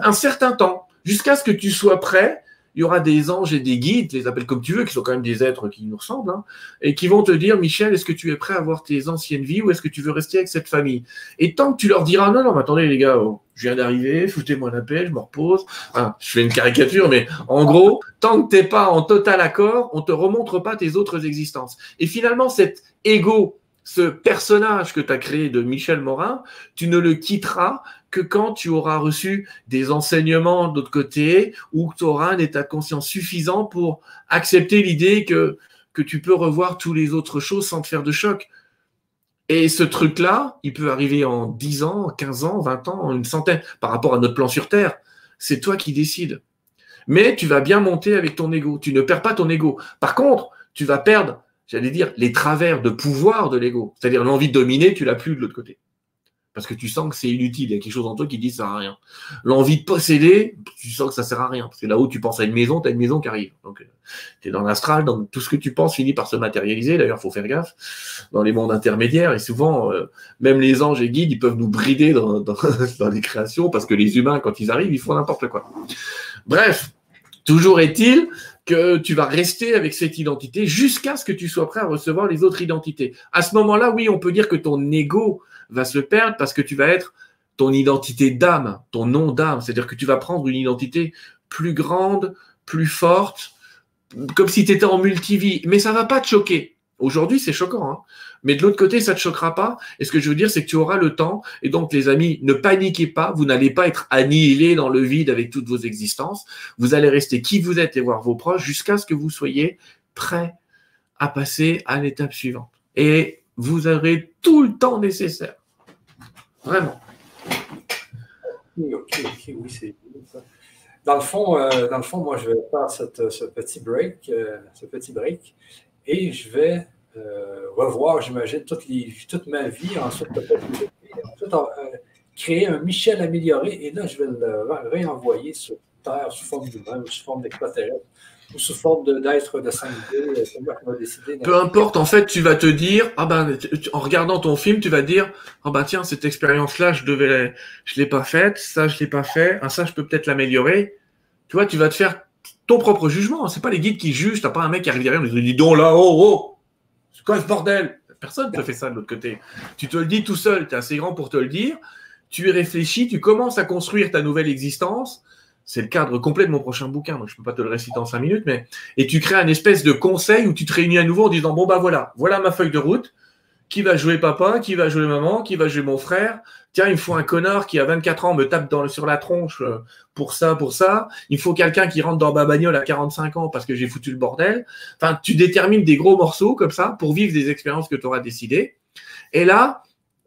un certain temps, jusqu'à ce que tu sois prêt il y aura des anges et des guides, les appelle comme tu veux, qui sont quand même des êtres qui nous ressemblent, hein, et qui vont te dire, Michel, est-ce que tu es prêt à voir tes anciennes vies ou est-ce que tu veux rester avec cette famille? Et tant que tu leur diras, non, non, mais attendez les gars, oh, je viens d'arriver, foutez-moi la paix, je me repose. je fais une caricature, mais en gros, tant que tu n'es pas en total accord, on te remontre pas tes autres existences. Et finalement, cet ego, ce personnage que tu as créé de Michel Morin, tu ne le quitteras que quand tu auras reçu des enseignements d'autre côté ou que tu auras un état de conscience suffisant pour accepter l'idée que, tu peux revoir toutes les autres choses sans te faire de choc. Et ce truc-là, il peut arriver en 10 ans, 15 ans, 20 ans, une centaine, par rapport à notre plan sur Terre. C'est toi qui décides. Mais tu vas bien monter avec ton ego. Tu ne perds pas ton ego. Par contre, tu vas perdre, j'allais dire, les travers de pouvoir de l'ego. C'est-à-dire l'envie de dominer, tu l'as plus de l'autre côté parce que tu sens que c'est inutile. Il y a quelque chose en toi qui dit ça sert à rien. L'envie de posséder, tu sens que ça sert à rien. Parce que là où tu penses à une maison, tu as une maison qui arrive. Donc, euh, tu es dans l'astral, donc tout ce que tu penses finit par se matérialiser. D'ailleurs, faut faire gaffe dans les mondes intermédiaires. Et souvent, euh, même les anges et guides, ils peuvent nous brider dans les créations parce que les humains, quand ils arrivent, ils font n'importe quoi. Bref, toujours est-il que tu vas rester avec cette identité jusqu'à ce que tu sois prêt à recevoir les autres identités. À ce moment-là, oui, on peut dire que ton ego va se perdre parce que tu vas être ton identité d'âme, ton nom d'âme. C'est-à-dire que tu vas prendre une identité plus grande, plus forte, comme si tu étais en multivie. Mais ça va pas te choquer. Aujourd'hui, c'est choquant. Hein. mais de l'autre côté, ça ne te choquera pas. Et ce que je veux dire, c'est que tu auras le temps. Et donc, les amis, ne paniquez pas. Vous n'allez pas être annihilés dans le vide avec toutes vos existences. Vous allez rester qui vous êtes et voir vos proches jusqu'à ce que vous soyez prêts à passer à l'étape suivante. Et vous aurez tout le temps nécessaire. Vraiment. Ok, ok, oui, c'est. Dans le fond, euh, dans le fond, moi, je vais faire ce petit break, euh, ce petit break, et je vais euh, revoir, j'imagine, toute, ma vie, ensuite ensuite, créer un Michel amélioré, et là, je vais le réenvoyer sur Terre sous forme d'humain, sous forme d'extraterrestre ou sous forme d'être de, 5D, c'est moi qui va décider. Peu importe, en fait, tu vas te dire, ah ben, en regardant ton film, tu vas dire, ah ben tiens, cette expérience-là, je devais, je l'ai pas faite, ça, je l'ai pas fait, ah, ça, je peux peut-être l'améliorer. Tu vois, tu vas te faire ton propre jugement. C'est pas les guides qui jugent. T'as pas un mec qui arrive derrière et dit, dis donc là, oh, oh, c'est quoi ce bordel? Personne ne te fait ça de l'autre côté. Tu te le dis tout seul. Tu es assez grand pour te le dire. Tu y réfléchis. Tu commences à construire ta nouvelle existence c'est le cadre complet de mon prochain bouquin, donc je ne peux pas te le réciter en cinq minutes, mais et tu crées un espèce de conseil où tu te réunis à nouveau en disant bon bah voilà, voilà ma feuille de route, qui va jouer papa, qui va jouer maman, qui va jouer mon frère? Tiens, il me faut un connard qui a 24 ans me tape sur la tronche euh, pour ça, pour ça. Il faut quelqu'un qui rentre dans ma bagnole à 45 ans parce que j'ai foutu le bordel. Enfin, tu détermines des gros morceaux comme ça pour vivre des expériences que tu auras décidées. Et là,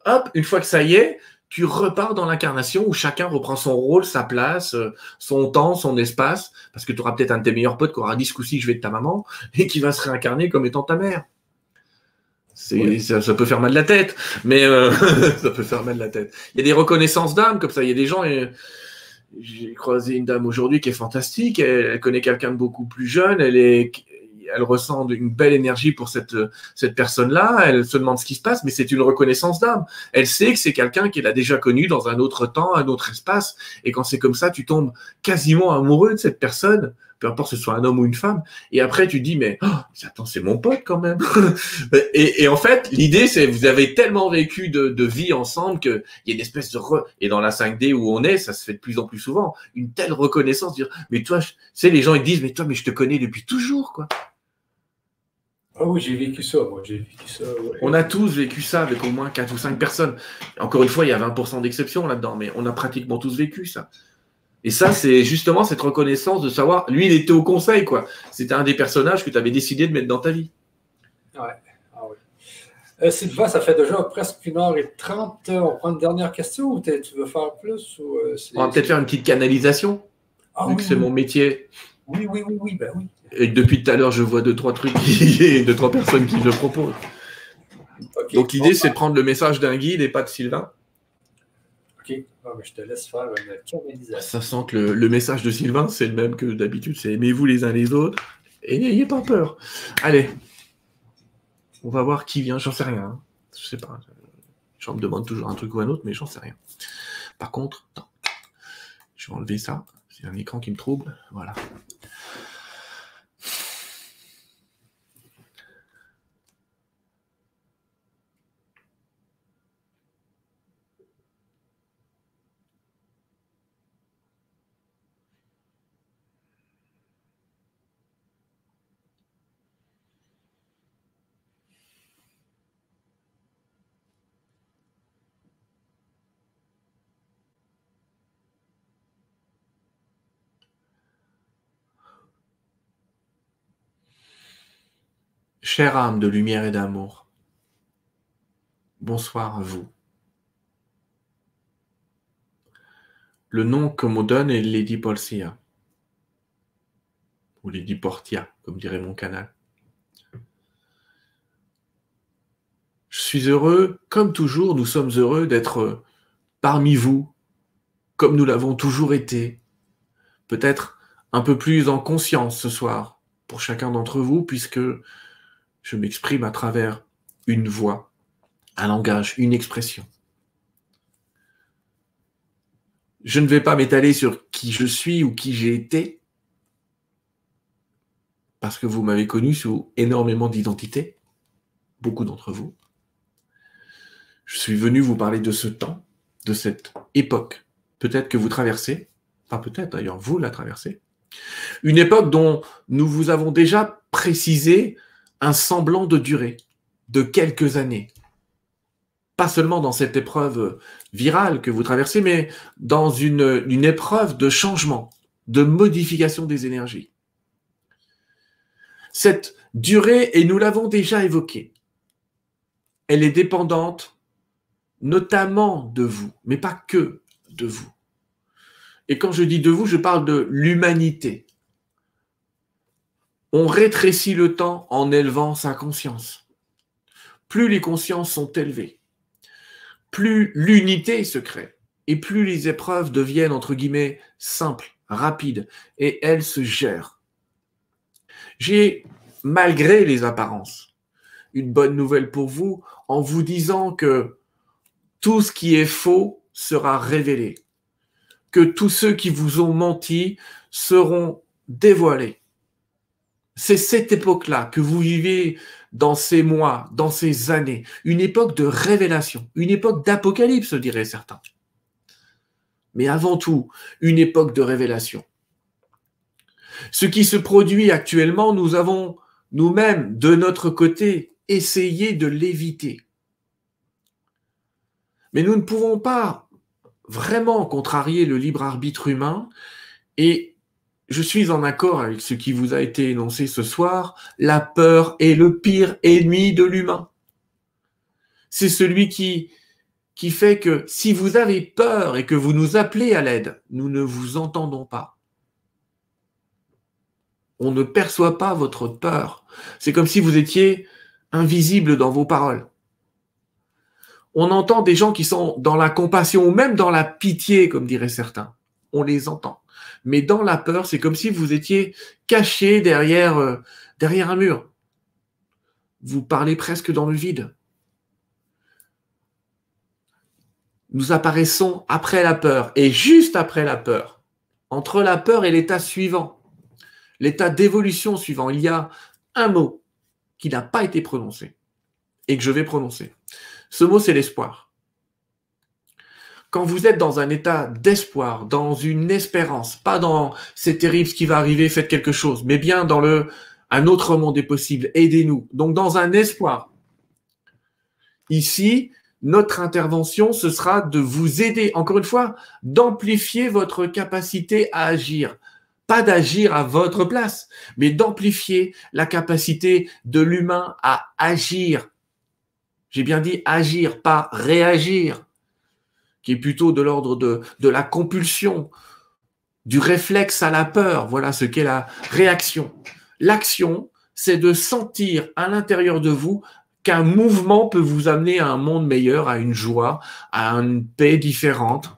hop, une fois que ça y est, tu repars dans l'incarnation où chacun reprend son rôle, sa place, euh, son temps, son espace, parce que tu auras peut-être un de tes meilleurs potes qui aura dit ce coup-ci, je vais de ta maman, et qui va se réincarner comme étant ta mère. Ça, peut faire mal de la tête, mais euh, ça peut faire mal de la tête. Il y a des reconnaissances d'âme comme ça. Il y a des gens. Et, j'ai croisé une dame aujourd'hui qui est fantastique. elle connaît quelqu'un de beaucoup plus jeune. Elle est elle ressent une belle énergie pour cette, cette personne-là, elle se demande ce qui se passe, mais c'est une reconnaissance d'âme. Elle sait que c'est quelqu'un qu'elle a déjà connu dans un autre temps, un autre espace, et quand c'est comme ça, tu tombes quasiment amoureux de cette personne, peu importe ce soit un homme ou une femme, et après tu dis, mais oh, attends, c'est mon pote quand même. et, en fait, l'idée, c'est vous avez tellement vécu de, vie ensemble qu'il y a une espèce de... Et dans la 5D où on est, ça se fait de plus en plus souvent, une telle reconnaissance, dire, mais toi, tu sais, les gens ils disent, mais toi, mais je te connais depuis toujours, quoi. Ah oui, j'ai vécu ça, moi, j'ai vécu ça. On a tous vécu ça avec au moins 4 ou 5 personnes. Encore une fois, il y a 20% d'exception là-dedans, mais on a pratiquement tous vécu ça. Et ça, c'est justement cette reconnaissance de savoir, lui, il était au conseil, quoi. C'était un des personnages que tu avais décidé de mettre dans ta vie. Ouais. Ah oui. Euh, Sylvain, ça fait déjà presque une heure et trente. On prend une dernière question ou tu veux faire plus ou, euh, On va peut-être faire une petite canalisation, ah, vu que c'est mon métier. Oui, oui, oui, oui, ben oui. Et depuis tout à l'heure, je vois deux, trois trucs, et deux, trois personnes qui le proposent. Donc l'idée, c'est de prendre le message d'un guide et pas de Sylvain. Ok, ah, je te laisse faire une canalisation. Ça sent que le, message de Sylvain, c'est le même que d'habitude, c'est aimez-vous les uns les autres et n'ayez pas peur. Allez, on va voir qui vient, j'en sais rien. Hein. Je sais pas. Je me demande toujours un truc ou un autre, mais j'en sais rien. Par contre, je vais enlever ça. C'est un écran qui me trouble. Voilà. Chère âme de lumière et d'amour, bonsoir à vous. Le nom que me donne est Lady Polsia, ou Lady Portia, comme dirait mon canal. Je suis heureux, comme toujours, nous sommes heureux d'être parmi vous, comme nous l'avons toujours été, peut-être un peu plus en conscience ce soir pour chacun d'entre vous, puisque je m'exprime à travers une voix, un langage, une expression. Je ne vais pas m'étaler sur qui je suis ou qui j'ai été, parce que vous m'avez connu sous énormément d'identités, beaucoup d'entre vous. Je suis venu vous parler de ce temps, de cette époque, peut-être que vous traversez, pas peut-être d'ailleurs, vous la traversez, Une époque dont nous vous avons déjà précisé un semblant de durée de quelques années. Pas seulement dans cette épreuve virale que vous traversez, mais dans une, une épreuve de changement, de modification des énergies. Cette durée, et nous l'avons déjà évoqué, elle est dépendante notamment de vous, mais pas que de vous. Et quand je dis de vous, je parle de l'humanité. On rétrécit le temps en élevant sa conscience. Plus les consciences sont élevées, plus l'unité se crée, et plus les épreuves deviennent, entre guillemets, simples, rapides, et elles se gèrent. J'ai, malgré les apparences, une bonne nouvelle pour vous en vous disant que tout ce qui est faux sera révélé, que tous ceux qui vous ont menti seront dévoilés. C'est cette époque-là que vous vivez dans ces mois, dans ces années, une époque de révélation, une époque d'apocalypse, diraient certains. Mais avant tout, une époque de révélation. Ce qui se produit actuellement, nous avons nous-mêmes, de notre côté, essayé de l'éviter. Mais nous ne pouvons pas vraiment contrarier le libre arbitre humain et je suis en accord avec ce qui vous a été énoncé ce soir, la peur est le pire ennemi de l'humain. C'est celui qui, qui fait que si vous avez peur et que vous nous appelez à l'aide, nous ne vous entendons pas. On ne perçoit pas votre peur. C'est comme si vous étiez invisible dans vos paroles on entend des gens qui sont dans la compassion ou même dans la pitié, comme diraient certains. On les entend. Mais dans la peur, c'est comme si vous étiez caché derrière, euh, derrière un mur. Vous parlez presque dans le vide. Nous apparaissons après la peur et juste après la peur, entre la peur et l'état suivant, l'état d'évolution suivant, il y a un mot qui n'a pas été prononcé et que je vais prononcer. Ce mot, c'est l'espoir. Quand vous êtes dans un état d'espoir, dans une espérance, pas dans c'est terrible ce qui va arriver, faites quelque chose, mais bien dans le un autre monde est possible, aidez-nous. Donc dans un espoir. Ici, notre intervention, ce sera de vous aider, encore une fois, d'amplifier votre capacité à agir. Pas d'agir à votre place, mais d'amplifier la capacité de l'humain à agir j'ai bien dit agir, pas réagir, qui est plutôt de l'ordre de, de la compulsion, du réflexe à la peur. Voilà ce qu'est la réaction. L'action, c'est de sentir à l'intérieur de vous qu'un mouvement peut vous amener à un monde meilleur, à une joie, à une paix différente.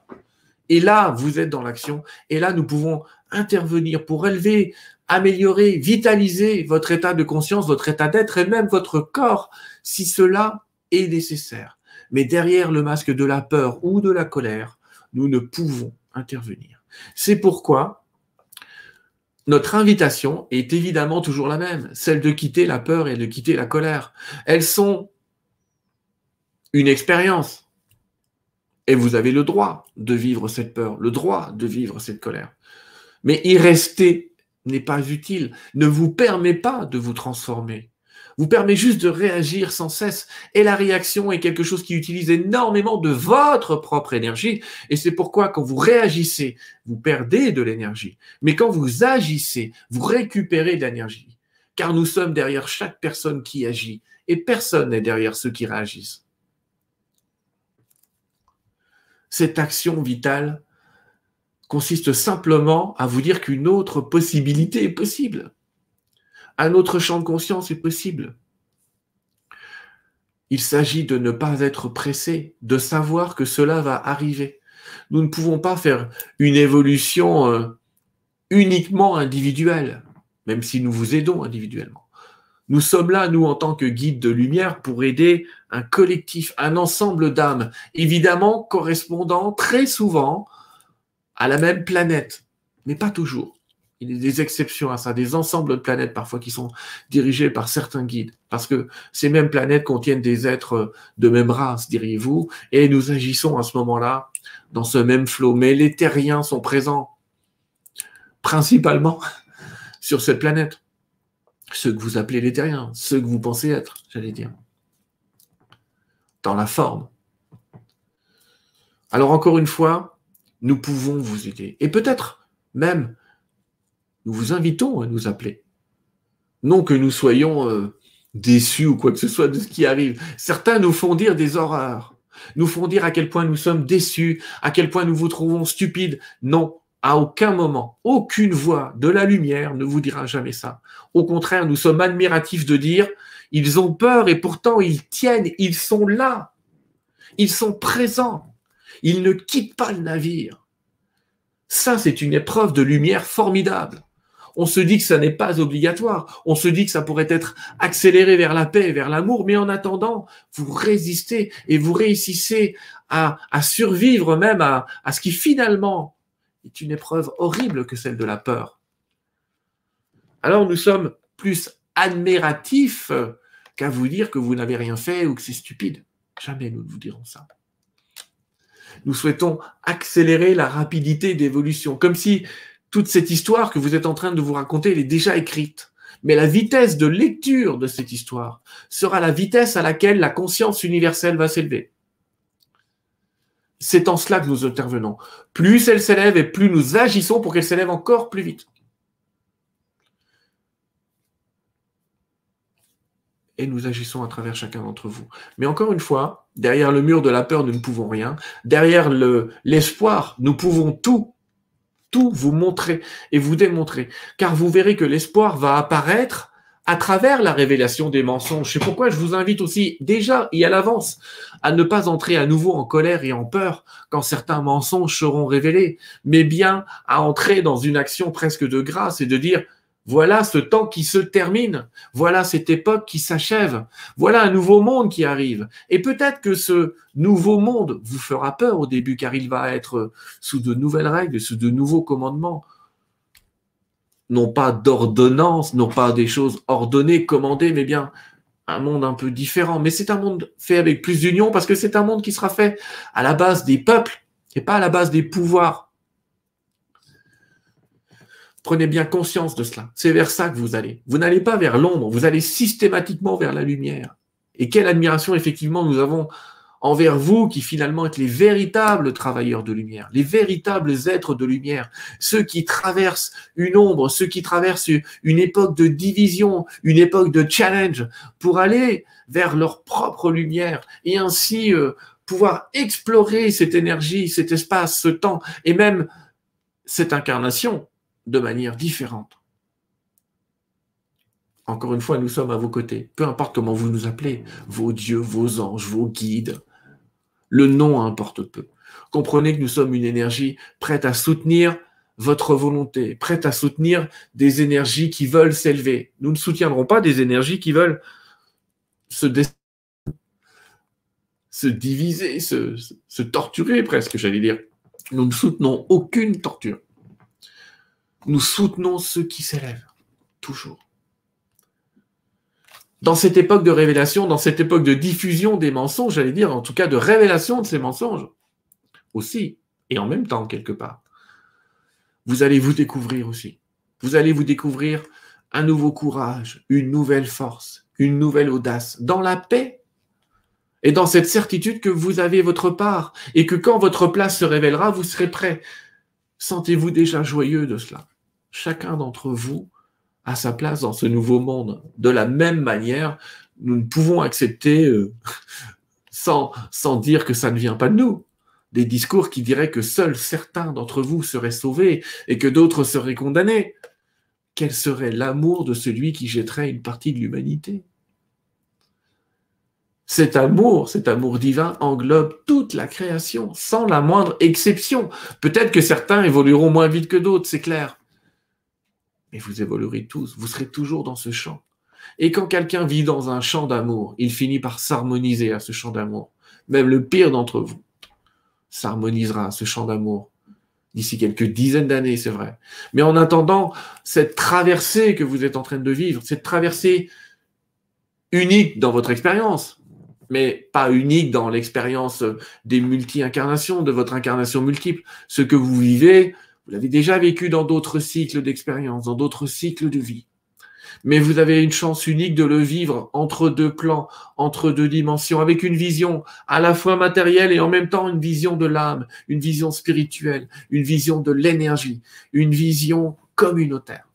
Et là, vous êtes dans l'action. Et là, nous pouvons intervenir pour élever, améliorer, vitaliser votre état de conscience, votre état d'être et même votre corps, si cela est nécessaire. Mais derrière le masque de la peur ou de la colère, nous ne pouvons intervenir. C'est pourquoi notre invitation est évidemment toujours la même, celle de quitter la peur et de quitter la colère. Elles sont une expérience. Et vous avez le droit de vivre cette peur, le droit de vivre cette colère. Mais y rester n'est pas utile, ne vous permet pas de vous transformer vous permet juste de réagir sans cesse. Et la réaction est quelque chose qui utilise énormément de votre propre énergie. Et c'est pourquoi quand vous réagissez, vous perdez de l'énergie. Mais quand vous agissez, vous récupérez de l'énergie. Car nous sommes derrière chaque personne qui agit. Et personne n'est derrière ceux qui réagissent. Cette action vitale consiste simplement à vous dire qu'une autre possibilité est possible un autre champ de conscience est possible. Il s'agit de ne pas être pressé, de savoir que cela va arriver. Nous ne pouvons pas faire une évolution euh, uniquement individuelle, même si nous vous aidons individuellement. Nous sommes là, nous, en tant que guides de lumière, pour aider un collectif, un ensemble d'âmes, évidemment correspondant très souvent à la même planète, mais pas toujours. Il y a des exceptions à ça, des ensembles de planètes parfois qui sont dirigés par certains guides, parce que ces mêmes planètes contiennent des êtres de même race, diriez-vous, et nous agissons à ce moment-là dans ce même flot. Mais les terriens sont présents, principalement sur cette planète. Ceux que vous appelez les terriens, ceux que vous pensez être, j'allais dire. Dans la forme. Alors encore une fois, nous pouvons vous aider. Et peut-être même, nous vous invitons à nous appeler. Non que nous soyons euh, déçus ou quoi que ce soit de ce qui arrive. Certains nous font dire des horreurs, nous font dire à quel point nous sommes déçus, à quel point nous vous trouvons stupides. Non, à aucun moment, aucune voix de la lumière ne vous dira jamais ça. Au contraire, nous sommes admiratifs de dire, ils ont peur et pourtant ils tiennent, ils sont là, ils sont présents, ils ne quittent pas le navire. Ça, c'est une épreuve de lumière formidable. On se dit que ça n'est pas obligatoire. On se dit que ça pourrait être accéléré vers la paix, vers l'amour. Mais en attendant, vous résistez et vous réussissez à, survivre même à, à ce qui finalement est une épreuve horrible que celle de la peur. Alors nous sommes plus admiratifs qu'à vous dire que vous n'avez rien fait ou que c'est stupide. Jamais nous ne vous dirons ça. Nous souhaitons accélérer la rapidité d'évolution, comme si toute cette histoire que vous êtes en train de vous raconter, elle est déjà écrite. Mais la vitesse de lecture de cette histoire sera la vitesse à laquelle la conscience universelle va s'élever. C'est en cela que nous intervenons. Plus elle s'élève et plus nous agissons pour qu'elle s'élève encore plus vite. et nous agissons à travers chacun d'entre vous. Mais encore une fois, derrière le mur de la peur, nous ne pouvons rien. Derrière l'espoir, nous pouvons tout tout vous montrer et vous démontrer. Car vous verrez que l'espoir va apparaître à travers la révélation des mensonges. C'est pourquoi je vous invite aussi déjà et à l'avance à ne pas entrer à nouveau en colère et en peur quand certains mensonges seront révélés, mais bien à entrer dans une action presque de grâce et de dire voilà ce temps qui se termine. Voilà cette époque qui s'achève. Voilà un nouveau monde qui arrive. Et peut-être que ce nouveau monde vous fera peur au début, car il va être sous de nouvelles règles, sous de nouveaux commandements. Non pas d'ordonnance, non pas des choses ordonnées, commandées, mais bien un monde un peu différent. Mais c'est un monde fait avec plus d'union, parce que c'est un monde qui sera fait à la base des peuples et pas à la base des pouvoirs. Prenez bien conscience de cela. C'est vers ça que vous allez. Vous n'allez pas vers l'ombre, vous allez systématiquement vers la lumière. Et quelle admiration effectivement nous avons envers vous qui finalement êtes les véritables travailleurs de lumière, les véritables êtres de lumière, ceux qui traversent une ombre, ceux qui traversent une époque de division, une époque de challenge pour aller vers leur propre lumière et ainsi euh, pouvoir explorer cette énergie, cet espace, ce temps et même cette incarnation de manière différente. Encore une fois, nous sommes à vos côtés. Peu importe comment vous nous appelez, vos dieux, vos anges, vos guides. Le nom importe peu. Comprenez que nous sommes une énergie prête à soutenir votre volonté, prête à soutenir des énergies qui veulent s'élever. Nous ne soutiendrons pas des énergies qui veulent se, se diviser, se, se torturer presque, j'allais dire. Nous ne soutenons aucune torture. Nous soutenons ceux qui s'élèvent, toujours. Dans cette époque de révélation, dans cette époque de diffusion des mensonges, j'allais dire, en tout cas de révélation de ces mensonges, aussi, et en même temps, quelque part, vous allez vous découvrir aussi. Vous allez vous découvrir un nouveau courage, une nouvelle force, une nouvelle audace, dans la paix et dans cette certitude que vous avez votre part et que quand votre place se révélera, vous serez prêt Sentez-vous déjà joyeux de cela Chacun d'entre vous a sa place dans ce nouveau monde. De la même manière, nous ne pouvons accepter, euh, sans, sans dire que ça ne vient pas de nous, des discours qui diraient que seuls certains d'entre vous seraient sauvés et que d'autres seraient condamnés. Quel serait l'amour de celui qui jetterait une partie de l'humanité? Cet amour, cet amour divin englobe toute la création, sans la moindre exception. Peut-être que certains évolueront moins vite que d'autres, c'est clair. Mais vous évoluerez tous, vous serez toujours dans ce champ. Et quand quelqu'un vit dans un champ d'amour, il finit par s'harmoniser à ce champ d'amour. Même le pire d'entre vous s'harmonisera à ce champ d'amour d'ici quelques dizaines d'années, c'est vrai. Mais en attendant, cette traversée que vous êtes en train de vivre, cette traversée unique dans votre expérience, mais pas unique dans l'expérience des multi-incarnations, de votre incarnation multiple. Ce que vous vivez, Vous l'avez déjà vécu dans d'autres cycles d'expérience, dans d'autres cycles de vie. Mais vous avez une chance unique de le vivre entre deux plans, entre deux dimensions, avec une vision à la fois matérielle et en même temps une vision de l'âme, une vision spirituelle, une vision de l'énergie, une vision communautaire.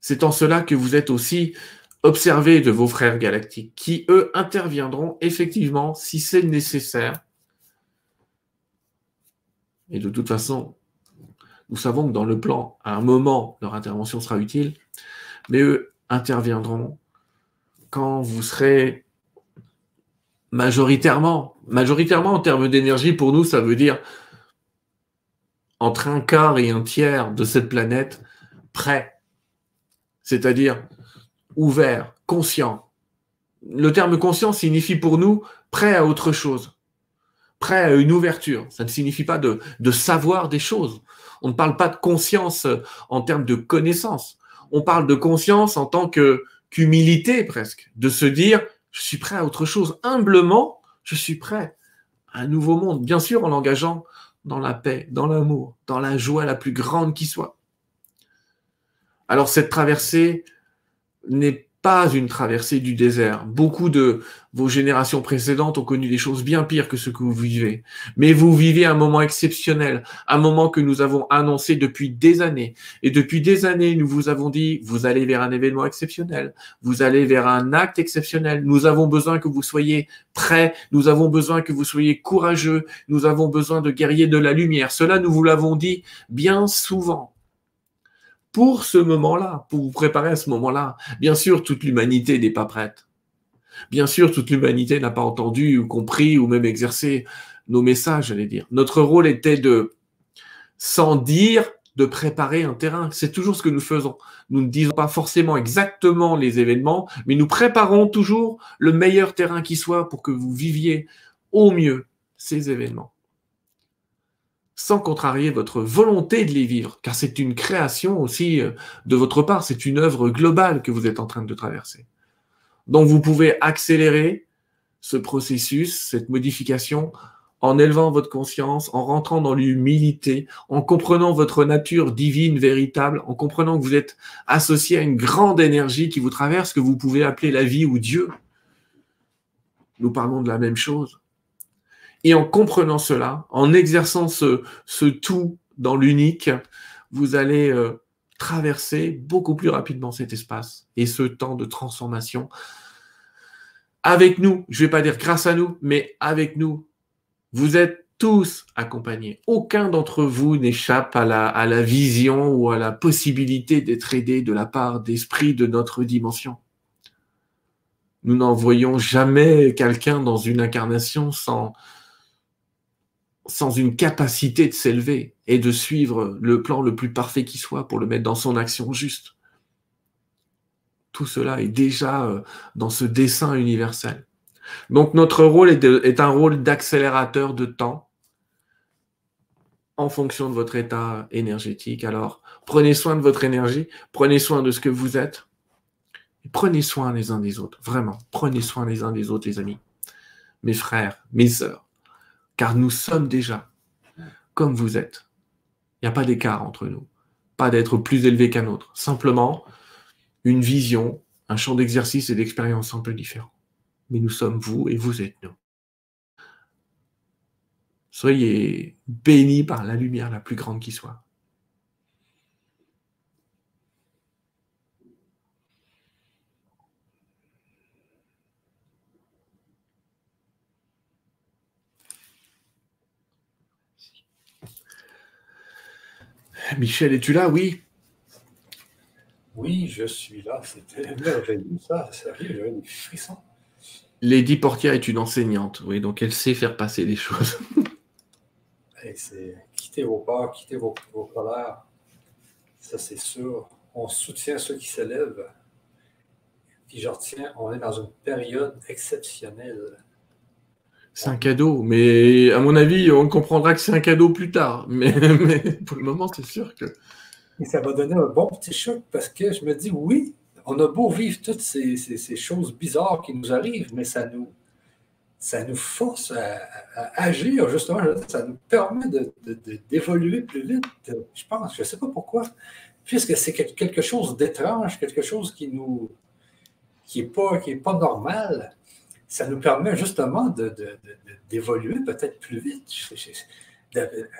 C'est en cela que vous êtes aussi observé de vos frères galactiques, qui, eux, interviendront effectivement si c'est nécessaire. Et de toute façon, nous savons que dans le plan, à un moment, leur intervention sera utile, mais eux interviendront quand vous serez majoritairement, majoritairement en termes d'énergie, pour nous, ça veut dire entre un quart et un tiers de cette planète prêt, c'est-à-dire ouvert, conscient. Le terme conscient signifie pour nous prêt à autre chose, prêt à une ouverture. Ça ne signifie pas de, savoir des choses. On ne parle pas de conscience euh, en termes de connaissance. On parle de conscience en tant que qu'humilité presque, de se dire je suis prêt à autre chose. Humblement, je suis prêt à un nouveau monde. Bien sûr, en l'engageant dans la paix, dans l'amour, dans la joie la plus grande qui soit. Alors cette traversée n'est pas une traversée du désert. Beaucoup de vos générations précédentes ont connu des choses bien pires que ce que vous vivez. Mais vous vivez un moment exceptionnel, un moment que nous avons annoncé depuis des années. Et depuis des années, nous vous avons dit, vous allez vers un événement exceptionnel, vous allez vers un acte exceptionnel. Nous avons besoin que vous soyez prêts, nous avons besoin que vous soyez courageux, nous avons besoin de guerriers de la lumière. Cela, nous vous l'avons dit bien souvent pour ce moment-là, pour vous préparer à ce moment-là. Bien sûr, toute l'humanité n'est pas prête. Bien sûr, toute l'humanité n'a pas entendu ou compris ou même exercé nos messages, j'allais dire. Notre rôle était de, sans dire, de préparer un terrain. C'est toujours ce que nous faisons. Nous ne disons pas forcément exactement les événements, mais nous préparons toujours le meilleur terrain qui soit pour que vous viviez au mieux ces événements sans contrarier votre volonté de les vivre, car c'est une création aussi euh, de votre part, c'est une œuvre globale que vous êtes en train de traverser. Donc vous pouvez accélérer ce processus, cette modification, en élevant votre conscience, en rentrant dans l'humilité, en comprenant votre nature divine véritable, en comprenant que vous êtes associé à une grande énergie qui vous traverse, que vous pouvez appeler la vie ou Dieu. Nous parlons de la même chose. Et en comprenant cela, en exerçant ce, tout dans l'unique, vous allez euh, traverser beaucoup plus rapidement cet espace et ce temps de transformation. Avec nous, je ne vais pas dire grâce à nous, mais avec nous, vous êtes tous accompagnés. Aucun d'entre vous n'échappe à la, vision ou à la possibilité d'être aidé de la part d'esprit de notre dimension. Nous n'envoyons jamais quelqu'un dans une incarnation sans, sans une capacité de s'élever et de suivre le plan le plus parfait qui soit pour le mettre dans son action juste. Tout cela est déjà euh, dans ce dessin universel. Donc notre rôle est, un rôle d'accélérateur de temps en fonction de votre état énergétique. Alors prenez soin de votre énergie, prenez soin de ce que vous êtes, et prenez soin les uns des autres, vraiment, prenez soin les uns des autres, les amis, mes frères, mes sœurs car nous sommes déjà comme vous êtes. Il n'y a pas d'écart entre nous, pas d'être plus élevé qu'un autre, simplement une vision, un champ d'exercice et d'expérience un peu différent. Mais nous sommes vous et vous êtes nous. Soyez bénis par la lumière la plus grande qui soit. Michel, es-tu là? Oui. Oui, je suis là. C'était merveilleux, ça. Sérieux, j'avais des frissons. Lady Portia est une enseignante, oui, donc elle sait faire passer les choses. c'est quittez vos peurs, quittez vos, vos colères. Ça, c'est sûr. On soutient ceux qui s'élèvent. Puis je retiens, on est dans une période exceptionnelle. C'est un cadeau, mais à mon avis, on comprendra que c'est un cadeau plus tard. Mais, pour le moment, c'est sûr que. Ça va donner un bon petit choc parce que je me dis, oui, on a beau vivre toutes ces, choses bizarres qui nous arrivent, mais ça nous, ça nous force à, agir, justement. Ça nous permet d'évoluer plus vite, je pense. Je ne sais pas pourquoi. Puisque c'est quelque chose d'étrange, quelque chose qui nous qui n'est pas normal, ça nous permet justement d'évoluer peut-être plus vite.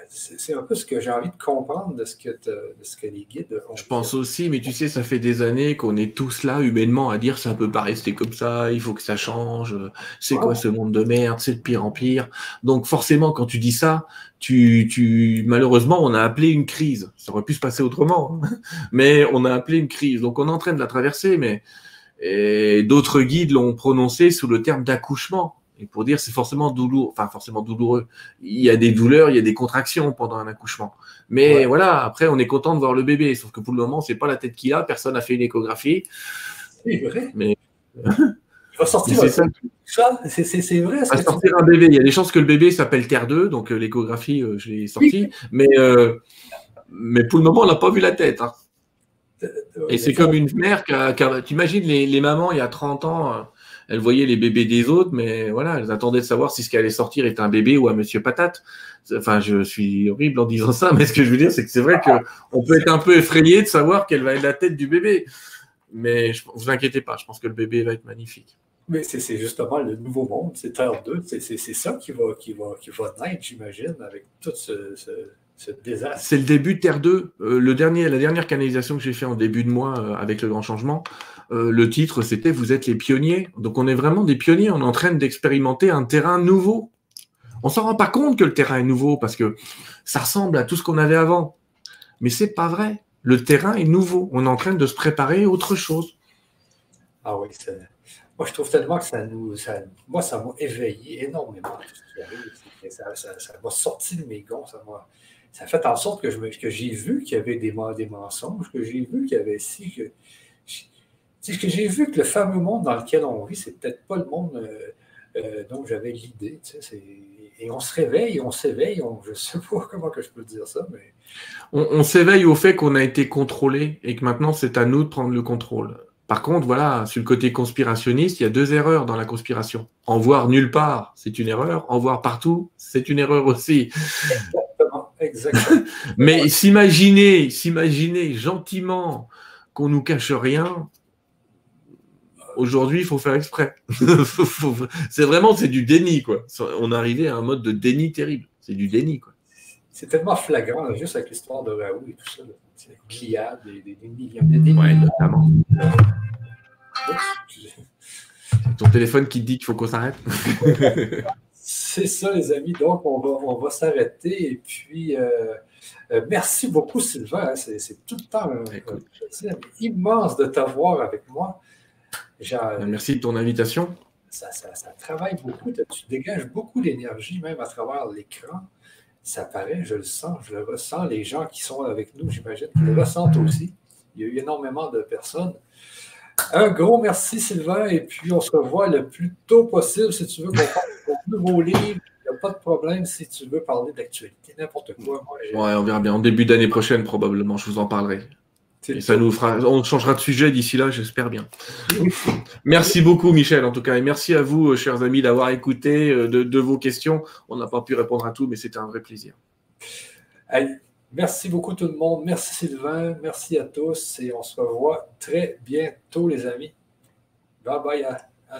C'est un peu ce que j'ai envie de comprendre de ce que, ce que les guides ont. Je pense aussi, mais tu sais, ça fait des années qu'on est tous là, humainement, à dire ça ne peut pas rester comme ça, il faut que ça change, c'est quoi ce monde de merde, c'est de pire en pire. Donc forcément, quand tu dis ça, tu, tu, malheureusement, on a appelé une crise. Ça aurait pu se passer autrement, hein. mais on a appelé une crise. Donc on est en train de la traverser, mais et d'autres guides l'ont prononcé sous le terme d'accouchement. Et pour dire c'est forcément douloureux, enfin forcément douloureux. Il y a des douleurs, il y a des contractions pendant un accouchement. Mais voilà, après on est content de voir le bébé, sauf que pour le moment c'est pas la tête qu'il a, personne n'a fait une échographie. C'est vrai. Mais il va sortir. C'est ça. C'est vrai. Va sortir un bébé. Il y a des chances que le bébé s'appelle Terre 2, donc euh, l'échographie euh, je l'ai sortie. mais euh, mais pour le moment on n'a pas vu la tête. Hein. Et c'est comme une mère qui a. tu imagines les, mamans il y a 30 ans elles voyaient les bébés des autres, mais voilà, elles attendaient de savoir si ce qui allait sortir était un bébé ou un monsieur patate. Enfin, je suis horrible en disant ça, mais ce que je veux dire, c'est que c'est vrai qu'on peut être un peu effrayé de savoir quelle va être la tête du bébé. Mais je, vous inquiétez pas, je pense que le bébé va être magnifique. Mais c'est justement le nouveau monde, c'est Terre 2, c'est ça qui va, naître, j'imagine, avec tout ce. C'est le début de Terre 2. Euh, le dernier, la dernière canalisation que j'ai fait en début de mois euh, avec le grand changement, euh, le titre, c'était Vous êtes les pionniers. Donc on est vraiment des pionniers, on est en train d'expérimenter un terrain nouveau. On s'en rend pas compte que le terrain est nouveau parce que ça ressemble à tout ce qu'on avait avant. Mais c'est pas vrai. Le terrain est nouveau. On est en train de se préparer à autre chose. Ah oui, moi je trouve tellement que ça nous. Moi, ça m'a éveillé énormément Ça, m'a sorti de mes gonds. Ça m'a ça fait en sorte que, j'ai vu qu'il y avait des, des mensonges, que j'ai vu qu'il y avait si que c'est que j'ai vu que le fameux monde dans lequel on vit, c'est peut-être pas le monde euh, euh, dont j'avais l'idée. et on se réveille, on s'éveille, je ne sais pas comment que je peux dire ça, mais. On, s'éveille au fait qu'on a été contrôlé et que maintenant c'est à nous de prendre le contrôle. Par contre, voilà, sur le côté conspirationniste, il y a deux erreurs dans la conspiration. En voir nulle part, c'est une erreur. En voir partout, c'est une erreur aussi. Mais s'imaginer, s'imaginer gentiment qu'on nous cache rien, Aujourd'hui, il faut faire exprès. c'est vraiment, c'est du déni, quoi. On est arrivé à un mode de déni terrible. C'est du déni, quoi. C'est tellement flagrant, juste avec l'histoire de Raoult et tout ça. C'est gliade, des, millions Ouais, notamment. ton téléphone qui te dit qu'il faut qu'on s'arrête. c'est ça, les amis. Donc, on va, on va s'arrêter. Et puis, euh, euh, merci beaucoup, Sylvain. C'est tout le temps un, immense de t'avoir avec moi. Ben, merci de ton invitation. Ça, travaille beaucoup. Tu dégages beaucoup d'énergie, même à travers l'écran. Ça paraît, je le sens, je le ressens. Les gens qui sont avec nous, j'imagine, le ressentent aussi. Il y a eu énormément de personnes. Un gros merci, Sylvain. Et puis, on se revoit le plus tôt possible si tu veux qu'on parle de nouveau livre. Il n'y a pas de problème si tu veux parler d'actualité, n'importe quoi. ouais, on verra bien. En début d'année prochaine, probablement, je vous en parlerai ça nous fera, on changera de sujet d'ici là, j'espère bien. merci beaucoup, Michel, en tout cas, et merci à vous, euh, chers amis, d'avoir écouté euh, de, vos questions. On n'a pas pu répondre à tout, mais c'était un vrai plaisir. merci beaucoup tout le monde. Merci Sylvain. Merci à tous. Et on se revoit très bientôt, les amis. Bye bye.